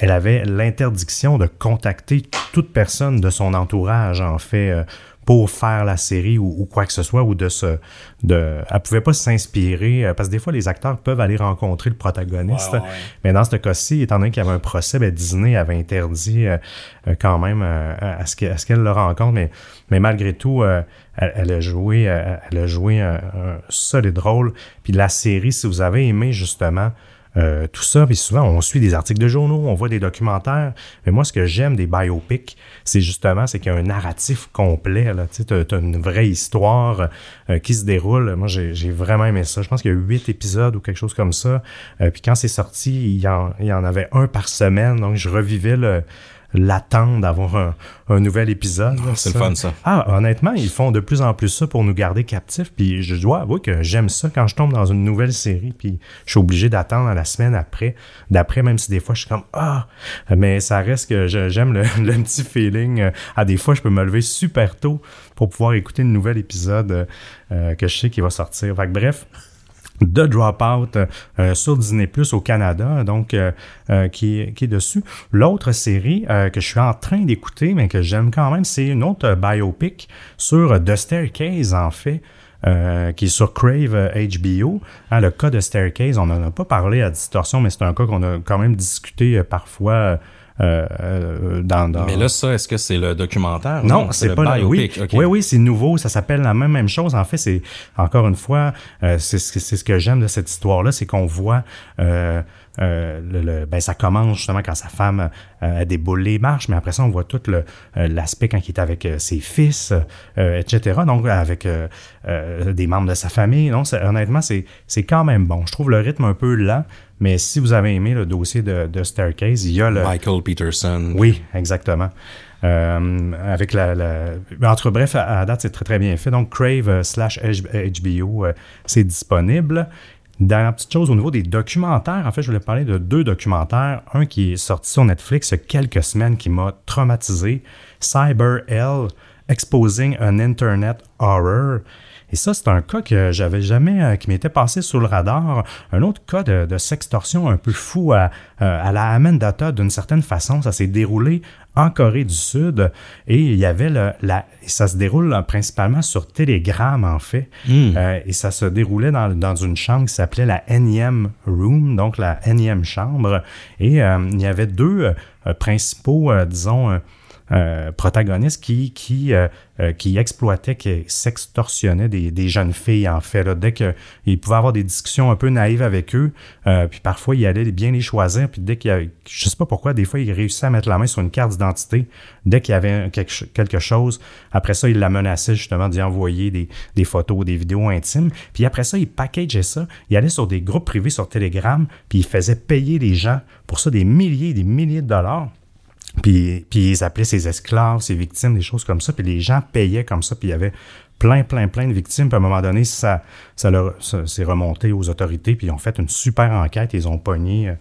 elle avait l'interdiction de contacter toute personne de son entourage, en fait, pour faire la série ou, quoi que ce soit ou de se de elle pouvait pas s'inspirer euh, parce que des fois les acteurs peuvent aller rencontrer le protagoniste. Mais dans ce cas-ci étant donné qu'il y avait un procès ben, Disney avait interdit euh, euh, quand même à ce qu'elle le rencontre. Mais mais malgré tout elle, a joué elle a joué un, un solide rôle. Puis la série si vous avez aimé justement euh, tout ça, puis souvent on suit des articles de journaux, on voit des documentaires, mais moi ce que j'aime des biopics, c'est justement c'est qu'il y a un narratif complet, tu as, une vraie histoire euh, qui se déroule. Moi j'ai vraiment aimé ça. Je pense qu'il y a huit épisodes ou quelque chose comme ça. Euh, puis quand c'est sorti, il y, en, il y en avait un par semaine, donc je revivais le l'attente d'avoir un, nouvel épisode. Ah, c'est le fun, ça. Ah, honnêtement, ils font de plus en plus ça pour nous garder captifs. Puis je dois avouer que j'aime ça quand je tombe dans une nouvelle série. Puis je suis obligé d'attendre la semaine après. D'après, même si des fois je suis comme Ah, mais ça reste que j'aime le, petit feeling. À des fois, je peux me lever super tôt pour pouvoir écouter le nouvel épisode euh, que je sais qu'il va sortir. Fait que, bref, de Dropout euh, sur Disney Plus au Canada, donc euh, euh, qui, qui, est dessus. L'autre série que je suis en train d'écouter, mais que j'aime quand même, c'est une autre biopic sur The Staircase, en fait. qui est sur Crave HBO. Hein, le cas de Staircase, on n'en a pas parlé à Distorsion, mais c'est un cas qu'on a quand même discuté parfois euh, euh, dans, Mais là, ça, est-ce que c'est le documentaire? Non, c'est pas le Oui, oui, oui c'est nouveau. Ça s'appelle la même, même chose. En fait, c'est encore une fois, euh, c'est ce que j'aime de cette histoire-là, c'est qu'on voit euh, le, ben, ça commence justement quand sa femme euh, déboule les marches, mais après ça, on voit tout l'aspect quand il est avec ses fils, etc. Donc, avec des membres de sa famille. Non, honnêtement, c'est quand même bon. Je trouve le rythme un peu lent, mais si vous avez aimé le dossier de, de Staircase, il y a le... Michael Peterson. Oui, exactement. Euh, avec la, la, Entre bref, à, date, c'est très très bien fait. Donc, Crave euh, slash HBO, euh, c'est disponible. Dernière petite chose au niveau des documentaires, en fait, je voulais parler de deux documentaires. Un qui est sorti sur Netflix il y a quelques semaines qui m'a traumatisé. Cyber Hell, Exposing an Internet Horror. Et ça, c'est un cas que j'avais jamais, euh, qui m'était passé sous le radar. Un autre cas de, sextorsion un peu fou à, euh, à la Data d'une certaine façon. Ça s'est déroulé en Corée du Sud et il y avait le, la, ça se déroule principalement sur Telegram en fait. Hmm. Euh, et ça se déroulait dans, dans une chambre qui s'appelait la NM Room, donc la énième chambre. Et il y avait deux principaux, disons, euh, protagoniste qui, qui, euh, euh, qui exploitait, qui sextorsionnait des, des, jeunes filles, en fait. Là, dès qu'il pouvait avoir des discussions un peu naïves avec eux, puis parfois il allait bien les choisir, puis dès qu'il avait, je sais pas pourquoi, des fois il réussissait à mettre la main sur une carte d'identité, dès qu'il y avait quelque, quelque, chose, après ça il la menaçait justement d'y envoyer des, des photos, des vidéos intimes, puis après ça il packageait ça, il allait sur des groupes privés sur Telegram, puis il faisait payer les gens pour ça des milliers et des milliers de dollars. Puis, puis ils appelaient ses esclaves, ses victimes, des choses comme ça. Puis les gens payaient comme ça. Puis il y avait plein, plein, plein de victimes. Puis à un moment donné, ça, ça, leur, s'est remonté aux autorités. Puis ils ont fait une super enquête. Ils ont pogné, euh,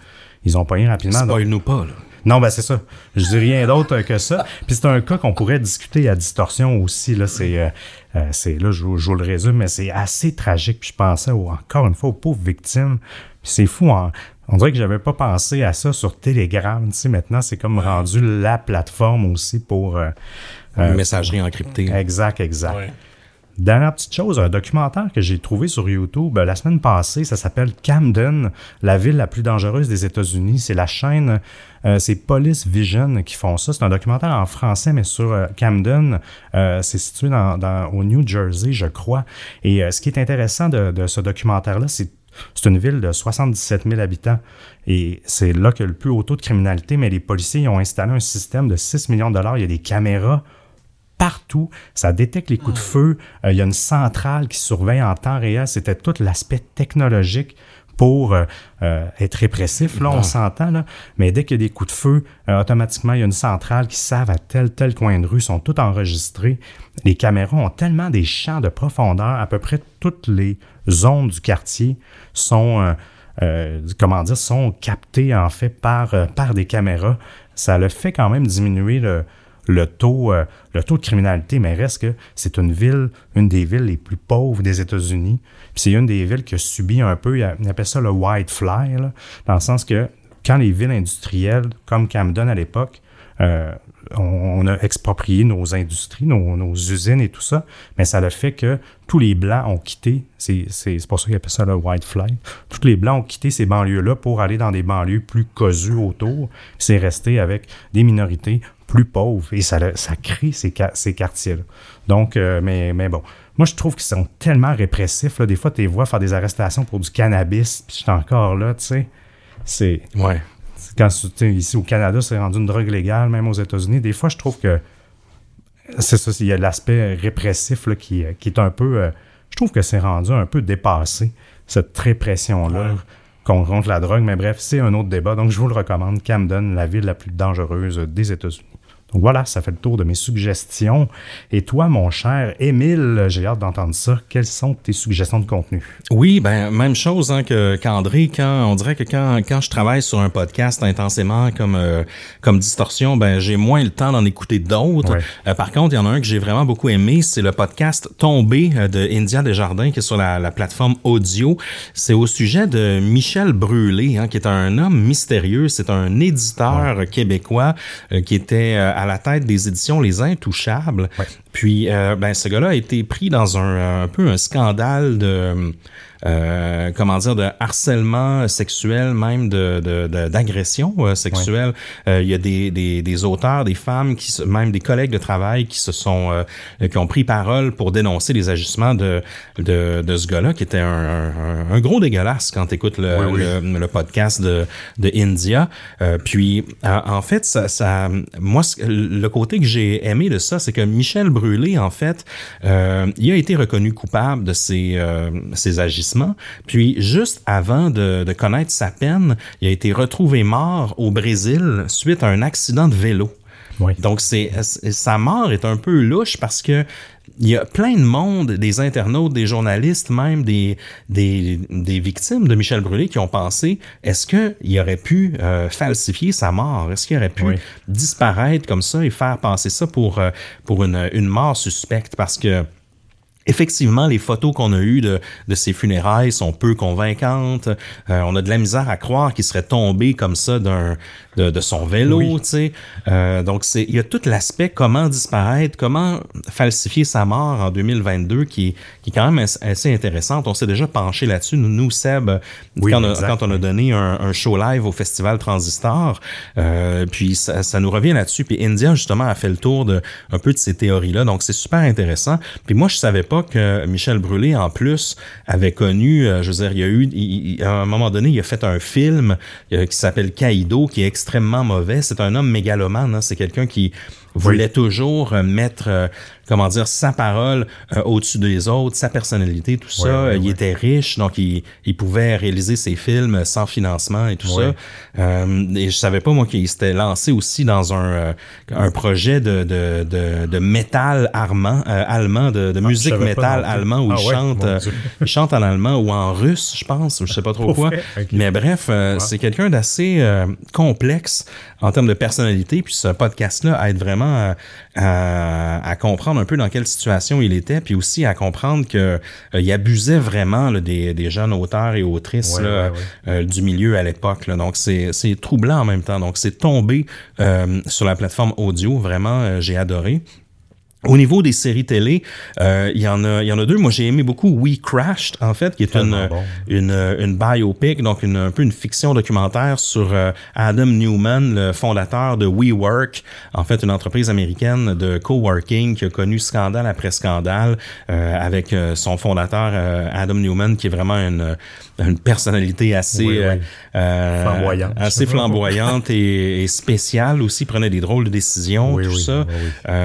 ils ont pogné rapidement. Spoil-nous pas, là. Non, ben c'est ça. Je dis rien d'autre que ça. Puis c'est un cas qu'on pourrait discuter à distorsion aussi. Là, c'est, euh, euh, c'est là, je, je, vous le résume, mais c'est assez tragique. Puis je pensais encore une fois aux pauvres victimes. Puis c'est fou. Hein? On dirait que j'avais pas pensé à ça sur Telegram. Tu sais, maintenant, c'est comme rendu la plateforme aussi pour... Euh, euh, messagerie encryptée. Exact, exact. dernière petite chose, un documentaire que j'ai trouvé sur YouTube la semaine passée, ça s'appelle Camden, la ville la plus dangereuse des États-Unis. C'est la chaîne, c'est Police Vision qui font ça. C'est un documentaire en français, mais sur Camden. c'est situé dans, au New Jersey, je crois. Et ce qui est intéressant de, de ce documentaire-là, c'est c'est une ville de 77 000 habitants et c'est là qu'il y a le plus haut taux de criminalité, mais les policiers ont installé un système de 6 millions de dollars. Il y a des caméras partout. Ça détecte les coups de feu. Euh, il y a une centrale qui surveille en temps réel. C'était tout l'aspect technologique pour euh, euh, être répressif, là, on s'entend, là. Mais dès qu'il y a des coups de feu, automatiquement, il y a une centrale qui savent à tel, tel coin de rue, sont toutes enregistrées. Les caméras ont tellement des champs de profondeur, à peu près toutes les zones du quartier sont, euh, euh, comment dire, sont captées en fait par, euh, par des caméras. Ça le fait quand même diminuer le, taux, le taux de criminalité, mais reste que c'est une ville, une des villes les plus pauvres des États-Unis. C'est une des villes qui a subi un peu, on appelle ça le white fly, dans le sens que quand les villes industrielles, comme Camden à l'époque, on, a exproprié nos industries, nos, usines et tout ça, mais ça le fait que tous les Blancs ont quitté, c'est pour ça qu'ils appellent ça le white fly, tous les Blancs ont quitté ces banlieues-là pour aller dans des banlieues plus cosues autour. C'est resté avec des minorités plus pauvres et ça, ça crée ces, ces quartiers-là. Donc, euh, mais, mais bon. Moi, je trouve qu'ils sont tellement répressifs. Là. Des fois, tu les vois faire des arrestations pour du cannabis, puis je suis encore là, tu sais. C'est. Ouais quand ici au Canada, c'est rendu une drogue légale, même aux États-Unis, des fois, je trouve que c'est ça, il y a l'aspect répressif qui, est un peu. Euh, je trouve que c'est rendu un peu dépassé, cette répression-là. contre la drogue, mais bref, c'est un autre débat. Donc, je vous le recommande. Camden, la ville la plus dangereuse des États-Unis. Donc voilà, ça fait le tour de mes suggestions. Et toi, mon cher Émile, j'ai hâte d'entendre ça. Quelles sont tes suggestions de contenu? Oui, ben même chose hein, que qu'André. Quand on dirait que quand, quand je travaille sur un podcast intensément comme euh, comme Distorsion, ben j'ai moins le temps d'en écouter d'autres. Euh, par contre, il y en a un que j'ai vraiment beaucoup aimé, c'est le podcast Tombé euh, de India Desjardins qui est sur la, plateforme audio. C'est au sujet de Michel Brûlé, hein, qui est un homme mystérieux. C'est un éditeur québécois qui était à la tête des éditions Les Intouchables. Puis, euh, ben, ce gars-là a été pris dans un, un peu un scandale de euh, comment dire, de harcèlement sexuel, même de, d'agression euh, sexuelle. Euh, il y a des, des, des, auteurs, des femmes, qui même des collègues de travail qui se sont, qui ont pris parole pour dénoncer les agissements de, de, de ce gars-là, qui était un, un, gros dégueulasse quand tu écoutes le, le, podcast de, de India. puis, en fait, ça, ça, moi, le côté que j'ai aimé de ça, c'est que Michel Brûlé, en fait, il a été reconnu coupable de ces, ces agissements puis juste avant de, connaître sa peine, il a été retrouvé mort au Brésil suite à un accident de vélo. Donc c'est sa mort est un peu louche parce que il y a plein de monde, des internautes, des journalistes, même des, des, victimes de Michel Brûlé qui ont pensé est-ce qu'il aurait pu euh, falsifier sa mort? Est-ce qu'il aurait pu disparaître comme ça et faire passer ça pour, euh, pour une, une mort suspecte? Parce que Effectivement, les photos qu'on a eues de, de ces funérailles sont peu convaincantes. Euh, on a de la misère à croire qu'il serait tombé comme ça d'un de, de, son vélo, tu sais. Euh, donc c'est il y a tout l'aspect comment disparaître, comment falsifier sa mort en 2022 qui, qui est quand même assez intéressante. On s'est déjà penché là-dessus. Nous, nous Seb, quand, on a, quand, on a, donné un, un, show live au festival Transistor, euh, puis ça, ça, nous revient là-dessus. Puis India justement a fait le tour de un peu de ces théories-là. Donc c'est super intéressant. Puis moi je savais pas que Michel Brûlé, en plus, avait connu, euh, je veux dire, il y a eu, à un moment donné, il a fait un film euh, qui s'appelle Kaido, qui est extrêmement mauvais. C'est un homme mégalomane, hein. c'est quelqu'un qui voulait toujours euh, mettre comment dire, sa parole euh, au-dessus des autres, sa personnalité, tout ça. il était riche, donc il, il, pouvait réaliser ses films sans financement et tout ça. Euh, et je savais pas, moi, qu'il s'était lancé aussi dans un, euh, un projet de, de, de, de métal allemand, allemand de, de ah, musique métal allemand où ah il, chante, il chante en allemand ou en russe, je pense, je sais pas trop quoi. Mais bref, c'est quelqu'un d'assez complexe en termes de personnalité. Puis ce podcast-là aide vraiment à, à comprendre un peu dans quelle situation il était, puis aussi à comprendre que euh, il abusait vraiment des, des, jeunes auteurs et autrices là, euh, du milieu à l'époque. Donc c'est troublant en même temps. Donc c'est tombé euh, sur la plateforme audio. Vraiment, j'ai adoré. Au niveau des séries télé, euh, il y en a, il y en a deux. Moi, j'ai aimé beaucoup We Crashed, en fait, qui est une, bon. une, une biopic, donc une, un peu une fiction documentaire sur euh, Adam Newman, le fondateur de WeWork, en fait, une entreprise américaine de coworking qui a connu scandale après scandale euh, avec euh, son fondateur Adam Newman, qui est vraiment une, une personnalité assez Oui, oui. Flamboyante. assez flamboyante et, et spéciale aussi, prenait des drôles de décisions, Oui, tout ça.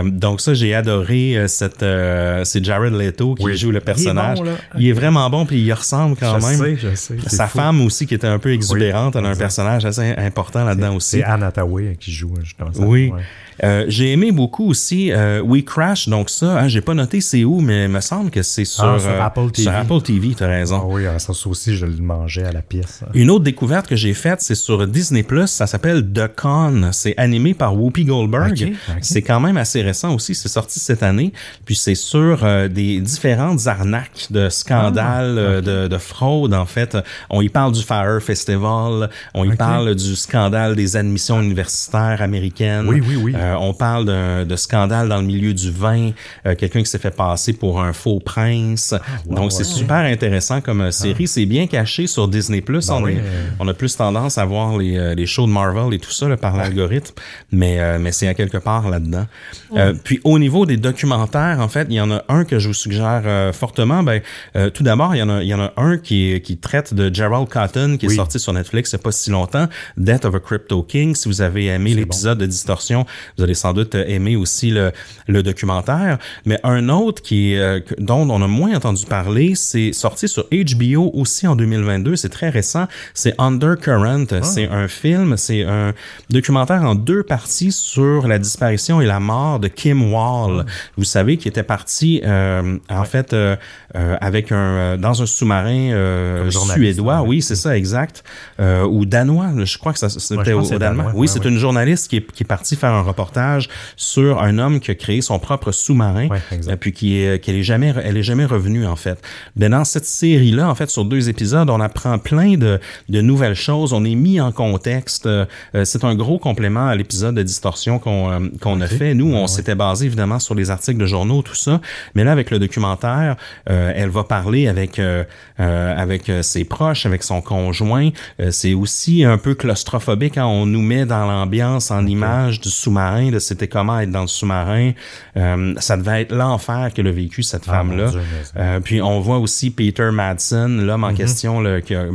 donc ça, j'ai adoré euh, cette. euh, c'est Jared Leto qui Oui. joue le personnage. Il est bon, là. Il est vraiment bon, puis il y ressemble quand je même. sais, je sais. Sa fou. femme aussi, qui était un peu exubérante, elle a un personnage assez important là-dedans aussi. C'est Anne Hathaway qui joue, justement. ça. Oui. Ouais. Euh, j'ai aimé beaucoup aussi euh, We Crash, donc ça, hein, j'ai pas noté c'est où, mais il me semble que c'est sur, Ah, sur euh, Apple TV. Sur Apple TV, t'as raison. Ah oui, ah, ça aussi, je le mangeais à la pièce. Une autre découverte que j'ai faite, c'est sur Disney+, ça s'appelle The Con. C'est animé par Whoopi Goldberg. C'est quand même assez récent aussi, c'est sorti cette année. Puis c'est sur euh, des différentes arnaques de scandales, Ah, de, de fraude en fait. On y parle du Fire Festival, on y parle du scandale des admissions universitaires américaines. Oui, oui, oui. Euh, on parle de scandale dans le milieu du vin, euh, quelqu'un qui s'est fait passer pour un faux prince. Ah, wow, Donc c'est super intéressant comme euh, série. C'est bien caché sur Disney+. on, Ben oui, est- euh. on a plus tendance à voir les, euh, les shows de Marvel et tout ça là, par l'algorithme, mais, euh, mais c'est à quelque part là-dedans. Euh, puis au niveau des documentaires, en fait, il y en a un que je vous suggère euh, fortement. Ben, euh, tout d'abord, il y en a, il y en a un qui, qui traite de Gerald Cotton, qui est Oui. sorti sur Netflix il n'y a pas si longtemps, Death of a Crypto King. Si vous avez aimé l'épisode de Distorsion, vous allez sans doute aimer aussi le, le documentaire. Mais un autre qui est, euh, dont on a moins entendu parler, c'est sorti sur HBO aussi en 2022. C'est très récent. C'est Undercurrent. C'est un film, c'est un documentaire en deux parties sur la disparition et la mort de Kim Wall. Vous savez qu'il était parti euh, en fait euh, euh, avec un dans un sous-marin suédois. ouais. Oui, c'est ça, exact. Ou danois. Je crois que ça, Ouais, c'était je au, Danemark. danois. Oui, Ouais, c'est ouais. une journaliste qui est, qui est partie faire un reportage sur un homme qui a créé son propre sous-marin, Ouais, euh, puis qui est, qu'elle est jamais, elle est jamais revenue en fait. Mais dans cette série-là, en fait, sur deux épisodes, on apprend plein de, de nouvelles choses. On est mis en contexte. Euh, euh, c'est un gros complément à l'épisode de distorsion qu'on qu'on a fait. Nous, on s'était basé évidemment sur les articles de journaux, tout ça. Mais là, avec le documentaire, euh, elle va parler avec euh, euh, avec ses proches, avec son conjoint. C'est aussi un peu claustrophobique quand on nous met dans l'ambiance en image du sous-marin, c'était comment être dans le sous-marin. Euh, ça devait être l'enfer que l'a vécu cette Ah, femme-là. Euh, puis on voit aussi Peter Madsen, l'homme en question là, qui, a,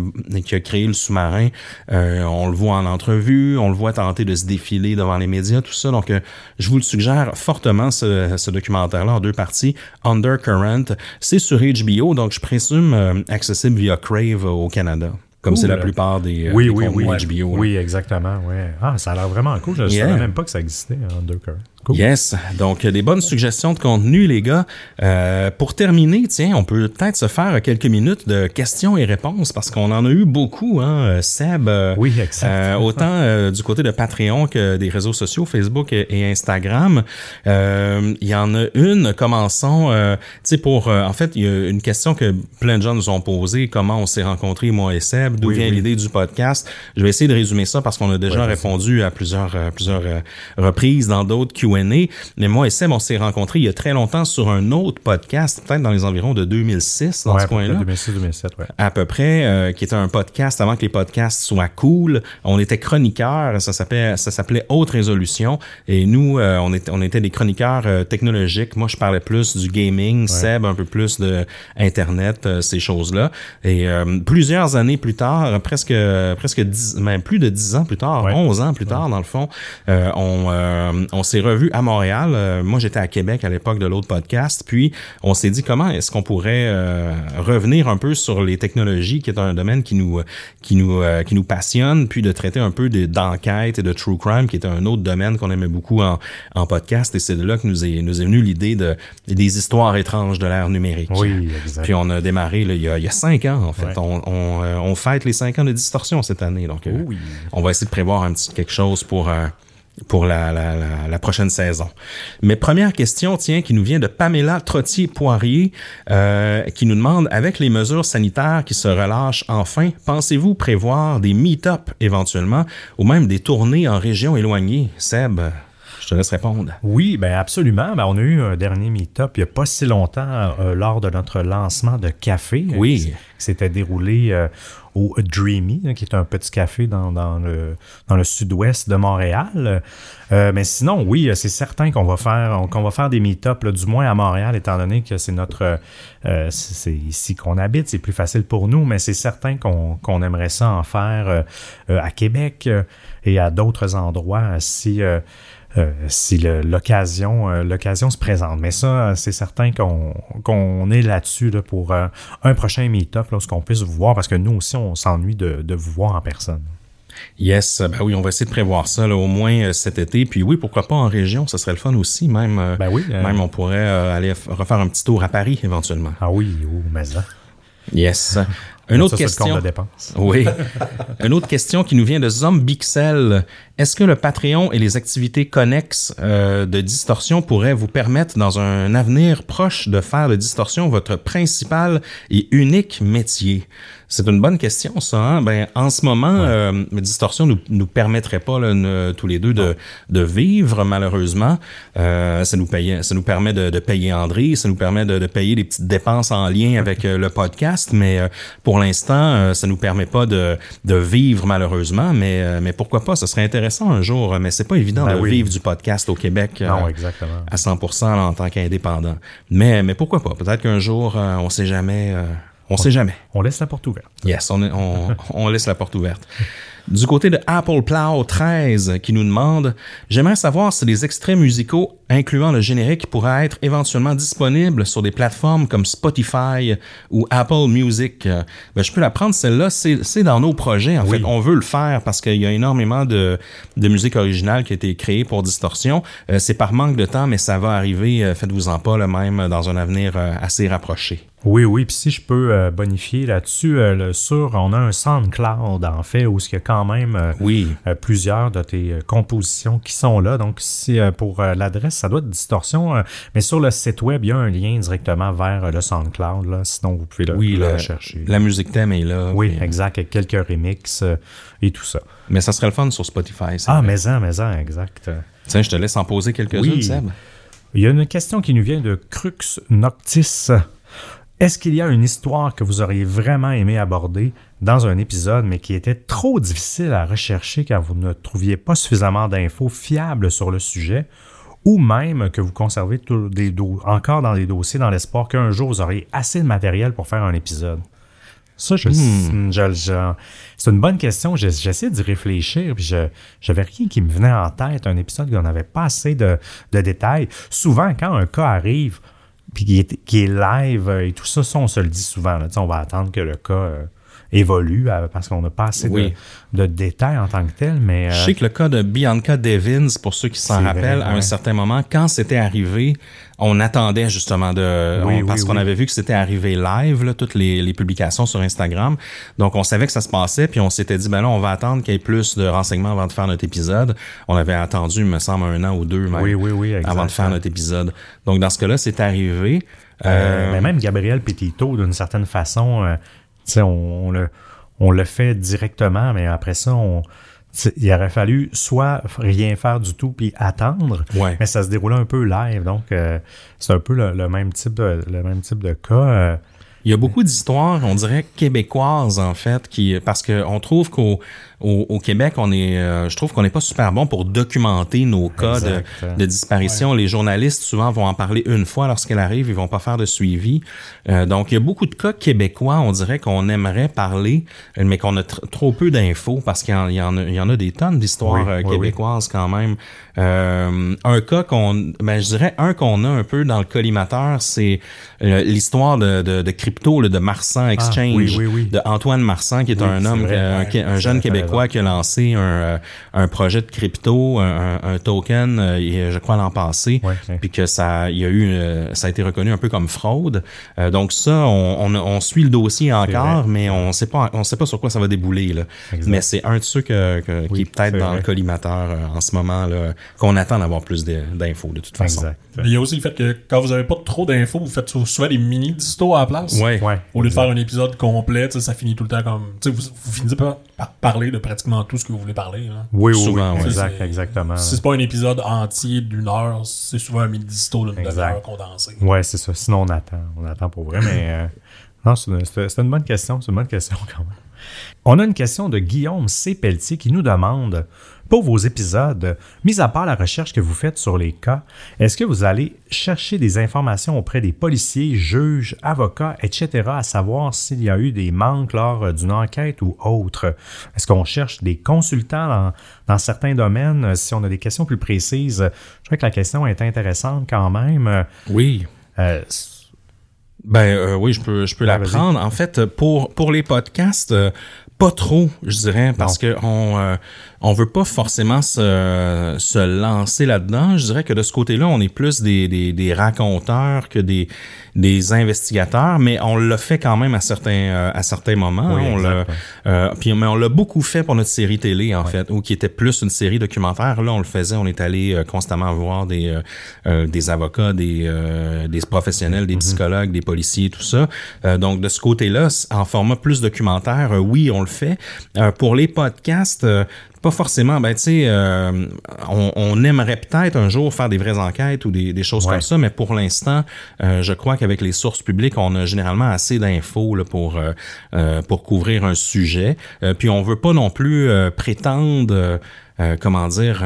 qui a créé le sous-marin. Euh, on le voit en entrevue, on le voit tenter de se défiler devant les médias, tout ça. Donc, je vous le suggère fortement, ce, ce documentaire-là, en deux parties. Undercurrent, c'est sur HBO, donc je présume accessible via Crave au Canada. Comme c'est la plupart des, euh, Oui, des oui, oui. HBO. Oui, exactement. Ouais. Ah, ça a l'air vraiment cool. Je ne Yeah. savais même pas que ça existait, hein, Undercurrent. Cool. Yes. Donc, des bonnes suggestions de contenu, les gars. Euh, pour terminer, tiens, on peut peut-être se faire quelques minutes de questions et réponses parce qu'on en a eu beaucoup, hein, euh, Seb. euh, Oui, exact. euh, autant euh, du côté de Patreon que des réseaux sociaux, Facebook et, et Instagram. Euh, Il y en a une, commençons, euh, tu sais, pour... euh, en fait, il y a une question que plein de gens nous ont posée, comment on s'est rencontrés, moi et Seb, d'où Oui, vient oui. l'idée du podcast? Je vais essayer de résumer ça parce qu'on a déjà Ouais, répondu à plusieurs, plusieurs reprises dans d'autres Q&A. Mais moi et Seb, on s'est rencontrés il y a très longtemps sur un autre podcast, peut-être dans les environs de 2006, dans Ouais, ce coin-là 2006-2007, ouais. à peu près, euh, qui était un podcast avant que les podcasts soient cool. On était chroniqueurs, ça s'appelait ça s'appelait Haute Résolution, et nous, euh, on était on était des chroniqueurs euh, technologiques. Moi, je parlais plus du gaming, Seb un peu plus de Internet, euh, ces choses-là. Et euh, plusieurs années plus tard, presque presque dix, même plus de dix ans plus tard, Ouais. 11 ans plus tard dans le fond, euh, on euh, on s'est revus à Montréal. Euh, moi, j'étais à Québec à l'époque de l'autre podcast, puis on s'est dit comment est-ce qu'on pourrait euh, revenir un peu sur les technologies, qui est un domaine qui nous qui nous euh, qui nous passionne, puis de traiter un peu de- d'enquête et de true crime, qui est un autre domaine qu'on aimait beaucoup en, en podcast. Et c'est de là que nous est nous est venue l'idée de des histoires étranges de l'ère numérique. Oui, exact. Puis on a démarré là, il, y a, il y a cinq ans en fait. Ouais. On, on, euh, on fête les cinq ans de distorsion cette année. Donc euh, Oh oui. on va essayer de prévoir un petit quelque chose pour euh, pour la, la, la, la prochaine saison. Mais première question, tiens, qui nous vient de Pamela Trottier-Poirier, euh, qui nous demande, avec les mesures sanitaires qui se relâchent enfin, pensez-vous prévoir des meet-up éventuellement, ou même des tournées en région éloignée? Seb, je te laisse répondre. Oui, ben absolument. Ben, on a eu un dernier meet-up il n'y a pas si longtemps euh, lors de notre lancement de café. euh, Oui. qui, qui s'était déroulé euh, Dreamy, là, qui est un petit café dans, le, dans le sud-ouest de Montréal. Euh, mais sinon, oui, c'est certain qu'on va faire qu'on va faire des meet-up, là, du moins à Montréal, étant donné que c'est notre euh, c'est ici qu'on habite, c'est plus facile pour nous, mais c'est certain qu'on aimerait ça en faire euh, à Québec et à d'autres endroits si euh, si l'occasion euh, l'occasion se présente. Mais ça, c'est certain qu'on est là-dessus là, pour euh, un prochain meet-up, lorsqu'on puisse vous voir, parce que nous aussi, on s'ennuie de, de vous voir en personne. Yes, ben oui, on va essayer de prévoir ça là, au moins cet été. Puis oui, pourquoi pas en région, ça serait le fun aussi. Même, Ben oui, même on pourrait aller refaire un petit tour à Paris éventuellement. Ah oui, oh, mais ça. Yes. Une autre Ça, question. de. Oui. Une autre question qui nous vient de Zombixel. Est-ce que le Patreon et les activités connexes euh, de distorsion pourraient vous permettre, dans un avenir proche, de faire de distorsion votre principal et unique métier? C'est une bonne question, ça. Hein? Ben, en ce moment, euh, distorsion nous, nous permettrait pas là, ne- tous les deux de, de vivre, malheureusement. Euh, ça, nous paye, ça nous permet de, de payer André, ça nous permet de, de payer les petites dépenses en lien avec euh, le podcast, mais euh, pour l'instant, euh, ça nous permet pas de, de vivre, malheureusement. Mais, euh, mais pourquoi pas? Ce serait intéressant un jour, mais c'est pas évident Ben de oui. vivre du podcast au Québec. Non, exactement. à 100% là, en tant qu'indépendant. Mais, mais pourquoi pas? Peut-être qu'un jour, euh, on sait jamais. On sait jamais. On laisse la porte ouverte. Yes, on, on, on laisse la porte ouverte. Du côté de Apple Plow 13 qui nous demande J'aimerais savoir si les extraits musicaux incluant le générique pourraient être éventuellement disponibles sur des plateformes comme Spotify ou Apple Music. Euh, Ben, je peux la prendre celle-là, c'est dans nos projets en Oui. fait. On veut le faire parce qu'il y a énormément de, de musique originale qui a été créée pour Distorsion. Euh, c'est par manque de temps, mais ça va arriver, euh, faites-vous-en pas, le même dans un avenir assez rapproché. Oui, oui. Puis si je peux bonifier là-dessus, le- sur, on a un SoundCloud, en fait, où il y a quand même Oui. plusieurs de tes compositions qui sont là. Donc, si pour l'adresse, ça doit être distorsion, euh, mais sur le site web, il y a un lien directement vers euh, le SoundCloud. Là, sinon, vous pouvez le, Oui, le la, musique thème est là. oui, puis- exact, avec quelques remixes euh, et tout ça. Mais ça serait le fun sur Spotify. c'est Ah, vrai. mais en, mais en, exact. Tiens, je te laisse en poser quelques-unes, Oui. Seb. Il y a une question qui nous vient de Crux Noctis. Est-ce qu'il y a une histoire que vous auriez vraiment aimé aborder dans un épisode, mais qui était trop difficile à rechercher car vous ne trouviez pas suffisamment d'infos fiables sur le sujet, ou même que vous conservez tout- des encore dans les dossiers dans l'espoir qu'un jour vous auriez assez de matériel pour faire un épisode? Ça, je, je- je- c'est une bonne question. Je- J'essaie d'y réfléchir. Puis je j'avais rien qui me venait en tête. Un épisode où on n'avait pas assez de, de détails. Souvent, quand un cas arrive, puis qui est, live euh, et tout ça, ça, on se le dit souvent. là. On va attendre que le cas euh, évolue parce qu'on n'a pas assez Oui. de, de détails en tant que tel. Mais, euh, Je sais que le cas de Bianca Devins, pour ceux qui s'en rappellent, vrai, à un certain moment, quand c'était arrivé, on attendait justement de... Oui, on- parce qu'on avait vu que c'était arrivé live, là, toutes les, les publications sur Instagram. Donc, on savait que ça se passait, puis on s'était dit, ben là, on va attendre qu'il y ait plus de renseignements avant de faire notre épisode. On avait attendu, il me semble, un an ou deux même, Oui, oui, oui, avant de faire notre épisode. Donc, dans ce cas-là, c'est arrivé. Euh, Euh, mais même Gabriel Petito, d'une certaine façon, euh, on, on le, on le fait directement, mais après ça, on, il aurait fallu soit rien faire du tout puis attendre, Ouais. mais ça se déroulait un peu live, donc euh, c'est un peu le, le même type de, le même type de cas. euh, Il y a beaucoup d'histoires, on dirait québécoises en fait, qui parce que on trouve qu'au au, au Québec, on est, euh, je trouve qu'on n'est pas super bon pour documenter nos cas de, de disparition. Les journalistes souvent vont en parler une fois lorsqu'elle arrive, ils vont pas faire de suivi. Euh, donc il y a beaucoup de cas québécois, on dirait qu'on aimerait parler, euh, mais qu'on a tr- trop peu d'infos parce qu'il y, y en a, il y en a des tonnes d'histoires Oui, euh, oui. québécoises quand même. Euh, un cas qu'on, ben, je dirais un qu'on a un peu dans le collimateur, c'est euh, l'histoire de, de, de crypto, de Marsan Exchange, oui, oui, oui. de Antoine Marsan, qui est un homme, vrai, un, ouais, un c'est jeune t'as Québécois qui a lancé un, euh, un projet de crypto, un, token, euh, je crois l'an passé, Ouais, ouais. puis que ça, il y a eu, euh, ça a été reconnu un peu comme fraude. Euh, donc ça, on, on, on suit le dossier encore, mais on sait pas, on sait pas sur quoi ça va débouler là. Exact. Mais c'est un de ceux que, que- qui est peut-être dans vrai. le collimateur euh, en ce moment là, qu'on attend d'avoir plus d'infos de toute façon. exact. Il y a aussi le fait que quand vous avez pas trop d'infos, vous faites souvent des mini distos à la place. Ouais. Ouais, Au lieu de faire un épisode complet, ça finit tout le temps comme. Vous, vous finissez par, par parler de pratiquement tout ce que vous voulez parler. Oui, oui, Souvent, oui, exact, exactement. Si c'est pas un épisode entier d'une heure, c'est souvent un midi-disto d'une Exact. demi-heure condensé. Ouais, c'est ça. Sinon, on attend. On attend pour vrai, mais euh, non, c'est une, c'est- c'est une bonne question. C'est une bonne question quand même. On a une question de Guillaume C. Pelletier qui nous demande pour vos épisodes, mis à part la recherche que vous faites sur les cas, est-ce que vous allez chercher des informations auprès des policiers, juges, avocats, etc., à savoir s'il y a eu des manques lors d'une enquête ou autre? Est-ce qu'on cherche des consultants dans, dans certains domaines? Si on a des questions plus précises, je crois que la question est intéressante quand même. Oui. Euh, Ben euh, oui, je peux, je peux la vas-y. prendre. En fait, pour, pour les podcasts, euh, pas trop, je dirais, parce que on euh, on veut pas forcément se, se lancer là-dedans. Je dirais que de ce côté-là, on est plus des, des, des raconteurs que des, des investigateurs, mais on l'a fait quand même à certains, euh, à certains moments. Oui, on l'a, euh, puis, mais on l'a beaucoup fait pour notre série télé, en fait, ou qui était plus une série documentaire. Là, on le faisait, on est allé euh, constamment voir des, des avocats, des, euh, des professionnels, des psychologues, des policiers, tout ça. Donc, de ce côté-là, en format plus documentaire, oui, on le fait. Pour les podcasts, pas forcément, ben tu sais, euh, on, on aimerait peut-être un jour faire des vraies enquêtes ou des, des choses Ouais. comme ça, mais pour l'instant, euh, je crois qu'avec les sources publiques, on a généralement assez d'infos là, pour euh, pour couvrir un sujet. Puis on veut pas non plus prétendre, comment dire.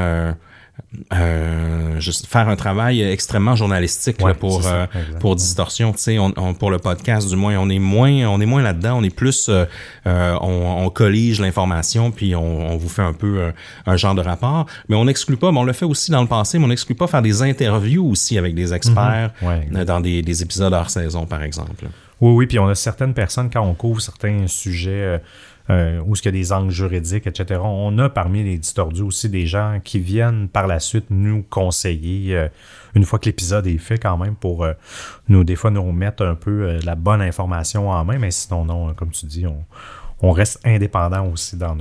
Euh, juste faire un travail extrêmement journalistique là, pour ça, euh, pour distorsion tu sais on, on- pour le podcast du moins on est moins on est moins là-dedans on est plus euh, on, on collige l'information puis on, on vous fait un peu un genre de rapport. Mais on n'exclut pas mais on le fait aussi dans le passé mais on n'exclut pas faire des interviews aussi avec des experts Mhm. Ouais, euh, dans des, des épisodes hors saison par exemple Oui, oui, puis on a certaines personnes, quand on couvre certains sujets euh, où il y a des angles juridiques, etc., on a parmi les distordus aussi des gens qui viennent par la suite nous conseiller, euh, une fois que l'épisode est fait quand même, pour euh, nous, des fois, nous remettre un peu euh, la bonne information en main, mais sinon, non, comme tu dis, on, reste indépendant aussi dans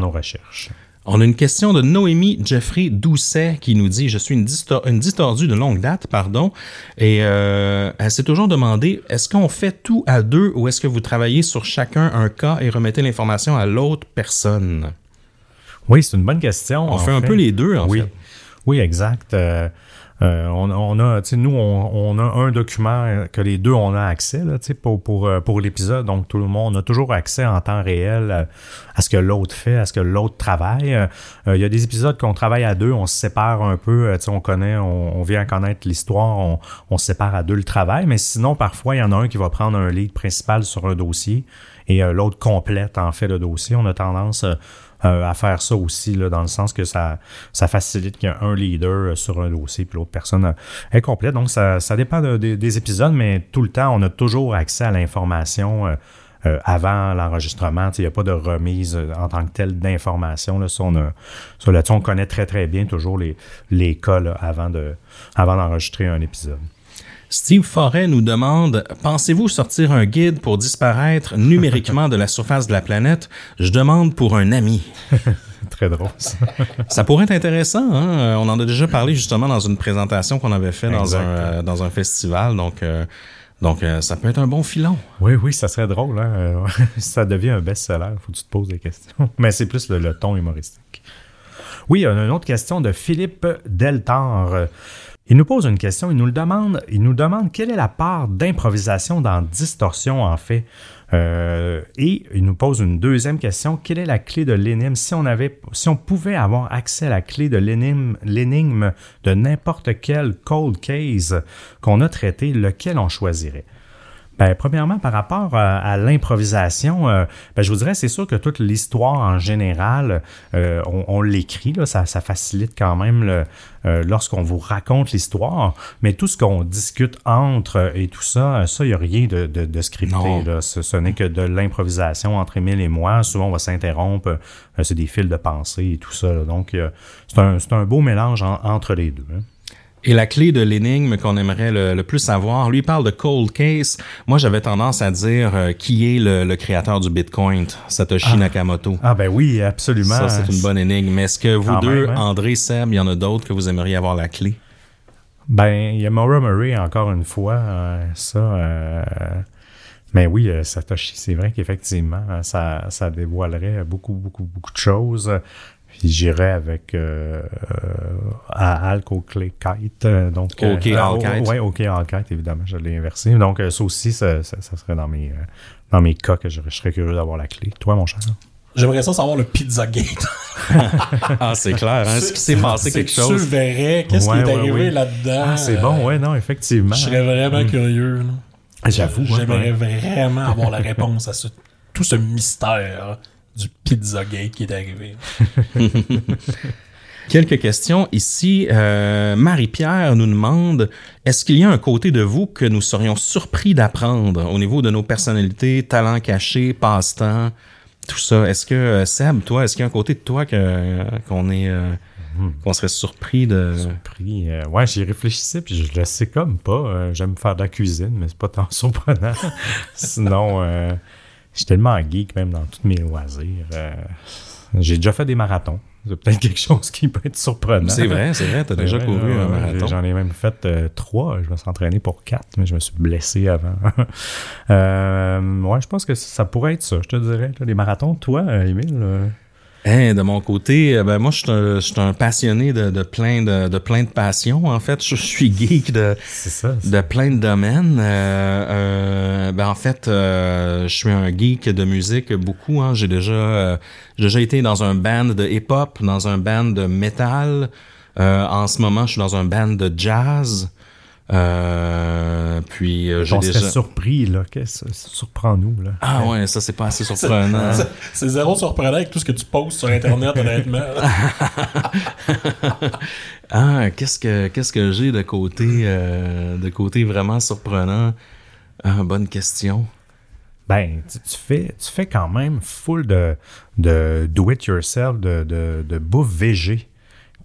nos recherches. On a une question de Noémie Jeffrey Doucet qui nous dit Je suis une, distor- une distordue de longue date, pardon. Et euh, elle s'est toujours demandé est-ce qu'on fait tout à deux ou est-ce que vous travaillez sur chacun un cas et remettez l'information à l'autre personne? Oui, c'est une bonne question. On fait un peu les deux, en oui. fait. Oui, exact. Euh, euh, on, on a, nous, on, on a un document que les deux, on a accès, là, pour, pour, euh, pour l'épisode. Donc, tout le monde, on a toujours accès en temps réel euh, à ce que l'autre fait, à ce que l'autre travaille. Euh, Il y a des épisodes qu'on travaille à deux, on se sépare un peu, on connaît, on, vient connaître l'histoire, on, on se sépare à deux le travail. Mais sinon, parfois, il y en a un qui va prendre un lead principal sur un dossier et l'autre complète, en fait, le dossier. On a tendance... euh, euh, à faire ça aussi, là, dans le sens que ça, ça facilite qu'il y a un leader euh, sur un dossier, puis l'autre personne euh, est complète. Donc, ça, ça dépend de- de- des épisodes, mais tout le temps, on a toujours accès à l'information euh, euh, avant l'enregistrement. Il n'y a pas de remise euh, en tant que telle d'information. Là, on a- ça, là-dessus, on connaît très, très bien toujours les, les cas là, avant, de, avant d'enregistrer un épisode. Steve Forêt nous demande Pensez-vous sortir un guide pour disparaître numériquement de la surface de la planète? Je demande pour un ami. Très drôle, ça. Ça pourrait être intéressant. Hein? Euh, On en a déjà parlé justement dans une présentation qu'on avait fait dans un, euh, dans un festival. Donc, euh, donc euh, ça peut être un bon filon. Oui, oui, ça serait drôle. Hein? Ça devient un best-seller. faut que tu te poses des questions. Mais c'est plus le, le ton humoristique. Oui, on a une autre question de Philippe Deltar. Il nous pose une question, il nous le demande, il nous demande quelle est la part d'improvisation dans Distorsion en fait. Euh, et il nous pose une deuxième question, quelle est la clé de l'énigme? Si on avait si on pouvait avoir accès à la clé de l'énigme l'énigme de n'importe quel cold case qu'on a traité, lequel on choisirait? Ben, premièrement, par rapport à, à l'improvisation, euh, ben, je vous dirais, c'est sûr que toute l'histoire en général, euh, on, on l'écrit, là, ça, ça facilite quand même le, euh, lorsqu'on vous raconte l'histoire, mais tout ce qu'on discute entre et tout ça, euh, ça, il n'y a rien de, de, de scripté. Là. Ce, ce n'est que de l'improvisation entre Émile et moi. Souvent, on va s'interrompre. euh, c'est des fils de pensée et tout ça. là. Donc, euh, c'est un, c'est un beau mélange en- entre les deux. hein. Et la clé de l'énigme qu'on aimerait le, le plus savoir, lui il parle de cold case. Moi, j'avais tendance à dire euh, qui est le, le créateur du Bitcoin, Satoshi Nakamoto. Ah ben oui, absolument. Ça, c'est une bonne énigme. Mais est-ce que vous Quand deux, même, hein? André, Seb, il y en a d'autres que vous aimeriez avoir la clé? Ben, il y a Maura Murray encore une fois, euh, ça. euh, Mais oui, euh, Satoshi, c'est vrai qu'effectivement, ça, ça dévoilerait beaucoup, beaucoup, beaucoup de choses. Puis j'irais avec euh, euh, OK Kite. euh, Donc, OK euh, All ah, Kite. Ouais, OK All Kite, évidemment, je l'ai inversé. Donc, ça aussi, ça, ça, ça serait dans mes, dans mes cas que je, je serais curieux d'avoir la clé. Toi, mon cher? J'aimerais ça savoir le Pizzagate. Ah, c'est clair. Hein? Est-ce qu'il s'est passé quelque Tu chose? verrais, qu'est-ce Ouais, qui est ouais, arrivé ouais. là-dedans? Ah, c'est bon, ouais, non, effectivement. Je serais vraiment curieux. là. J'avoue. J'aimerais ouais. vraiment avoir la réponse à ce- tout ce mystère du Pizzagate qui est arrivé. Quelques questions ici. Euh, Marie-Pierre nous demande est-ce qu'il y a un côté de vous que nous serions surpris d'apprendre au niveau de nos personnalités, talents cachés, passe-temps, tout ça? Est-ce que euh, Seb, toi, est-ce qu'il y a un côté de toi que qu'on est euh, qu'on serait surpris de? Surpris. euh, ouais, j'y réfléchissais, puis je le sais comme pas. Euh, J'aime faire de la cuisine, mais c'est pas tant surprenant. Sinon, euh, je suis tellement geek, même dans tous mes loisirs. euh, J'ai déjà fait des marathons. C'est peut-être quelque chose qui peut être surprenant. C'est vrai, c'est vrai, t'as déjà Ouais, couru là, un marathon. J'en ai même fait euh, trois. Je me suis entraîné pour quatre, mais je me suis blessé avant. euh, ouais, je pense que ça pourrait être ça, je te dirais. les marathons, toi, euh, Émile? Euh, Hein, de mon côté, euh, ben moi je suis un, je suis un passionné de, de plein de, de plein de passions. En fait, je, suis geek de, ça. de plein de domaines. Euh, euh, ben en fait, euh, je suis un geek de musique beaucoup. Hein. J'ai déjà, euh, j'ai déjà été dans un band de hip-hop, dans un band de metal. Euh, en ce moment, je suis dans un band de jazz. Euh, puis euh, j'ai On déjà. serait surpris, là. Qu'est-ce Surprends-nous, là? Ah ouais, ça c'est pas assez surprenant. C'est- zéro surprenant avec tout ce que tu postes sur Internet, honnêtement. Ah, qu'est-ce que qu'est-ce que j'ai de côté euh, de côté vraiment surprenant? Ah, bonne question. Ben, tu, tu fais, tu fais quand même full de, de do-it-yourself, de, de, de bouffe végé,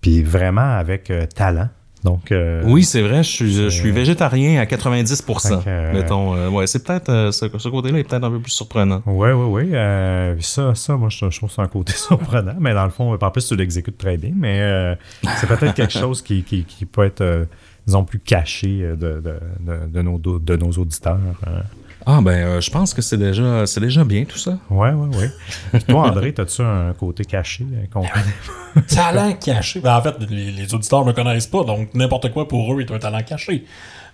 puis vraiment avec euh, talent. Donc, euh, Oui, c'est vrai, je suis je suis végétarien à 90 Fait que, euh, Mettons euh, ouais, c'est peut-être euh, ce, ce côté-là est peut-être un peu plus surprenant. Oui, oui, oui. euh, ça, ça, moi, je, je trouve ça un côté surprenant. Mais dans le fond, en plus, tu l'exécutes très bien. Mais euh, c'est peut-être quelque chose qui, qui, qui peut être, euh, disons, plus caché euh, de, de, de, de nos, de nos auditeurs. euh. Ah ben euh, je pense que c'est déjà c'est déjà bien tout ça. Ouais, ouais, ouais. Puis toi, André, as-tu un côté caché euh, qu'on connaît? talent caché. Ben, en fait, les, les auditeurs me connaissent pas, donc n'importe quoi pour eux est un talent caché.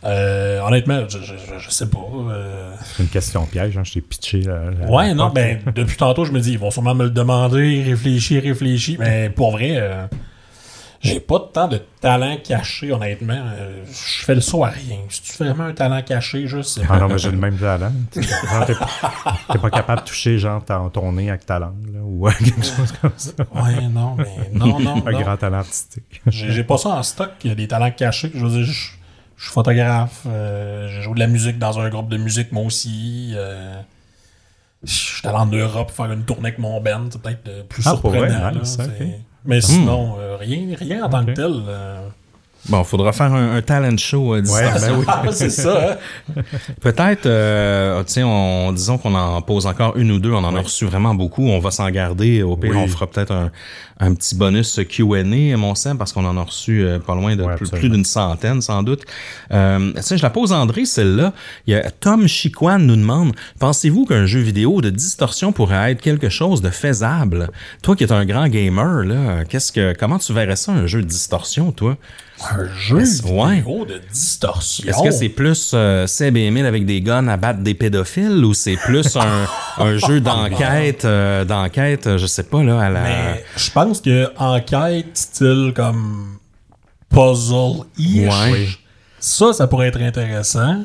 Euh, honnêtement, je, je, je- je sais pas. euh, C'est une question piège, hein, je t'ai pitché. là, la- Ouais, la non, ben, depuis tantôt, je me dis, ils vont sûrement me le demander, réfléchir, réfléchir. Mais pour vrai, euh, j'ai pas tant de talent caché, honnêtement. Euh, je fais le saut à rien. Si tu fais vraiment un talent caché, juste. Ah non, mais j'ai le même talent. T'es pas, pas capable de toucher genre ton, nez avec ta langue, là, ou quelque chose comme ça. Ouais, non, mais non, non. Un non. grand talent artistique. J'ai pas ça en stock, il y a des talents cachés. Je veux dire, je, je suis photographe, euh, j'ai joué de la musique dans un groupe de musique, moi aussi. euh, je suis allé en Europe faire une tournée avec mon band, c'est peut-être euh, plus Ah, pour surprenant. vrai? là, Nice, c'est- ok. Mais sinon, euh, rien, rien en tant que tel. euh. Bon, faudra faire un, un talent show à Ouais, distance. ben oui. Ah, c'est ça, hein? Peut-être, euh, tiens, on, disons qu'on en pose encore une ou deux, on en a reçu vraiment beaucoup, on va s'en garder. Au pire, Oui. on fera peut-être un, un petit bonus Q&A, mon Sam, parce qu'on en a reçu euh, pas loin de Ouais, plus, d'une centaine, sans doute. Euh, tiens, je la pose à André, celle-là. Il y a Tom Chiquan nous demande, pensez-vous qu'un jeu vidéo de distorsion pourrait être quelque chose de faisable? Toi qui es un grand gamer, là, qu'est-ce que, comment tu verrais ça, un jeu de distorsion, toi? Un jeu vidéo de distorsion. Est-ce que c'est plus euh, Seb et Emile avec des guns à battre des pédophiles ou c'est plus un, un jeu d'enquête, euh, d'enquête, euh, je sais pas, là, à la... Mais je pense que enquête, style comme puzzle-ish, Ouais. ça, ça pourrait être intéressant.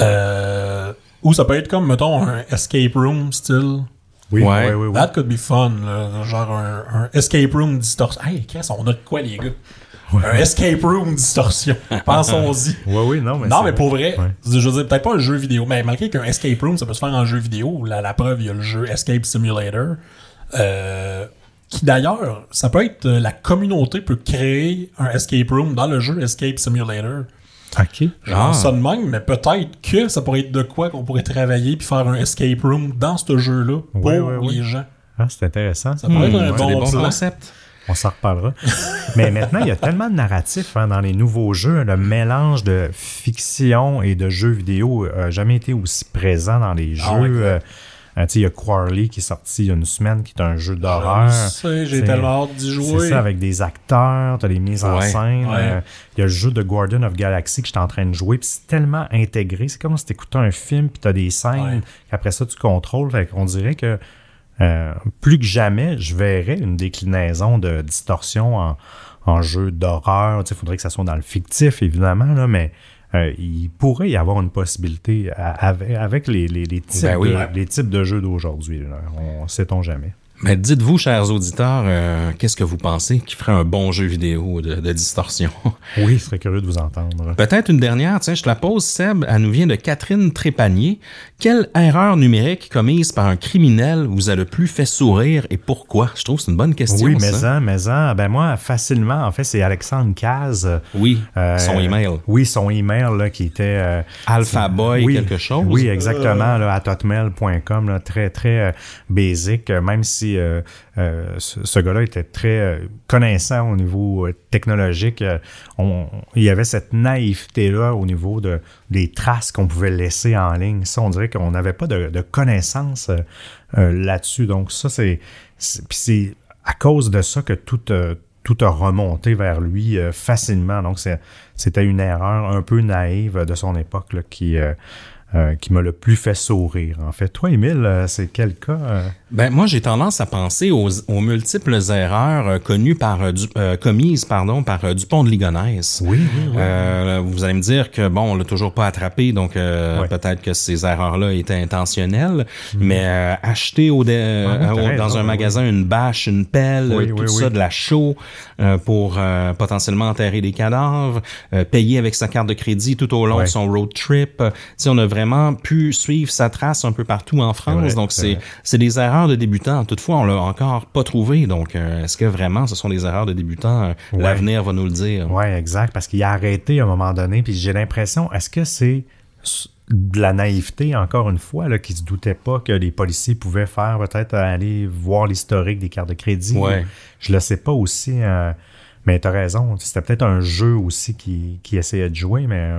Euh, ou ça peut être comme, mettons, un escape room style. Oui, Ouais. oui, oui. oui. That could be fun, là. genre un, un escape room distorsion. Hey, qu'est-ce on a de quoi, les gars? Un escape room distorsion. Pensons-y. Oui, oui, non, mais non, mais pour vrai, Ouais. je veux dire, peut-être pas un jeu vidéo, mais malgré qu'un escape room, ça peut se faire en jeu vidéo. La, la preuve, il y a le jeu Escape Simulator. Euh, qui d'ailleurs, ça peut être euh, la communauté peut créer un escape room dans le jeu Escape Simulator. OK. Genre Ah. ça de même, mais peut-être que ça pourrait être de quoi qu'on pourrait travailler puis faire un escape room dans ce jeu-là pour Ouais, ouais, ouais. les gens. Ah, c'est intéressant. Ça pourrait être un Hmm, c'est bon concepts. On s'en reparlera. Mais maintenant, il y a tellement de narratifs hein, dans les nouveaux jeux. Le mélange de fiction et de jeux vidéo n'a jamais été aussi présent dans les jeux. Ah ouais. Euh, euh, sais, il y a Quarley qui est sorti il y a une semaine, qui est un jeu d'horreur. Je sais, J'ai tellement hâte d'y jouer. C'est ça, avec des acteurs, t'as les mises en scène. ouais. euh, Il y a le jeu de Guardian of Galaxy que j'étais en train de jouer, puis c'est tellement intégré. C'est comme si t'écoutais un film, puis t'as des scènes, Ouais. qu'après ça, tu contrôles. Fait qu'on dirait que euh, plus que jamais, je verrais une déclinaison de distorsion en, en jeu d'horreur. Il faudrait que ça soit dans le fictif, évidemment, là, mais euh, il pourrait y avoir une possibilité avec, avec les, les, les types Ben oui. de, les types de jeux d'aujourd'hui. On sait-on jamais. Mais dites-vous, chers auditeurs, euh, qu'est-ce que vous pensez qui ferait un bon jeu vidéo de, de distorsion? Oui, je serais curieux de vous entendre. Peut-être une dernière, tiens, je te la pose, Seb. Elle nous vient de Catherine Trépanier. Quelle erreur numérique commise par un criminel vous a le plus fait sourire et pourquoi? Je trouve que c'est une bonne question. Oui, mais ça. en, mais en, ben moi, facilement, en fait, c'est Alexandre Caz. Oui, euh, son email. Oui, son email, là, qui était... euh, Alpha Boy oui, quelque chose. Oui, exactement, là, à hotmail.com, là, très, très euh, basic, euh, même si euh, euh, ce, gars-là était très euh, connaissant au niveau technologique, il y avait cette naïveté-là au niveau de, des traces qu'on pouvait laisser en ligne. Ça, on dirait qu'on n'avait pas de, de connaissances là-dessus. Donc ça, c'est... c'est- à cause de ça que tout... tout a remonté vers lui facilement. Donc, c'était une erreur un peu naïve de son époque qui, qui m'a le plus fait sourire. En fait, toi, Émile, c'est quel cas? Ben, moi, j'ai tendance à penser aux, aux multiples erreurs euh, connues par, euh, du- euh, commises pardon, par Dupont de Ligonnès. Oui, oui, oui. Euh, vous allez me dire que bon, on l'a toujours pas attrapé, donc euh, Ouais. peut-être que ces erreurs-là étaient intentionnelles. Mais euh, acheter au, dé- Ah oui, au- dans raison, un oui, magasin une bâche, une pelle, Oui, tout oui, ça, oui. de la chaux euh, pour euh, potentiellement enterrer des cadavres, euh, payer avec sa carte de crédit tout au long de son road trip. Sais, on a vraiment pu suivre sa trace un peu partout en France. donc c'est des erreurs de débutants. Toutefois, on l'a encore pas trouvé. Donc, euh, est-ce que vraiment ce sont des erreurs de débutants? Euh, Ouais. L'avenir va nous le dire. Oui, exact, parce qu'il a arrêté à un moment donné, puis j'ai l'impression, est-ce que c'est de la naïveté, encore une fois, là, qui se doutait pas que les policiers pouvaient faire, peut-être aller voir l'historique des cartes de crédit? Ouais. Je le sais pas aussi, euh, mais tu as raison, c'était peut-être un jeu aussi qui, qui essayait de jouer, mais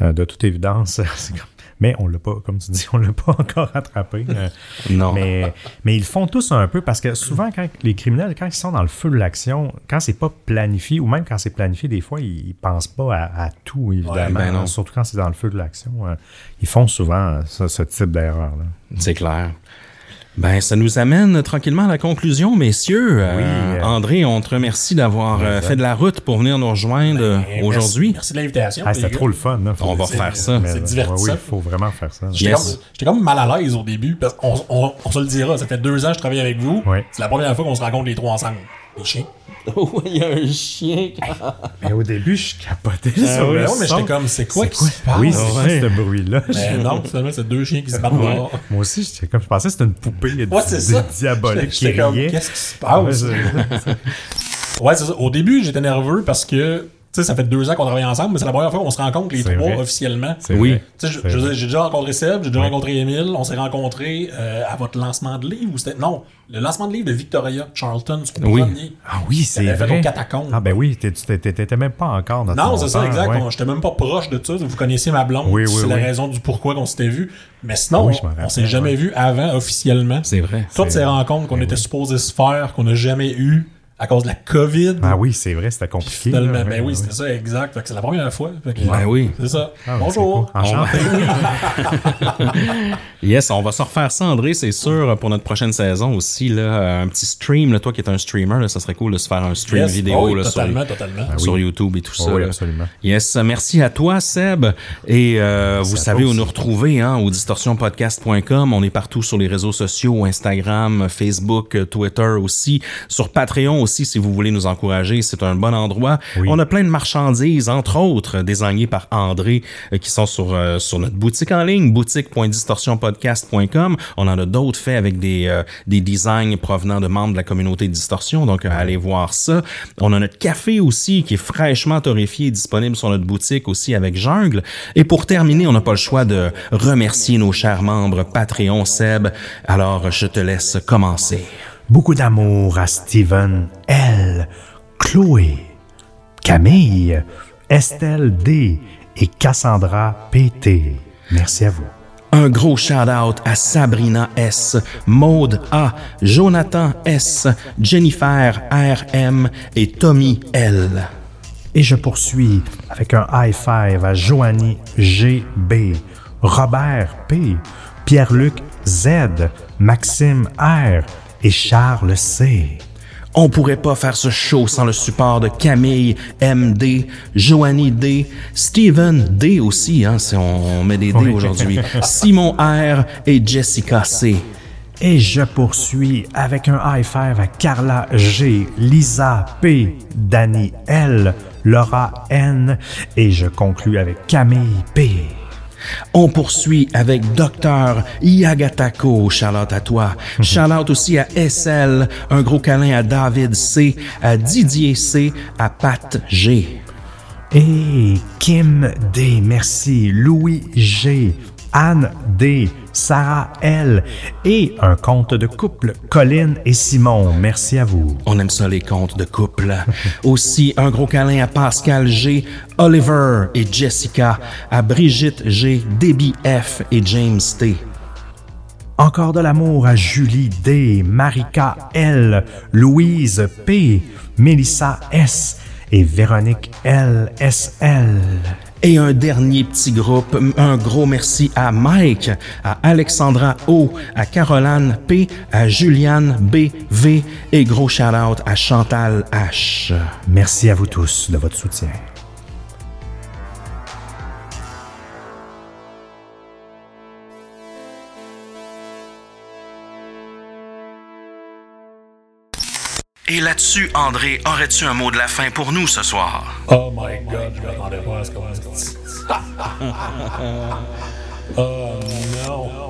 euh, de toute évidence, c'est comme... Mais on l'a pas, comme tu dis, on l'a pas encore attrapé. euh, Non. mais, mais ils le font tous un peu parce que souvent, quand les criminels, quand ils sont dans le feu de l'action, quand c'est pas planifié, ou même quand c'est planifié, des fois, ils, ils pensent pas à, à tout, évidemment. Ouais, ben non. Surtout quand c'est dans le feu de l'action. euh, ils font souvent euh, ça- ce type d'erreur-là. C'est clair. Ben, ça nous amène tranquillement à la conclusion, messieurs. Euh, Oui, euh, André, on te remercie d'avoir euh, fait de la route pour venir nous rejoindre Eh, aujourd'hui. Merci, merci de l'invitation. Ah, c'était trop le fun. là. Faut- On va faire ça. c'est divertissant. Oui, il faut vraiment faire ça. J'étais Yes. comme, mal à l'aise au début, parce qu'on on, on se le dira, ça fait deux ans que je travaille avec vous. Ouais. C'est la première fois qu'on se rencontre les trois ensemble. Les chiens. Oh, il y a un chien. Mais au début, je capotais sur Ah oui, le ouais, mais son. j'étais comme, c'est quoi qui se passe? Oui, c'est quoi Ouais. ce bruit-là? Mais non, finalement, c'est deux chiens qui se battent dehors. Moi aussi, j'étais comme, je pensais que c'était une poupée Ouais, ça. diabolique qui J'étais comme, riait. qu'est-ce qui se Ah, ouais, passe? Ouais, c'est ça. Au début, j'étais nerveux parce que, sais, ça fait deux ans qu'on travaille ensemble, mais c'est la première fois qu'on se rencontre les trois vrai. officiellement. c'est Oui. vrai. Vrai. j'ai déjà rencontré Seb, j'ai déjà rencontré Émile, on s'est rencontrés euh, à votre lancement de livre ou c'était non, le lancement de livre de Victoria Charlton, son Oui. premier. Ah oui, c'est avait fait vrai. aux catacombes. Ah ben oui, t'étais t'étais même pas encore notre Non, c'est ça, exact. ouais. J'étais même pas proche de ça. Vous connaissiez ma blonde. Oui, oui, c'est la raison du pourquoi qu'on s'était vu. Mais sinon, on, on s'est jamais ouais. vu avant officiellement. C'est vrai. Toutes ces rencontres qu'on était supposés se faire, qu'on n'a jamais eues à cause de la COVID. Ah oui, c'est vrai, c'était compliqué. Là, ben oui, ouais. c'était ça, exact. C'est la première fois. Fait que, Ben oui. C'est ça. Ah, ben, Bonjour. c'est cool. Enchanté. Yes, on va se refaire ça, André, c'est sûr, pour notre prochaine saison aussi. Là, un petit stream, là, toi qui es un streamer, là, ça serait cool de se faire un stream Yes. vidéo Oh oui, là, sur, totalement, totalement. sur YouTube et tout ça. Ah oui, là. absolument. Yes, merci à toi, Seb. Et euh, vous savez où nous retrouver, hein, au distorsionpodcast.com. On est partout sur les réseaux sociaux, Instagram, Facebook, euh, Twitter aussi. Sur Patreon aussi, si vous voulez nous encourager, c'est un bon endroit. Oui. On a plein de marchandises, entre autres, désignées par André, euh, qui sont sur, euh, sur notre boutique en ligne, boutique.distorsionpodcast.com. On en a d'autres faits avec des, euh, des designs provenant de membres de la communauté de Distorsion, donc euh, allez voir ça. On a notre café aussi, qui est fraîchement torréfié et disponible sur notre boutique aussi avec Jungle. Et pour terminer, on n'a pas le choix de remercier nos chers membres Patreon Seb. Alors, je te laisse commencer. Beaucoup d'amour à Steven L, Chloé, Camille, Estelle D et Cassandra PT. Merci à vous. Un gros shout-out à Sabrina S, Maude A, Jonathan S, Jennifer RM et Tommy L. Et je poursuis avec un high five à Joanie GB, Robert P, Pierre-Luc Z, Maxime R et Charles C. On pourrait pas faire ce show sans le support de Camille MD, Joanie D, Steven D aussi, hein, si on met des D aujourd'hui, Simon R et Jessica C. Et je poursuis avec un high five à Carla G, Lisa P, Danny L, Laura N et je conclus avec Camille P. On poursuit avec Docteur Yagatako, Charlotte à toi. Charlotte aussi à SL, un gros câlin à David C, à Didier C, à Pat G. Et Kim D, merci. Louis G, Anne D, Sarah L et un compte de couple, Colin et Simon. Merci à vous. On aime ça les contes de couple. Aussi un gros câlin à Pascal G, Oliver et Jessica, à Brigitte G, Debbie F et James T. Encore de l'amour à Julie D, Marika L, Louise P, Melissa S et Véronique L, SL. Et un dernier petit groupe, un gros merci à Mike, à Alexandra O, à Caroline P, à Juliane B, V et gros shout-out à Chantal H. Merci à vous tous de votre soutien. Et là-dessus, André, aurais-tu un mot de la fin pour nous ce soir? Oh my god, je m'attendais pas à ce qu'on oh non.